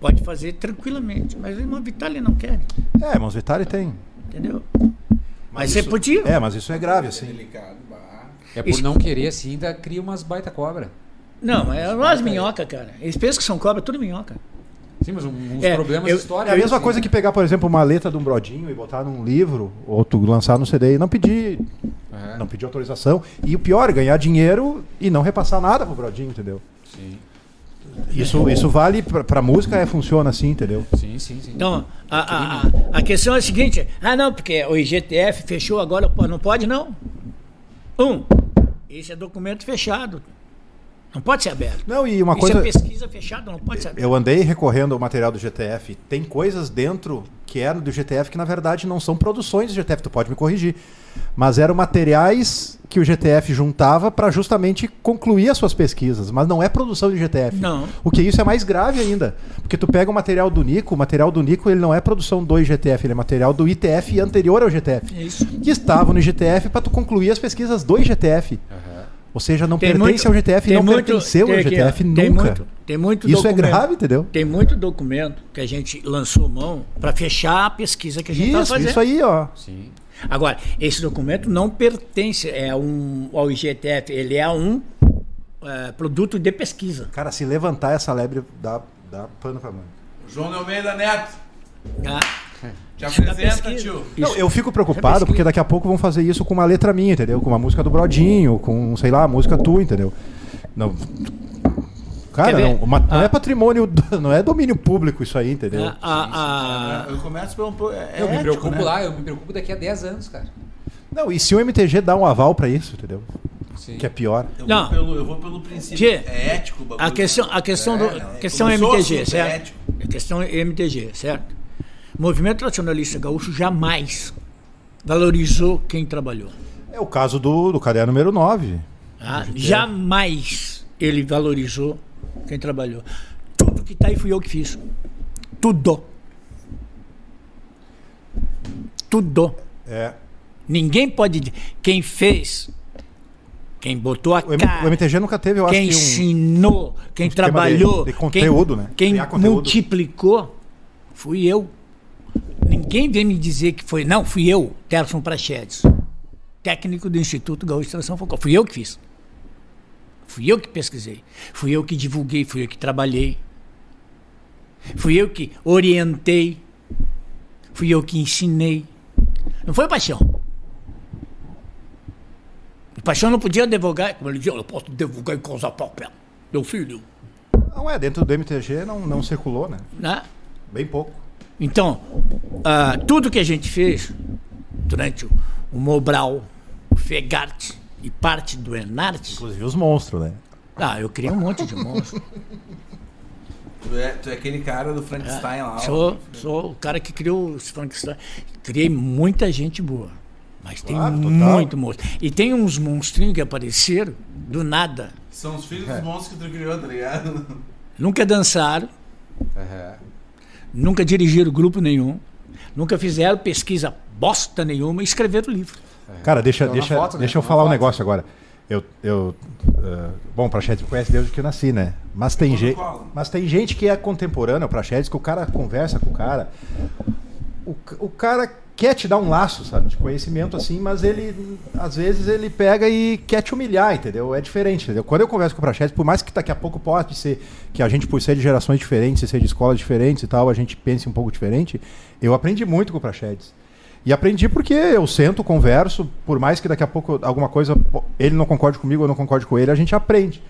Pode fazer tranquilamente. Mas o irmão Vitali não quer. É, Irmãos Vitali tem. Entendeu? Mas, você isso- podia. É, mas isso é grave, assim. Delicado, bah. É por não querer assim, ainda cria umas baita cobra. Não, mas é umas minhoca, cara. Eles pensam que são cobra, tudo minhoca. Sim, mas um- uns É, problemas eu- de história. É a mesma assim, coisa que pegar, por exemplo, uma letra de um brodinho e botar num livro, ou tu lançar no CD e não pedir, É, não pedir autorização. E o pior, ganhar dinheiro e não repassar nada pro brodinho, entendeu? sim, Isso, isso vale pra música, é, funciona assim, entendeu? sim, sim, sim. Então, a, a, a, questão é a seguinte: ah, não, porque o IGTF fechou agora, não pode não. Um, esse é documento fechado. Não pode ser aberto. Não, e uma Isso coisa. é pesquisa fechada, não pode ser aberto. Eu andei recorrendo ao material do GTF. Tem coisas dentro que eram do GTF que na verdade não são produções do GTF, tu pode me corrigir. Mas eram materiais que o GTF juntava para justamente concluir as suas pesquisas, mas não é produção do GTF. Não. O que isso é mais grave ainda, porque tu pega o material do Nico, o material do Nico ele não é produção do IGTF, ele é material do ITF anterior ao GTF. Isso. Que estavam no IGTF para tu concluir as pesquisas do IGTF. Aham. Ou seja, não Tem pertence muito- ao GTF tem não muito- pertenceu tem ao aqui, GTF tem nunca. muito- tem muito Isso é grave, entendeu? Tem muito documento que a gente lançou mão para fechar a pesquisa que a gente está Isso, fazendo. isso aí, ó. Sim. Agora, esse documento não pertence é um, ao IGTF, ele é um é, produto de pesquisa. Cara, se levantar essa lebre, dá, dá pano pra mão. João Almeida Neto. Te Isso é apresenta, tio. Não, eu fico é preocupado pesquisa. porque daqui a pouco vão fazer isso com uma letra minha, entendeu? Com uma música do Brodinho, com, sei lá, a música tua, entendeu? Não. Cara, não, uma- não Ah. é patrimônio, do- não é domínio público isso aí, entendeu? A- a- a- Eu começo pelo. um É eu me ético, preocupo né? lá, eu me preocupo daqui a 10 anos, cara. Não, e se o MTG dá um aval pra isso, entendeu? Sim. Que é pior. Eu, Não. Vou pelo, eu vou pelo princípio. Tchê, é ético o bagulho. a questão, a questão, do, É, não, é- questão MTG, é certo? ético. A questão MTG, certo? O movimento nacionalista gaúcho jamais valorizou quem trabalhou. É o caso do, do caderno número 9. tá? Jamais ele valorizou quem trabalhou. Tudo que tá aí fui eu que fiz. Tudo. Tudo. É. Ninguém pode. Quem fez, quem botou a O, cara, o MTG nunca teve, eu quem acho que um. ensinou, quem um trabalhou, de- de conteúdo, quem, né? quem conteúdo. multiplicou, fui eu. Ninguém vem me dizer que foi. Não, fui eu, Terson Prachedes, técnico do Instituto Gaúcho de Tração Focal. Fui eu que fiz. Fui eu que pesquisei. Fui eu que divulguei, fui eu que trabalhei. Fui eu que orientei. Fui eu que ensinei. Não foi o Paixão. O Paixão não podia divulgar, como ele dizia, eu posso divulgar em causa própria. Meu filho. Não é, dentro do MTG não, não circulou, né? né? Bem pouco. Então, ah, tudo que a gente fez durante o, o Mobral, o Fegart e parte do Enarte, Inclusive os monstros, né? ah, eu criei um monte de monstros. Tu é, tu é aquele cara do Frankenstein lá. ó. Sou, sou o cara que criou os Frankenstein. Criei muita gente boa. Mas tem Claro, total. muito monstro. E tem uns monstrinhos que apareceram do nada. São os filhos dos monstros que tu criou, tá ligado? Nunca dançaram, É. nunca dirigiram grupo nenhum, nunca fizeram pesquisa bosta nenhuma e escreveram livro. Cara, deixa, Então, deixa, foto, né? deixa eu Na falar um foto. negócio agora. Eu, eu, eh, bom, o Praxedes me conhece desde que eu nasci, né? Mas tem, cola. mas tem gente que é contemporânea, o Praxedes, que o cara conversa com o cara. O, o cara quer te dar um laço, sabe, de conhecimento assim, mas ele, às vezes, ele pega e quer te humilhar, entendeu? É diferente, entendeu? Quando eu converso com o Praxedes, por mais que daqui a pouco pode ser que a gente, por ser de gerações diferentes, ser de escolas diferentes e tal, a gente pense um pouco diferente, eu aprendi muito com o Praxedes. E aprendi porque eu sento, converso, por mais que daqui a pouco alguma coisa ele não concorde comigo, eu não concorde com ele, a gente aprende.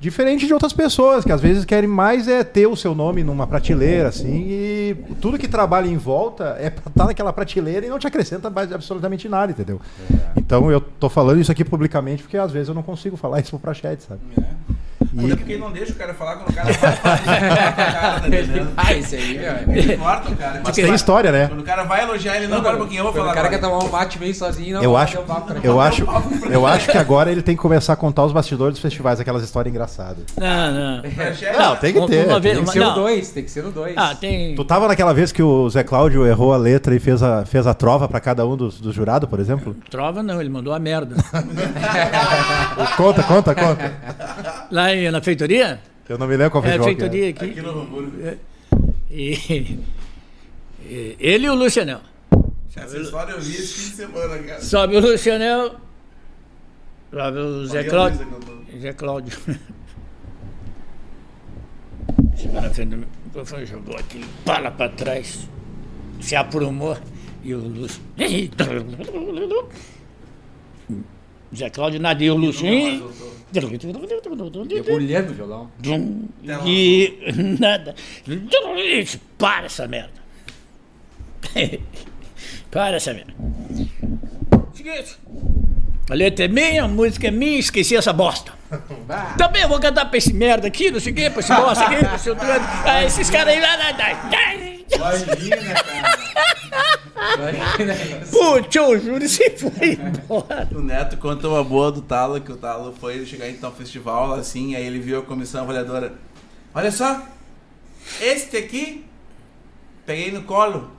Diferente de outras pessoas que às vezes querem mais é ter o seu nome numa prateleira, assim, e tudo que trabalha em volta é pra estar naquela prateleira e não te acrescenta mais absolutamente nada, entendeu? Então eu tô falando isso aqui publicamente porque às vezes eu não consigo falar isso pro Prachete, sabe? Até porque não deixa o cara falar quando o cara vai falar. ele o? Ah, isso aí, meu. Ele corta o cara. Mas tem história, né? Quando o cara vai elogiar ele, não, agora um pouquinho, eu vou falar O cara quer tomar um mate meio sozinho, não Eu acho, bater um papo pra eu acho, eu acho que agora ele tem que começar a contar os bastidores dos festivais, aquelas histórias engraçadas. Não, não. Não, tem que ter. uma vez- Tem que ser Não. no 2, tem que ser no 2. Ah, tem. Tu tava naquela vez que o Zé Cláudio errou a letra e fez a, fez a trova pra cada um dos, dos jurados, por exemplo? Trova não, ele mandou a merda. Conta, conta, conta. Lá em- na feitoria? Eu não me lembro qual É, festival que feitoria aqui. Aqui no Hamburgo. E, e- ele e o Lucianel. Essa história eu vi esse fim de semana, cara. Sobe o Lucianel. Sobe o Zé Cláudio. Zé Cláudio. Chegou na frente do microfone, jogou aquele bala pra trás, se aprumou e o Lúcio. Zé Cláudio e o Lúcio. Debulhando o violão. E nada. Para essa merda. Para essa merda. Seguinte. A letra é minha, a música é minha, esqueci essa bosta. Também eu vou cantar pra esse merda aqui, não sei o quê, pra esse bosta aqui, pra esse outro. Ah, esses caras aí lá. lá, lá. Imagina, cara. Putz, eu juro, você foi embora. O Neto conta uma boa do Talo, que o Talo foi chegar então ao festival, assim, aí ele viu a comissão avaliadora. Olha só, este aqui, peguei no colo.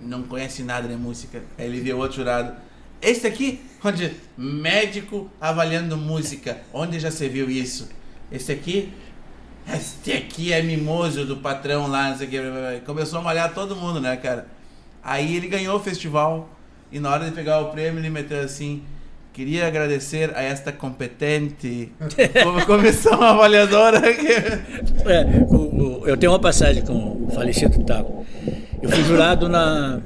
Não conhece nada de música. Aí ele viu outro jurado. Este aqui, onde médico avaliando música. Onde já se viu isso? Este aqui, este aqui é mimoso do patrão lá, não sei o que. Começou a malhar todo mundo, né, cara? Aí ele ganhou o festival e na hora de pegar o prêmio ele meteu assim: queria agradecer a esta competente comissão avaliadora. que-" É, o- o- eu tenho uma passagem com o falecido Taco. Eu fui jurado na,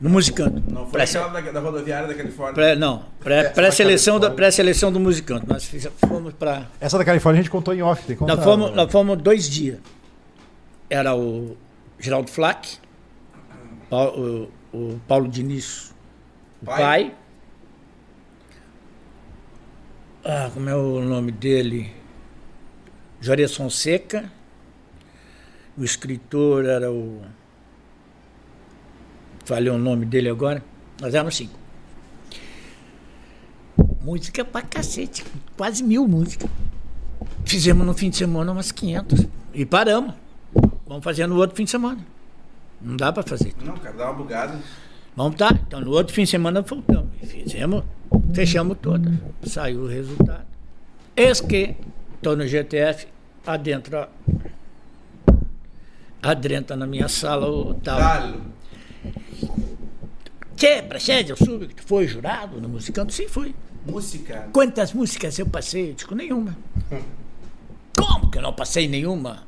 no Musicanto. Não foi Pré- aquela da, da rodoviária da Califórnia. pré- não, pré- pré-seleção da, pré-seleção do Musicanto. Nós fomos para. Essa da Califórnia a gente contou em off, tem. Nós fomos, nós fomos dois dias. Era o Geraldo Flack, Pau- o, Paulo Diniz, o Pai. pai. Ah, como é o nome dele? Juarez Fonseca. O escritor era o. Falei o nome dele agora. Nós éramos cinco. Música pra cacete, quase mil músicas. Fizemos no fim de semana umas 500 e paramos. Vamos fazer no outro fim de semana. Não dá para fazer. Não, cara, dá uma bugada. Vamos tá? Então no outro fim de semana voltamos. Fizemos, fechamos todas. Saiu o resultado. Eis que estou no GTF, adentro. Adentra na minha sala o tal. Talo. Tchê, Praxedes, eu soube que tu foi jurado no Musicanto? Sim, fui. Música. Quantas músicas eu passei? Eu digo, nenhuma. Como que eu não passei nenhuma?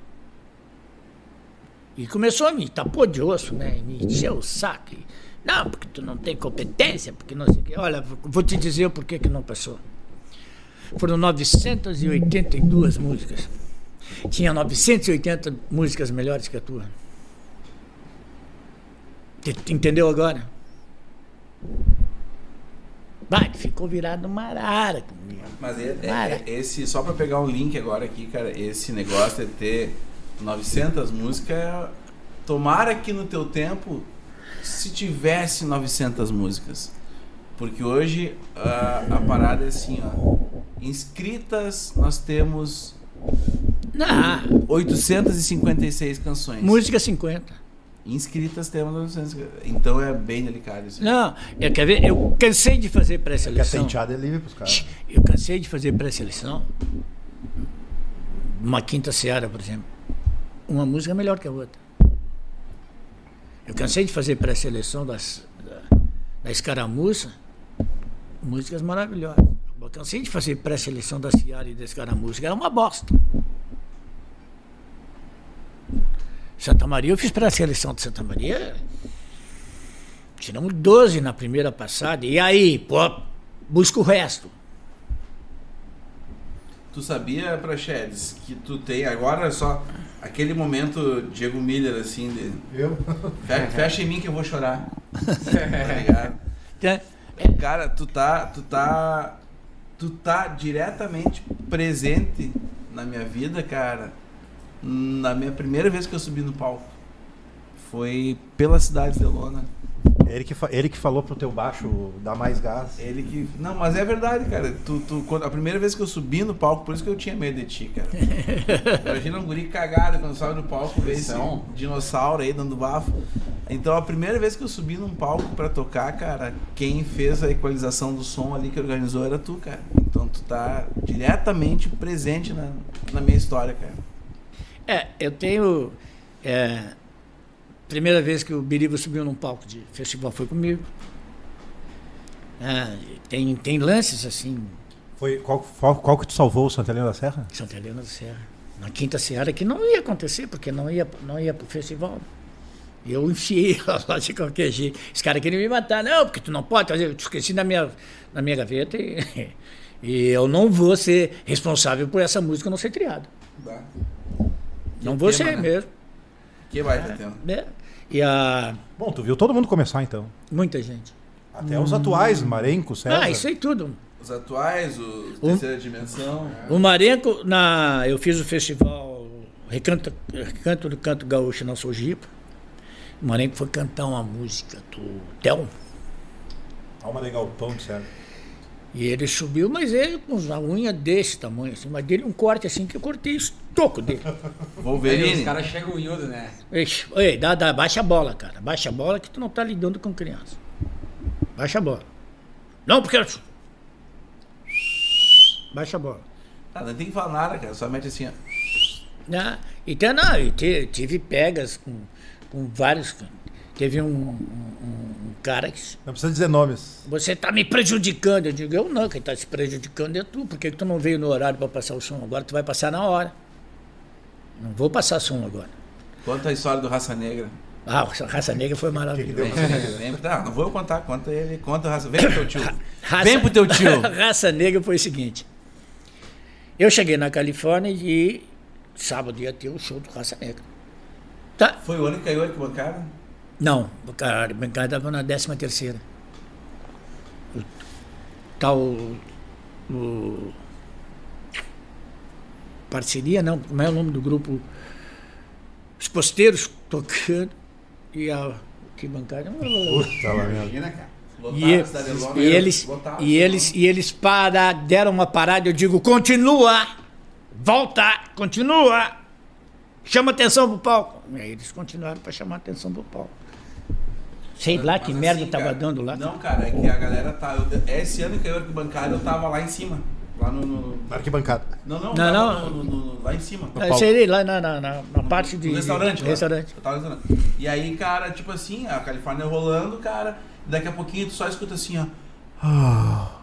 E começou a me tapou de osso, né? Me encheu o saco. E, Não, porque tu não tem competência, porque não sei o quê. Olha, vou te dizer o porquê que não passou. Foram 982 músicas. Tinha 980 músicas melhores que a tua. Te- te Entendeu agora? Vai, ficou virado uma arara comigo. Mas é, é- é- esse, só pra pegar um link agora aqui, cara, esse negócio de ter 900 músicas, tomara que no teu tempo se tivesse 900 músicas. Porque hoje a, a parada é assim, ó. Inscritas nós temos Ah, 856 canções. música 50. Inscritas temos 900. Então é bem delicado isso. Não, eu, quer ver? Eu cansei de fazer Porque a pré-seleção. tenteada é livre pros caras. Eu cansei de fazer pré-seleção. Uma quinta seara, por exemplo. Uma música é melhor que a outra. Eu cansei de fazer pré-seleção das, da, da escaramuça. Músicas maravilhosas. Eu cansei de fazer pré-seleção da Seara e da escaramuça. Era uma bosta. Santa Maria, eu fiz pré-seleção de Santa Maria. Tiramos 12 na primeira passada. E aí, pô, busca o resto. Tu sabia, Praxedes, que tu tem agora só aquele momento Diego Miller assim de Eu? Fe- Fecha em mim que eu vou chorar. tá ligado? Tá? Cara, tu tá, tu tá, tu tá diretamente presente na minha vida, cara. Na minha primeira vez que eu subi no palco foi pela cidade de Lona. Ele que, ele que falou pro teu baixo dar mais gás. Ele que, não, mas é verdade, cara. Tu, tu, quando, a primeira vez que eu subi no palco, por isso que eu tinha medo de ti, cara. Imagina um guri cagado quando sobe no palco, vê esse Então. dinossauro aí dando bafo. Então a primeira vez que eu subi num palco pra tocar, cara, quem fez a equalização do som ali que organizou era tu, cara. Então tu tá diretamente presente na, na minha história, cara. É, eu tenho. É, primeira vez que o Biriba subiu num palco de festival foi comigo. É, tem, tem lances assim, Foi, qual, qual, qual que tu salvou o Santa Helena da Serra? Santa Helena da Serra, na Quinta Seara, que não ia acontecer, porque não ia, não ia pro festival. Eu enfiei lá de qualquer jeito. Os caras queriam me matar. Não, porque tu não pode fazer. Eu te esqueci na minha, na minha gaveta e, e eu não vou ser responsável por essa música não ser triada. Tá? Não vou tema, ser né? mesmo. Que vai ter tempo. né? E a. Bom, tu viu todo mundo começar então. Muita gente. Até os atuais, Marenco, César. Ah, isso aí tudo. Os atuais, o Um- terceira dimensão. O Marenco, na, eu fiz o festival Recanto, Recanto do Canto Gaúcho na Sojipa. O Marenco foi cantar uma música do Tel. Alma de galpão, César. E ele subiu, mas ele com uma unha desse tamanho, assim, mas dele um corte assim que eu cortei o estoco dele. Aí Wolverine. os caras chegam unhudo, né? Ixi, Ei, dá, dá, baixa a bola, cara. Baixa a bola que tu não tá lidando com criança. Baixa a bola. Não, porque. Baixa a bola. Ah, não tem que falar nada, cara. Só mete assim, ó. Né? Então, não, eu tive pegas com, com vários. Teve um, um- um cara que. Não precisa dizer nomes. Você está me prejudicando. Eu digo, eu não, quem está se prejudicando é tu. Por que, que tu não veio no horário para passar o som? Agora tu vai passar na hora. Não vou passar som agora. Conta a história do Raça Negra. Ah, a raça negra foi Que que maravilhosa. deu? Vem, vem, não, não vou contar, conta ele, conta o Raça. Vem pro teu tio. Raça- Vem pro teu tio. raça negra foi o seguinte. Eu cheguei na Califórnia e sábado ia ter o show do Raça Negra. Tá? Foi o ano que caiu a arquibancada? Não, a bancada estava na 13 terceira. O tal. O, parceria, não, como é o nome do grupo? Os posteiros tocando e a. Que bancada? Puta lá. Imagina, cara. E, de Londres, e eles, e eles, e eles para, deram uma parada, eu digo, continua, volta, continua, chama atenção pro palco. E aí eles continuaram para chamar atenção pro palco. Sei lá que Mas merda assim, tava cara, dando lá. Não, cara, é que a galera tá. eu- esse ano que caiu a arquibancada, eu tava lá em cima. Lá no. no- Na arquibancada. não, não, Não, não. no- no- no- lá em cima. Eu sei lá na, na, na- na parte de No restaurante, lá. restaurante. Eu tava no restaurante. E aí, cara, tipo assim, a Califórnia rolando, cara, daqui a pouquinho tu só escuta assim, ó.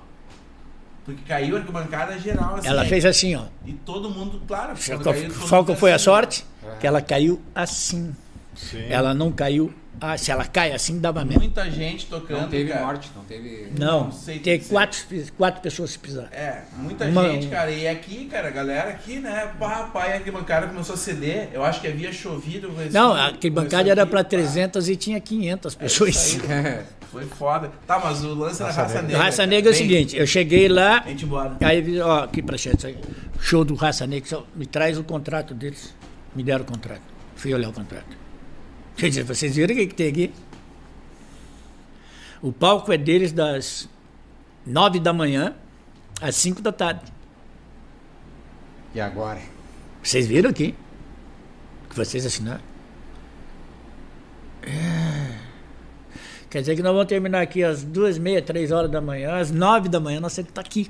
Porque caiu a arquibancada geral, assim. Ela fez assim, ó. E todo mundo, claro, caiu, qual mundo que foi a assim, sorte? Que ela caiu assim. Sim. Ela não caiu. Ah, se ela cai assim, dava mesmo. Muita gente tocando, Não teve cara. morte, não teve. Não, Não sei tem dizer. quatro, quatro pessoas se pisar. É, muita Uma- gente, cara. E aqui, cara, a galera aqui, né? Pá, pai, a arquibancada começou a ceder. Eu acho que havia chovido. Não, aquele bancada era para Começou aqui, 300 e tinha 500 pá. pessoas. É isso aí. Foi foda. Tá, mas o lance da Raça raça Negra. negra. Raça cara. Negra é o Vem, seguinte, eu cheguei lá, Vem-te embora. aí vi, ó, aqui pra aí, show do Raça Negra, me traz o contrato deles. Me deram o contrato. Fui olhar o contrato. Quer dizer, vocês viram o que, que tem aqui? O palco é deles das 9 da manhã às 5 da tarde. E agora? Vocês viram aqui? Que vocês assinaram? É. Quer dizer que nós vamos terminar aqui às duas, meia, três horas da manhã, às nove da manhã nós temos que estar aqui,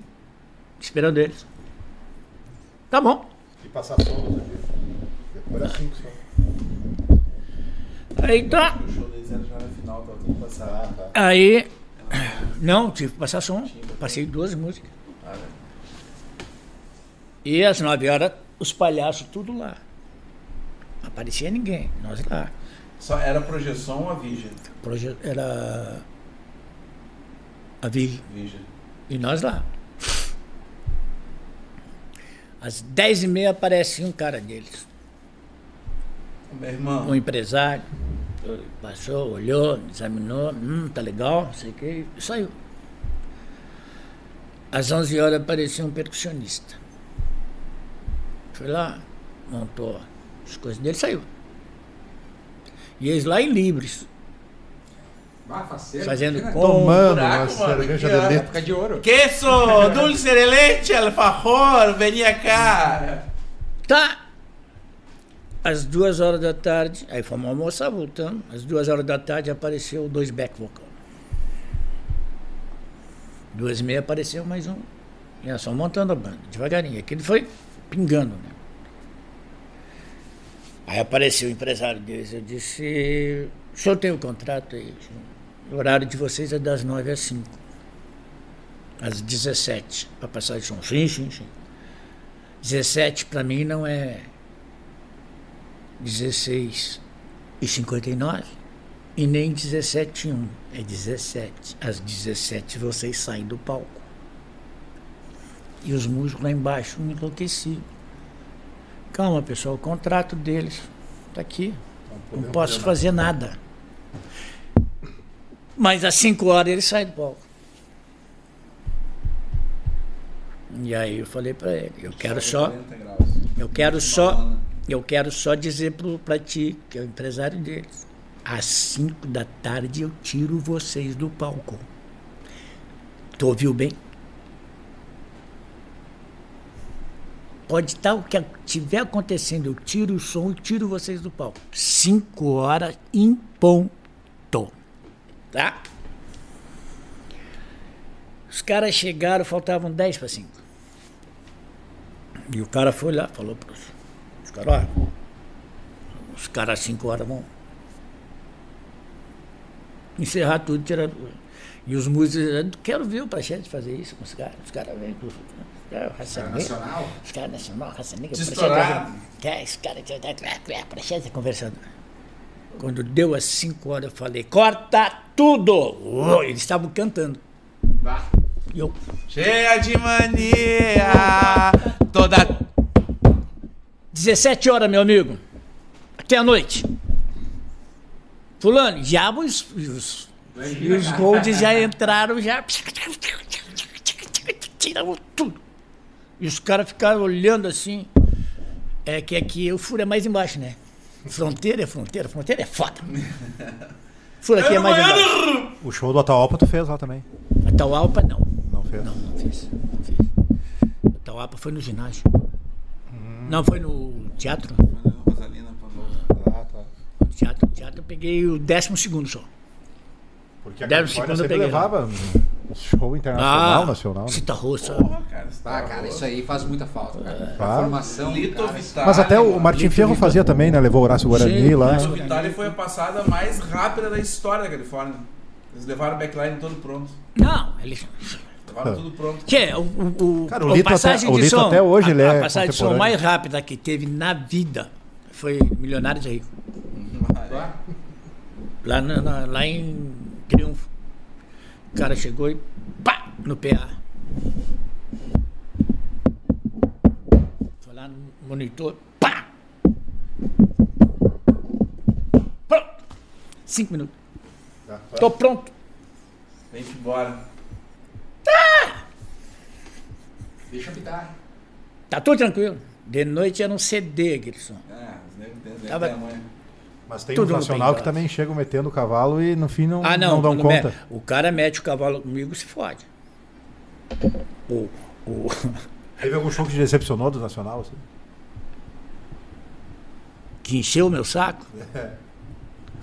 esperando eles. Tá bom. E passar sono aqui. Depois é cinco só. Aí tá. O show deles era já na final, tava tudo passado. Ah, tá. Aí. Não, tive que passar som. Passei duas músicas. E às nove horas, os palhaços tudo lá. Não aparecia ninguém, nós lá. Só era projeção ou a Vigia? Proje- Era. A. Vigia. E nós lá. Às dez e meia aparece um cara deles, Meu irmão. um empresário. Passou, olhou, examinou, hum, tá legal, não sei o que, saiu. Às 11 horas apareceu um percussionista. Foi lá, montou as coisas dele e saiu. E eles lá em Libres, fazendo imagina. com. Tomando uma mano, cerveja de. Época de ouro. Queso, dulce de leite, alfajor, venia cá. Tá. Às duas horas da tarde, aí fomos almoçar, voltando. Às duas horas da tarde apareceu dois back vocal. Duas e meia apareceu mais um. E só montando a banda, devagarinho. Aquele foi pingando, né? Aí apareceu o empresário deles. Eu disse: o senhor tem o contrato aí? O horário de vocês é das nove às cinco. Às 17, para passar de som. Sim, sim, sim. 17 para mim não é 16 e 59 e nem 17 e 1. É 17. Às 17 vocês saem do palco. E os músicos lá embaixo me enlouqueciam. Calma, pessoal, o contrato deles está aqui. Não posso fazer nada. Mas às 5 horas ele sai do palco. E aí eu falei para ele, eu quero só, 40 graus. eu quero só, eu quero só dizer para ti, que é o empresário deles, às 5 da tarde eu tiro vocês do palco. Tu ouviu bem? Pode estar o que estiver acontecendo, eu tiro o som e tiro vocês do palco. 5 horas em ponto. Tá? Os caras chegaram, faltavam 10 para 5. E o cara foi lá, falou para caras, ó, os caras às 5 horas vão encerrar tudo, tirar. E os músicos, eu quero ver o Prachete fazer isso com os caras. Os caras vêm com os caras, raça negra. nacional. Os caras nacional, raça negra. Prachete, é, esse cara, Prachete conversando. Quando deu as 5 horas, eu falei, corta tudo! Eles estavam cantando. Vá. Eu, Cheia de mania, toda 17 horas, meu amigo. Até a noite. Fulano, já os, os, e os golds já entraram, já. Tiraram tudo. E os caras ficaram olhando assim. É que aqui o furo é mais embaixo, né? Fronteira é fronteira, fronteira é foda. Furo aqui é mais embaixo. O show do Ataopa tu fez lá também. A Taualpa não. Não fez? Não, não fiz. Não fiz. A Taualpa foi no ginásio. Não, foi no teatro. Rosalina falou. Ah, tá. No teatro, no teatro eu peguei o décimo segundo só. Porque a ser quando eu peguei levava show internacional, nacional. né? Cita Roça. Porra, cara, Tá, cara, isso aí faz muita falta. Cara. Tá. Formação. Lito cara, Vitale, Mas até o. Martin Ferro fazia também, né? Levou o Horácio Guarani Sim, lá. Lito Vitale foi a passada mais rápida da história da Califórnia. Eles levaram o backline todo pronto. Não, ele. Tudo pronto. Que é, o, o, o, Cara, o a Lito passagem até- o de Lito som. até hoje a, ele é A passagem de som mais rápida que teve na vida foi Milionários aí. Claro. Lá, na- na- lá em Triunfo. O cara chegou e pá, no PA. Foi lá no monitor, pá! Pronto. Cinco minutos. Tô pronto. Vem embora. Deixa eu pitar. Tá tudo tranquilo. De noite era um CD. Ah, deve ter, deve Tava-. Mas tem no nacional que também chegam metendo o cavalo e no fim não, Ah, não. não dão conta. me- o cara mete o cavalo comigo se fode. O, o, Teve algum show que te decepcionou do nacional? assim? que encheu o meu saco?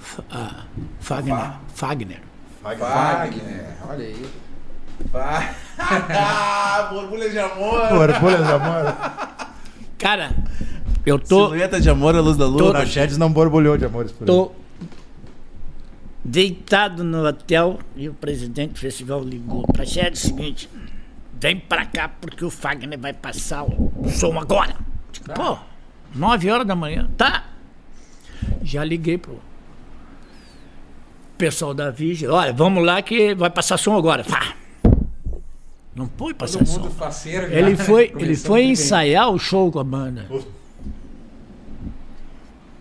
F- ah, Fagner. Fagner. Wagner. Olha aí. Vai. Ah, borbulha de amor. Borbulhas de amor. Cara, eu tô, Silhueta de amor à luz da lua. Tô- A Chedes não borbulhou de amores por ele. tô deitado no hotel e o presidente do festival ligou pra Shed o seguinte: vem pra cá porque o Fagner vai passar o som agora. Digo, Pô, nove horas da manhã, tá? Já liguei pro pessoal da Vigia, olha, vamos lá que vai passar som agora. Pá. Não foi passar Todo som. mundo faceiro. já. Ele foi, ele foi ensaiar o show com a banda.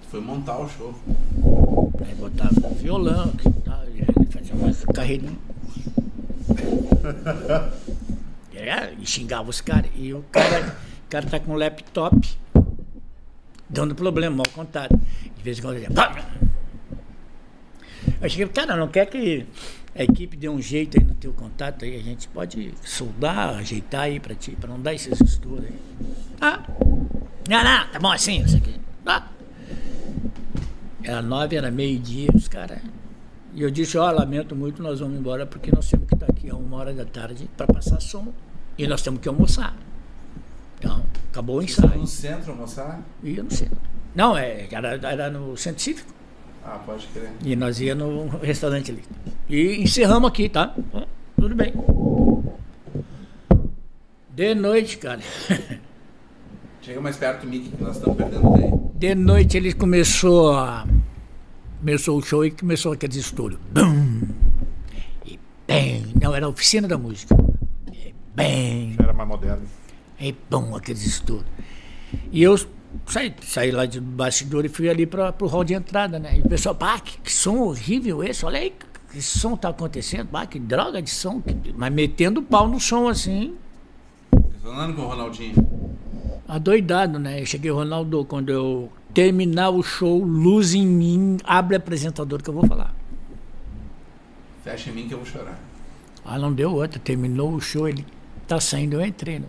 Foi montar o show. Aí botava violão, que tal, e aí fazia uma carreirinha. É, e xingava os caras. E o cara, o cara tá com um laptop dando problema, mal contado. De vez em quando ele. Eu cheguei, cara, não quer que a equipe dê um jeito aí no teu contato aí, a gente pode soldar, ajeitar aí pra ti, pra não dar esses estudos aí. Ah, não, não, tá bom assim, isso aqui. Tá. Era nove, era meio-dia, os caras. E eu disse, ó, lamento muito, nós vamos embora porque nós temos que estar aqui a uma hora da tarde para passar som. E nós temos que almoçar. Então, acabou o ensaio. no centro almoçar? E eu não sei. Não, é, era, era no centro cívico. Ah, pode crer. E nós ia no restaurante ali. E encerramos aqui, tá? Tudo bem. De noite, cara. Chega mais perto do Mickey que nós estamos perdendo daí. De noite ele começou a. Começou o show e começou aqueles estouros. Bum! E bem! Não, era a oficina da música. E bem! Era mais moderno. E bom, aqueles estouros. E eu saí, saí lá de bastidor e fui ali para o hall de entrada, né? E o pessoal, pá, que, que som horrível esse, olha aí, que som tá acontecendo, pá, que droga de som. que- Mas metendo pau no som assim, Falando com o Ronaldinho. adoidado, né? Eu cheguei, Ronaldo, quando eu terminar o show, luz em mim, abre apresentador que eu vou falar. Fecha em mim que eu vou chorar. Ah, não deu outra, terminou o show, ele tá saindo, eu entrei. Né?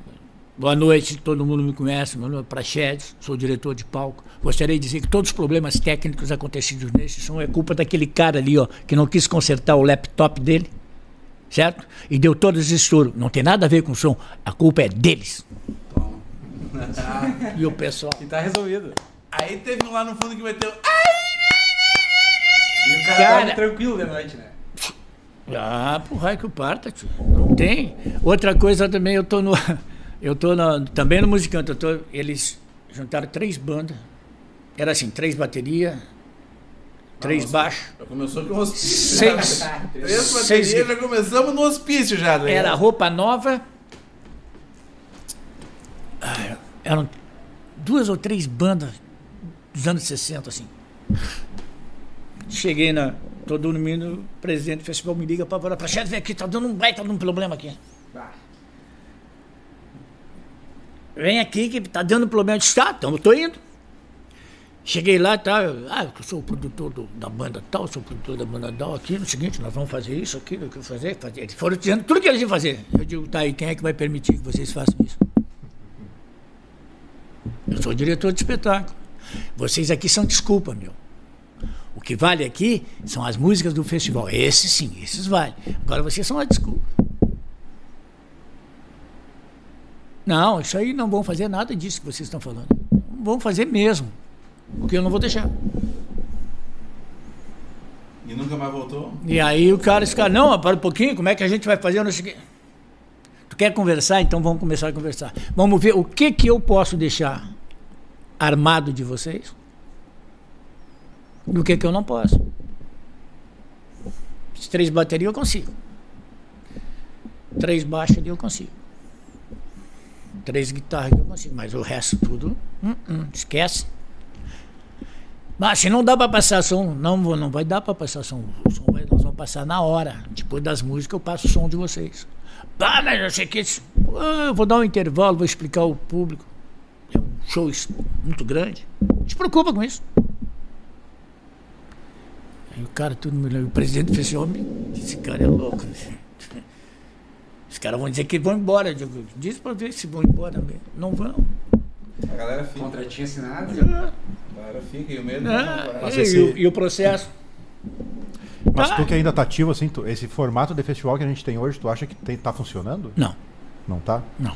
Boa noite, todo mundo me conhece, meu nome é Prachedes, sou diretor de palco. Gostaria de dizer que todos os problemas técnicos acontecidos nesse som é culpa daquele cara ali, ó, que não quis consertar o laptop dele, certo? E deu todos esses estouros. Não tem nada a ver com o som, a culpa é deles. Toma. E o pessoal. E tá resolvido. Aí teve um lá no fundo que meteu. E o cara, Cara- tranquilo de noite, né? Ah, pro raio que o parta, tio. Não tem. Outra coisa também, eu tô no. Eu tô na- também no Musicante. Tô, eles juntaram três bandas. Era assim, três baterias, três baixos. Já começou com o hospício. Seis. já. Três Seis. baterias, já começamos no hospício já. né? Era roupa nova. Eram duas ou três bandas dos anos 60, assim. Cheguei na. Tô dormindo, o presidente do festival me liga pra falar, pra chefe, vem aqui, tá dando um baita de um problema aqui. Vem aqui que tá dando problema. Disse, tá, então eu tô indo. Cheguei lá eu, ah, eu sou o produtor do- da banda tal, sou o produtor da banda tal, aqui, no seguinte, nós vamos fazer isso, aquilo, aquilo, fazer, fazer. Eles foram dizendo tudo que eles iam fazer. Eu digo, tá, e quem é que vai permitir que vocês façam isso? Eu sou diretor de espetáculo. Vocês aqui são desculpa, meu. O que vale aqui são as músicas do festival. Esses sim, esses valem. Agora vocês são a desculpa. Não, isso aí não vão fazer nada disso que vocês estão falando. Não vão fazer mesmo. Porque eu não vou deixar. E nunca mais voltou? E aí o cara, esse cara, não, para um pouquinho, como é que a gente vai fazer? Não sei o. Tu quer conversar? Então vamos começar a conversar. Vamos ver o que que eu posso deixar armado de vocês. do que que eu não posso. Três baterias eu consigo. Três baixos ali eu consigo. Três guitarras eu consigo. Mas o resto tudo, hum, hum, esquece. Mas se não dá pra passar som, não, vou- não vai dar pra passar som. O som vai, nós vamos passar na hora. Depois das músicas eu passo o som de vocês. Ah, mas eu sei que. isso- eu vou dar um intervalo, vou explicar ao público. É um show muito grande. Não se preocupa com isso. Aí o cara, tudo me o presidente do festival me disse, esse cara é louco. Os caras vão dizer que vão embora. Eu digo, diz pra ver se vão embora mesmo. Não vão. A galera fica. Contratinho assinado. Ah, A galera fica e o medo. ah, Mas e, esse- e o, e o processo? Mas Ah. tu que ainda tá ativo, assim, tu- esse formato de festival que a gente tem hoje, tu acha que tem, tá funcionando? Não. Não tá? Não.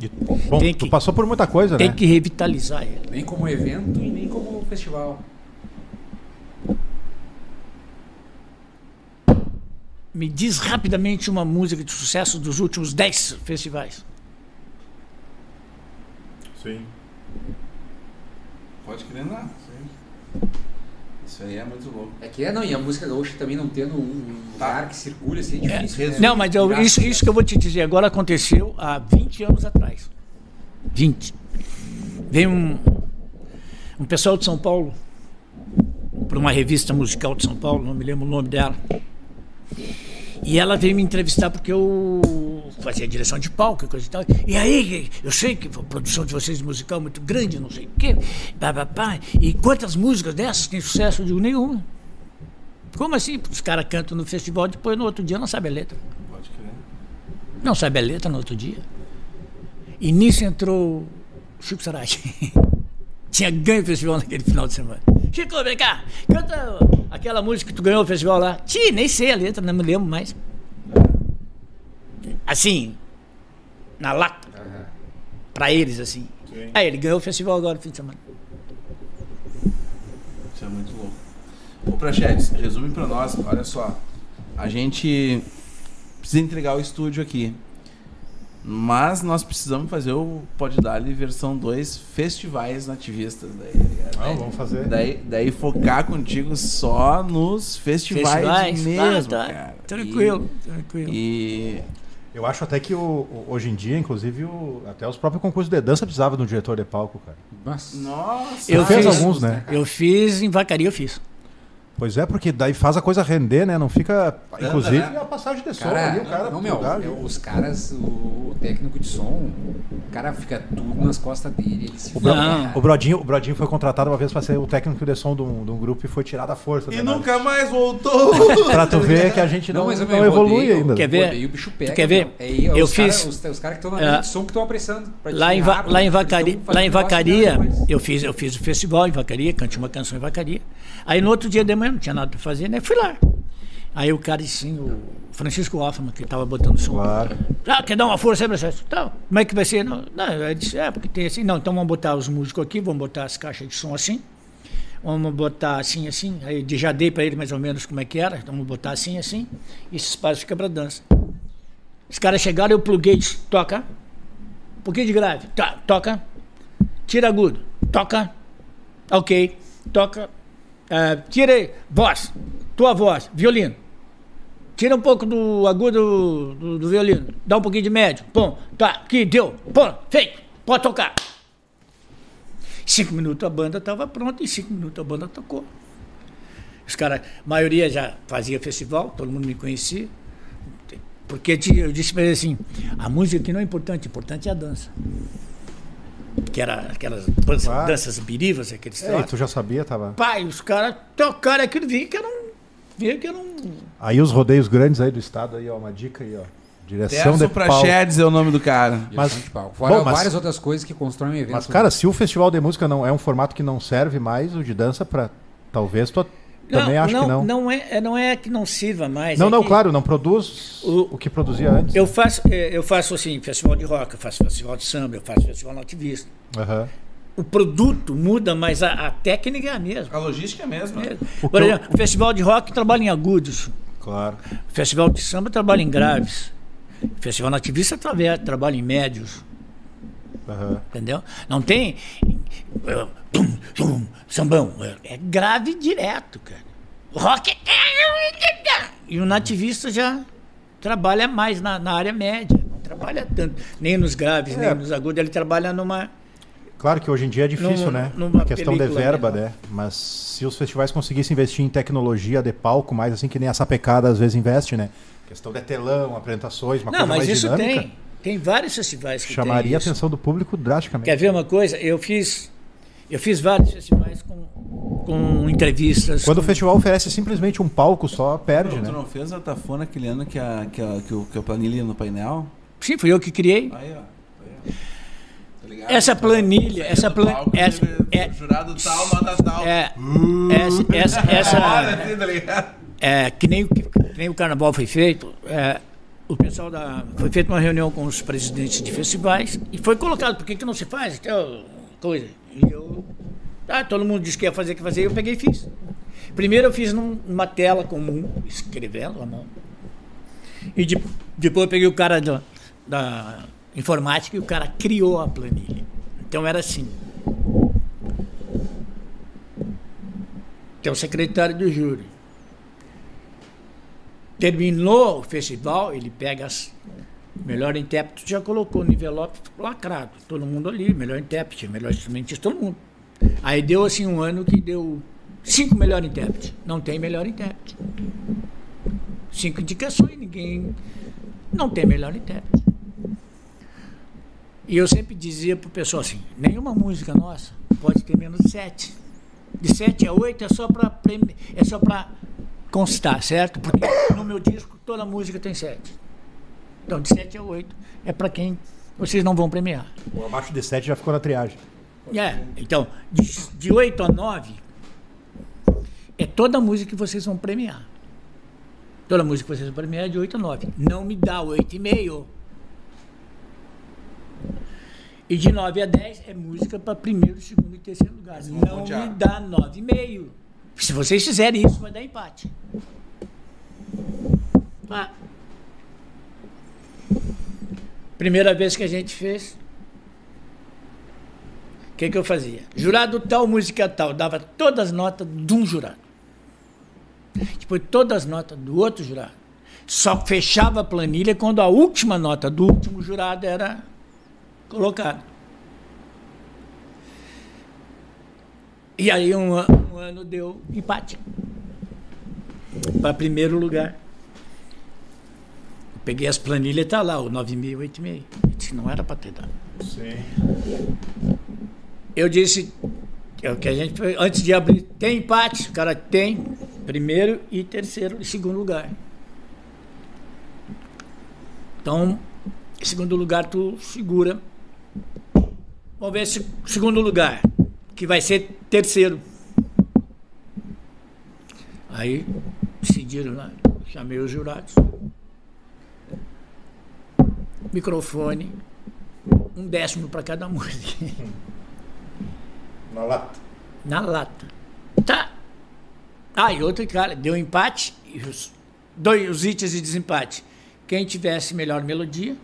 E- bom, Tem tu que- passou por muita coisa, Tem né? que revitalizar ele. Nem como evento e nem como festival. Me diz rapidamente uma música de sucesso dos últimos 10 festivais. Sim. Pode crer, não. Isso aí é muito louco. É que é, não, e a música gaúcha também não tendo um lugar que circule assim é difícil. né? Não, mas eu- isso, a isso que eu vou te dizer agora aconteceu há 20 anos atrás. 20. Veio um, um pessoal de São Paulo para uma revista musical de São Paulo, não me lembro o nome dela. E ela veio me entrevistar porque eu fazia direção de palco e coisa e tal. E aí, eu sei que a produção de vocês musical é muito grande, não sei o quê. Pá, pá, pá. E quantas músicas dessas têm sucesso? Eu digo, nenhuma. Como assim? Os caras cantam no festival, depois no outro dia não sabe a letra. Pode crer. Não sabe a letra no outro dia. E nisso entrou Chico Sarai. Tinha ganho o festival naquele final de semana. Chico, vem cá, canta aquela música que tu ganhou o festival lá. Ti, nem sei a letra, não me lembro mais. Assim, na lata. Pra eles, assim. Aí ele ganhou o festival agora no fim de semana. Isso é muito louco. Ô, Prachetes, resume pra nós, olha só. A gente precisa entregar o estúdio aqui. Mas nós precisamos fazer o Pode Dar-lhe versão 2 festivais nativistas. Daí, tá ligado? Não, Daí- vamos fazer. Daí, daí focar contigo só nos festivais, mesmo, Ah, tá. cara. Tranquilo, tranquilo. E, Eu acho até que o- o- hoje em dia, inclusive, o- até os próprios concursos de dança precisavam de um diretor de palco, cara. Nossa. e nossa, Eu fiz- alguns, né? Eu fiz em vacaria, eu fiz. Pois é, porque daí faz a coisa render, né? Não fica. Inclusive, né? a passagem de som Cara, ali, o cara. não, meu, lugar, eu- os caras, o, técnico de som, o cara fica tudo nas costas dele. Ele se O, Bro- Não. o Brodinho, o Brodinho foi contratado uma vez pra ser o técnico de som de um, de um grupo e foi tirado à força. E né, nunca mais voltou. Pra tu ver que a gente não, mas não, eu, meu, evolui rodeio, ainda. Quer ver? rodeio, o bicho pega. quer ver? É, aí, Eu os fiz- Cara, os, os caras que estão na É. linha de som que estão apressando. Lá em, rápido, lá em Vacaria, lá em Vacaria depois. eu fiz, eu fiz o festival em Vacaria, cantei uma canção em Vacaria. Aí no outro dia de manhã não tinha nada pra fazer, né? Fui lá. Aí o cara disse assim, o Francisco Hoffman, que tava botando som. Claro. Ah, quer dar uma força aí, processo? Então, como é que vai ser? Não, não, ele disse, é, porque tem assim. Não, então vamos botar os músicos aqui, vamos botar as caixas de som assim. Vamos botar assim, assim. Aí eu já dei para ele mais ou menos como é que era. Então vamos botar assim, assim. E esse espaço fica pra dança. Os caras chegaram, eu pluguei e disse, toca. Um pouquinho de grave. Tá, toca. Tira agudo. Toca. Ok. Toca. Ah, tira aí. Voz. Tua voz. Violino. Tira um pouco do agudo do, do violino. Dá um pouquinho de médio. Pum. Tá. Aqui, deu. Pum. Feito. Pode tocar. Cinco minutos a banda estava pronta e cinco minutos a banda tocou. Os caras, a maioria já fazia festival, todo mundo me conhecia. Porque eu disse para ele assim, a música aqui não é importante, importante é a dança. Que era aquelas danças, Claro. danças birivas, aqueles É, tu já sabia, tava. Pai, os caras tocaram aquilo, vi que era um. Vi que era um. Aí os rodeios grandes aí do estado, aí, ó, uma dica aí, ó. Direção Terço de. Prachedes é o nome do cara. Mas- de. Fora bom, mas- várias outras coisas que constroem um evento. Mas, cara, se o festival de música não é um formato que não serve mais, o de dança, pra. Talvez tu também acho não, que não. Não é, é- não é que não sirva mais. Não, é não, que claro, não produz O- o, que produzia antes. Eu faço, eh, eu faço assim, festival de rock, eu faço festival de samba, eu faço festival nativista. Aham. O produto muda, mas a, a técnica é a mesma. A logística é a mesma. É. O Por que eu- exemplo, o festival de rock trabalha em agudos, Claro. o festival de samba trabalha em graves, o festival nativista trabalha, trabalha em médios, Aham. entendeu? Não tem. tum, sambão. É, grave direto, cara. O rock. E o nativista já trabalha mais na, na área média. Não trabalha tanto. Nem nos graves, É. nem nos agudos. Ele trabalha numa. Claro que hoje em dia é difícil, Num- né? A questão de verba, menor. né? Mas se os festivais conseguissem investir em tecnologia de palco, mais assim que nem a sapecada às vezes investe, né? Questão de telão, apresentações, uma Não, coisa mas mais isso dinâmica, tem. Tem vários festivais que chamaria tem a atenção do público drasticamente. Quer ver uma coisa? Eu fiz, eu fiz vários festivais com, com entrevistas. Quando o com- festival oferece simplesmente um palco só, perde, Tu né? não fez a tafona aquele ano que a, que a, que o, que a planilha no painel? Sim, fui eu que criei. Aí, ó. Aí, ó. Tá ligado? Essa planilha, essa No planilha, essa, é, Jurado tal, nota tal. é, essa, essa, essa, tá ligado? é, que nem, o- que nem o carnaval foi feito, é, o pessoal da, foi feita uma reunião com os presidentes de festivais e foi colocado, por que, que não se faz? Tal coisa. E eu, ah, todo mundo disse que ia fazer, que fazer, eu peguei e fiz. Primeiro eu fiz num- numa tela comum, escrevendo à mão. E de- depois eu peguei o cara da, da informática e o cara criou a planilha. Então era assim. Tem o secretário do júri. Terminou o festival, ele pega as melhor intérprete, já colocou no envelope lacrado. Todo mundo ali, melhor intérprete, melhor instrumentista, todo mundo. Aí deu assim um ano que deu cinco melhor intérprete. Não tem melhor intérprete. Cinco indicações, ninguém. Não tem melhor intérprete. E eu sempre dizia pro pessoal assim: nenhuma música nossa pode ter menos de sete. De sete a oito é só para é só para constar, certo? Porque no meu disco toda música tem sete. Então de sete a oito é para quem vocês não vão premiar. O abaixo de 7 já ficou na triagem. É, então, de, de 8 a 9 é toda música que vocês vão premiar. Toda música que vocês vão premiar é de 8 a 9. Não me dá 8,5. E de 9 a 10 é música para primeiro, segundo e terceiro lugar. Não me dá 9,5. Se vocês fizerem isso, vai dar empate. Ah. Primeira vez que a gente fez, o que, que eu fazia? Jurado tal, música tal. Dava todas as notas de um jurado. Depois todas as notas do outro jurado. Só fechava a planilha quando a última nota do último jurado era colocada. E aí um, um ano deu empate. Para primeiro lugar. Peguei as planilhas e tá lá, o 9,5, 8,5. Eu disse, Não era para ter dado. Sim. Eu disse é o que a gente antes de abrir tem empate, o cara tem primeiro e terceiro e segundo lugar. Então, segundo lugar tu segura. Vamos ver se segundo lugar, que vai ser terceiro. Aí decidiram lá, chamei os jurados. Microfone, um décimo para cada música. Na lata. Na lata. Tá. Ah, e outro cara, deu empate, os, dois, os itens de desempate. Quem tivesse melhor melodia,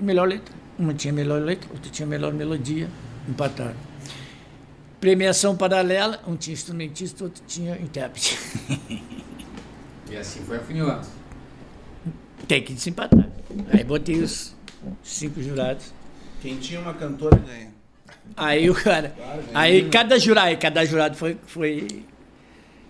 melhor letra. Uma tinha melhor letra, outra tinha melhor melodia, empataram. Premiação paralela, um tinha instrumentista, outro tinha intérprete. E assim foi afunilando. Tem que desempatar. Aí botei os cinco jurados. Quem tinha uma cantora ganha. Aí o cara. Aí cada jurado, cada jurado foi, foi.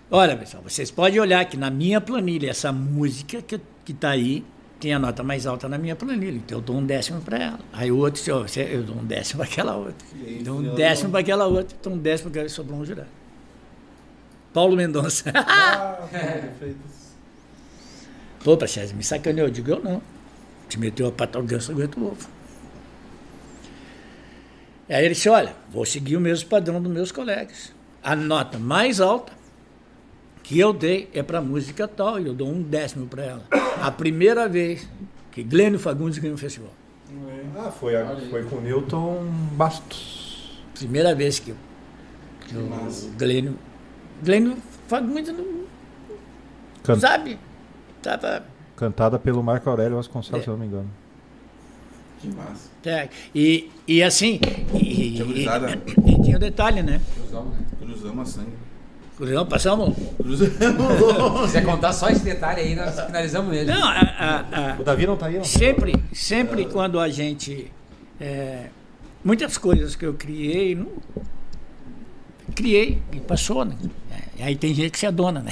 Olha, pessoal, vocês podem olhar que na minha planilha, essa música que, que tá aí tem a nota mais alta na minha planilha. Então eu dou um décimo para ela. Aí o outro, você- eu dou um décimo para aquela outra. aí, Dou um décimo para aquela outra. Então um décimo para sobrou um jurado. Paulo Mendonça. Pô, Praxedes, me sacaneou. Eu digo, eu não. Te meteu a pata ao ganso, aguenta o ovo. Aí ele disse, olha, vou seguir o mesmo padrão dos meus colegas. A nota mais alta que eu dei é para música tal, e eu dou um décimo para ela. A primeira vez que Glênio Fagundes ganhou o festival. Ah, foi, a- foi com o Newton Bastos. Primeira vez que, que o Glênio... Glênio Fagundes não Can- sabe. Tava... Cantada pelo Marco Aurélio Vasconcelos, É. se eu não me engano. Que massa. É, E, e assim. E, Tinha e, gurizada. e tinha um detalhe, né? Cruzamos a sangue. Cruzão, passamos. Cruzamos. Se quiser contar só esse detalhe aí, nós finalizamos nele. Não, a- a- a- O Davi não tá aí, não? sempre, sempre quando a gente. é, muitas coisas que eu criei, não, criei e passou, né? É, aí tem gente que se adona, né?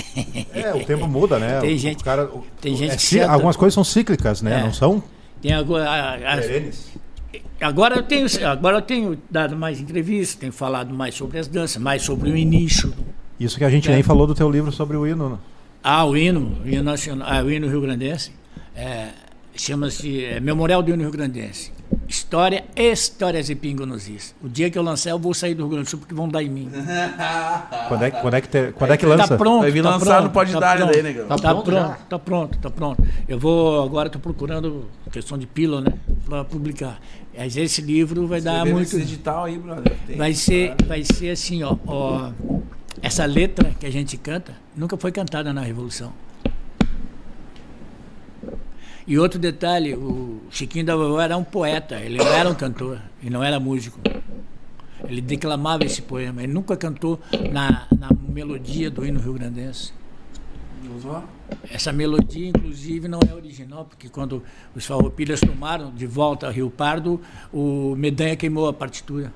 É, o tempo muda, né? Tem O gente- cara, o- tem gente é que se adapta. Algumas coisas são cíclicas, né? É. Não são Tem agora, as- agora eu tenho, agora eu tenho dado mais entrevistas, tenho falado mais sobre as danças, mais sobre o início. Isso que a gente É. nem falou do teu livro sobre o hino. né? Ah, o hino, o hino nacional, ah, o hino rio grandense, é, chama-se é, Memorial do Hino Rio Grandense. História, histórias e pingo nos is. O dia que eu lançar, eu vou sair do Rio Grande do Sul porque vão dar em mim. Quando é, que- quando é que, te- quando é que lança? Tá pronto. Vai vir tá lançar pronto, no Pode tá Dar pronto. daí, negão. Tá, Tá pronto, pronto tá pronto, tá pronto. Eu vou agora, estou procurando questão de pílula, né, para publicar. Mas esse livro vai dar Escrever muito. nesse digital aí, brother. Tem. Vai ser, vai ser assim, ó, ó, Essa letra que a gente canta nunca foi cantada na Revolução. E outro detalhe, o Chiquinho da Vovó era um poeta, ele não era um cantor, e não era músico. Ele declamava esse poema, ele nunca cantou na, na melodia do hino rio-grandense. Essa melodia, inclusive, não é original, porque quando os farroupilhas tomaram de volta a Rio Pardo, o Medanha queimou a partitura.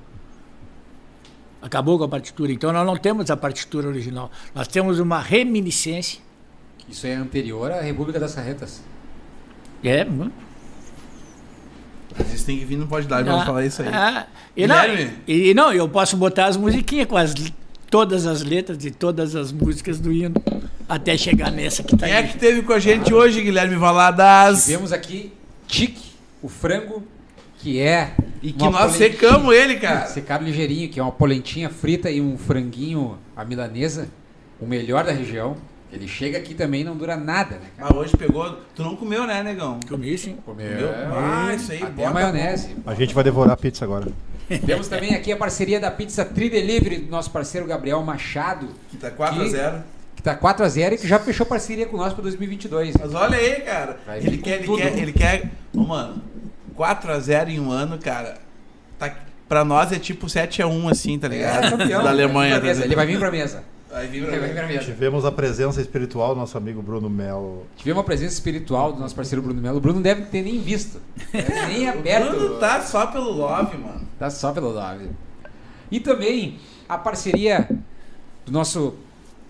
Acabou com a partitura. Então nós não temos a partitura original. Nós temos uma reminiscência. Isso é anterior à República das Carretas. É, Mas isso tem que vir no Pode Dar, vamos falar isso aí. Ah, e, não, Guilherme? e, e não, eu posso botar as musiquinhas com as, todas as letras de todas as músicas do hino, até chegar nessa que tá Quem é que teve com a gente hoje, Guilherme Valadas? Tivemos aqui Tique, o frango, que é. E que nós secamos ele, cara. Secaram ligeirinho, que é uma polentinha frita e um franguinho à milanesa, o melhor da região. Ele chega aqui também e não dura nada, né, cara? Mas hoje pegou. Tu não comeu, né, negão? Comi, sim. Comeu. Ah, isso aí, Até bota a maionese. A gente vai devorar a pizza agora. Temos também aqui a parceria da Pizza Tri Delivery do nosso parceiro Gabriel Machado, Que tá 4x0. que tá 4x0 e que já fechou parceria com nós para 2022. Mas olha aí, cara. Ele quer, ele tudo. quer, ele quer. Ô, mano, 4x0 em um ano, cara. Tá, pra nós é tipo 7x1, assim, tá ligado? da Alemanha. Ele vai vir pra mesa, tá ele vai vir pra mesa. Vai vir Ele vai vir pra mesa. Tivemos a presença espiritual do nosso amigo Bruno Melo. Tivemos uma presença espiritual do nosso parceiro Bruno Melo. O Bruno não deve ter nem visto. Deve nem O aberto. Bruno tá só pelo love, mano. Tá só pelo nome. E também a parceria do nosso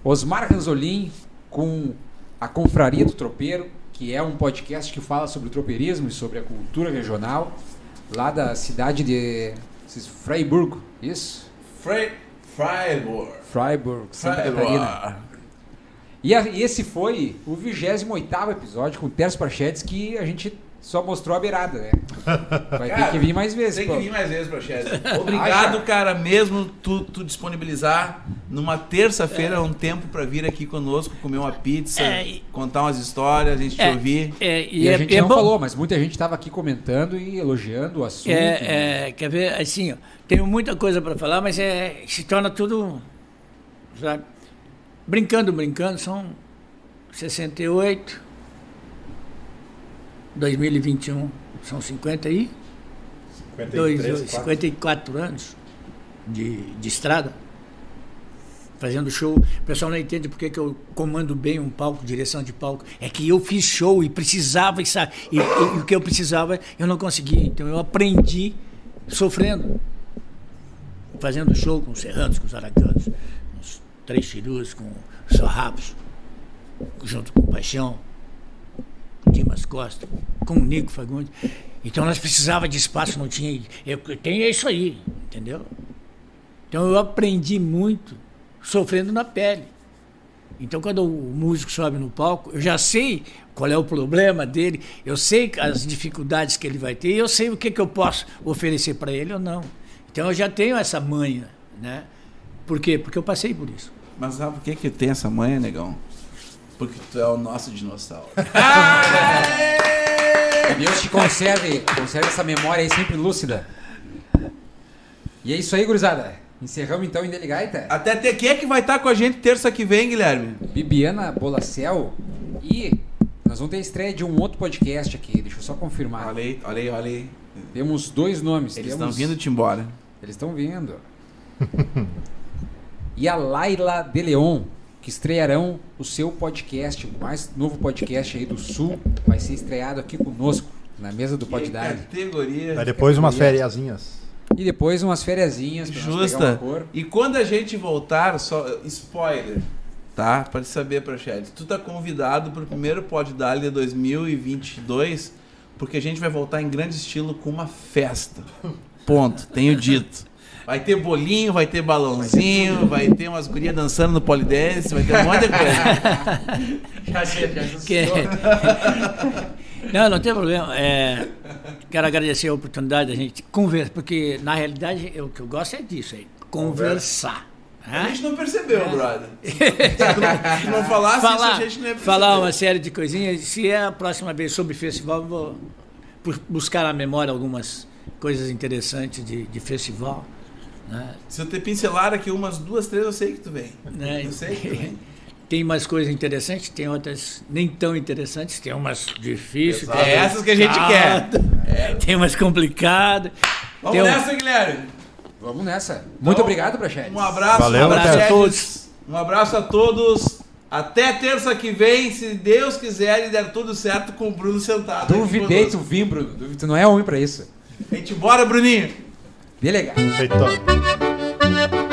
Osmar Ranzolin com a Confraria do Tropeiro, que é um podcast que fala sobre o tropeirismo e sobre a cultura regional, lá da cidade de Freiburg, isso? Frei, Freiburg. Freiburg, Santa Catarina. E, a- e esse foi o 28º episódio com o Terço Prachetes que a gente só mostrou a beirada, né? Vai ter Cara, que vir mais vezes, Tem pô. que vir mais vezes pra Chelsea. Obrigado, Acha? cara, mesmo tu, tu disponibilizar numa terça-feira um tempo pra vir aqui conosco, comer uma pizza, É, contar umas histórias, a gente te É, ouvir. é, e E, é, a gente é não bom. falou, mas muita gente estava aqui comentando e elogiando o assunto. É, é, quer ver, assim, ó, tenho muita coisa para falar, mas é, se torna tudo, sabe? Brincando, brincando, são 68, 2021, são 50 e 52, 54 anos de, de estrada, fazendo show. O pessoal não entende porque que eu comando bem um palco, direção de palco. É que eu fiz show e precisava, e, e, e o que eu precisava eu não conseguia. Então eu aprendi sofrendo, fazendo show com os serranos, com os aracanos, com os três chirus, com os sarrapos, junto com o Paixão, Dimas Costa, com o Nico Fagundes. Então nós precisava de espaço, não tinha. Eu tenho é isso aí, entendeu? Então eu aprendi muito sofrendo na pele. Então quando o músico sobe no palco, eu já sei qual é o problema dele, eu sei as dificuldades que ele vai ter, eu sei o que, que eu posso oferecer para ele ou não. Então eu já tenho essa manha, né? Por quê? Porque eu passei por isso. Mas sabe por que que tem essa manha, negão? Porque tu é o nosso dinossauro. Deus te conserve, conserve essa memória aí sempre lúcida. E é isso aí, gurizada. Encerramos então em Deligaita. Até ter, quem é que vai estar com a gente terça que vem, Guilherme? Bibiana Bolacel. E nós vamos ter a estreia de um outro podcast aqui. Deixa eu só confirmar. Olha aí, olha aí, olha aí. Temos dois nomes. Eles Temos- estão vindo-te embora. Eles estão vindo. e a Laila de Leon, que estrearão o seu podcast, o mais novo podcast aí do Sul, vai ser estreado aqui conosco, na mesa do Pode Dar. Categoria. Aí depois umas fériasinhas. E depois umas fériasinhas pra nós pegar uma Justa. cor. E quando a gente voltar, só spoiler, tá? Pra te saber, Prochete. Tu tá convidado pro primeiro Pod Dali de 2022, porque a gente vai voltar em grande estilo com uma festa. Ponto. Tenho dito. Vai ter bolinho, vai ter balãozinho, vai ter umas gurias dançando no polidense, vai ter um monte de coisa. Já sei, já Que- Não, não tem problema. É, quero agradecer a oportunidade da gente conversar, porque na realidade eu- o que eu gosto é disso aí, conversar. A né? gente não percebeu, brother. Se não falasse isso, falar, a gente não ia perceber. falar uma série de coisinhas. Se é a próxima vez sobre festival, eu vou bu- buscar na memória algumas coisas interessantes de, de festival. Né? Se eu te pincelar aqui umas duas, três, eu sei que tu vem. Né? Eu sei que tu vem. Tem umas coisas interessantes, tem outras nem tão interessantes, tem umas difíceis. Tem É essas que a gente quer. Tem umas complicadas. Vamos Tem um- nessa, Guilherme. Vamos nessa. Muito obrigado, Praxedes. Um abraço, Valeu, um abraço a todos. Um abraço a todos. Até terça que vem, se Deus quiser e der tudo certo com o Bruno sentado. Duvidei tu vir, Bruno. Tu não é homem pra isso. A gente bora, Bruninho. Delegado. Feito.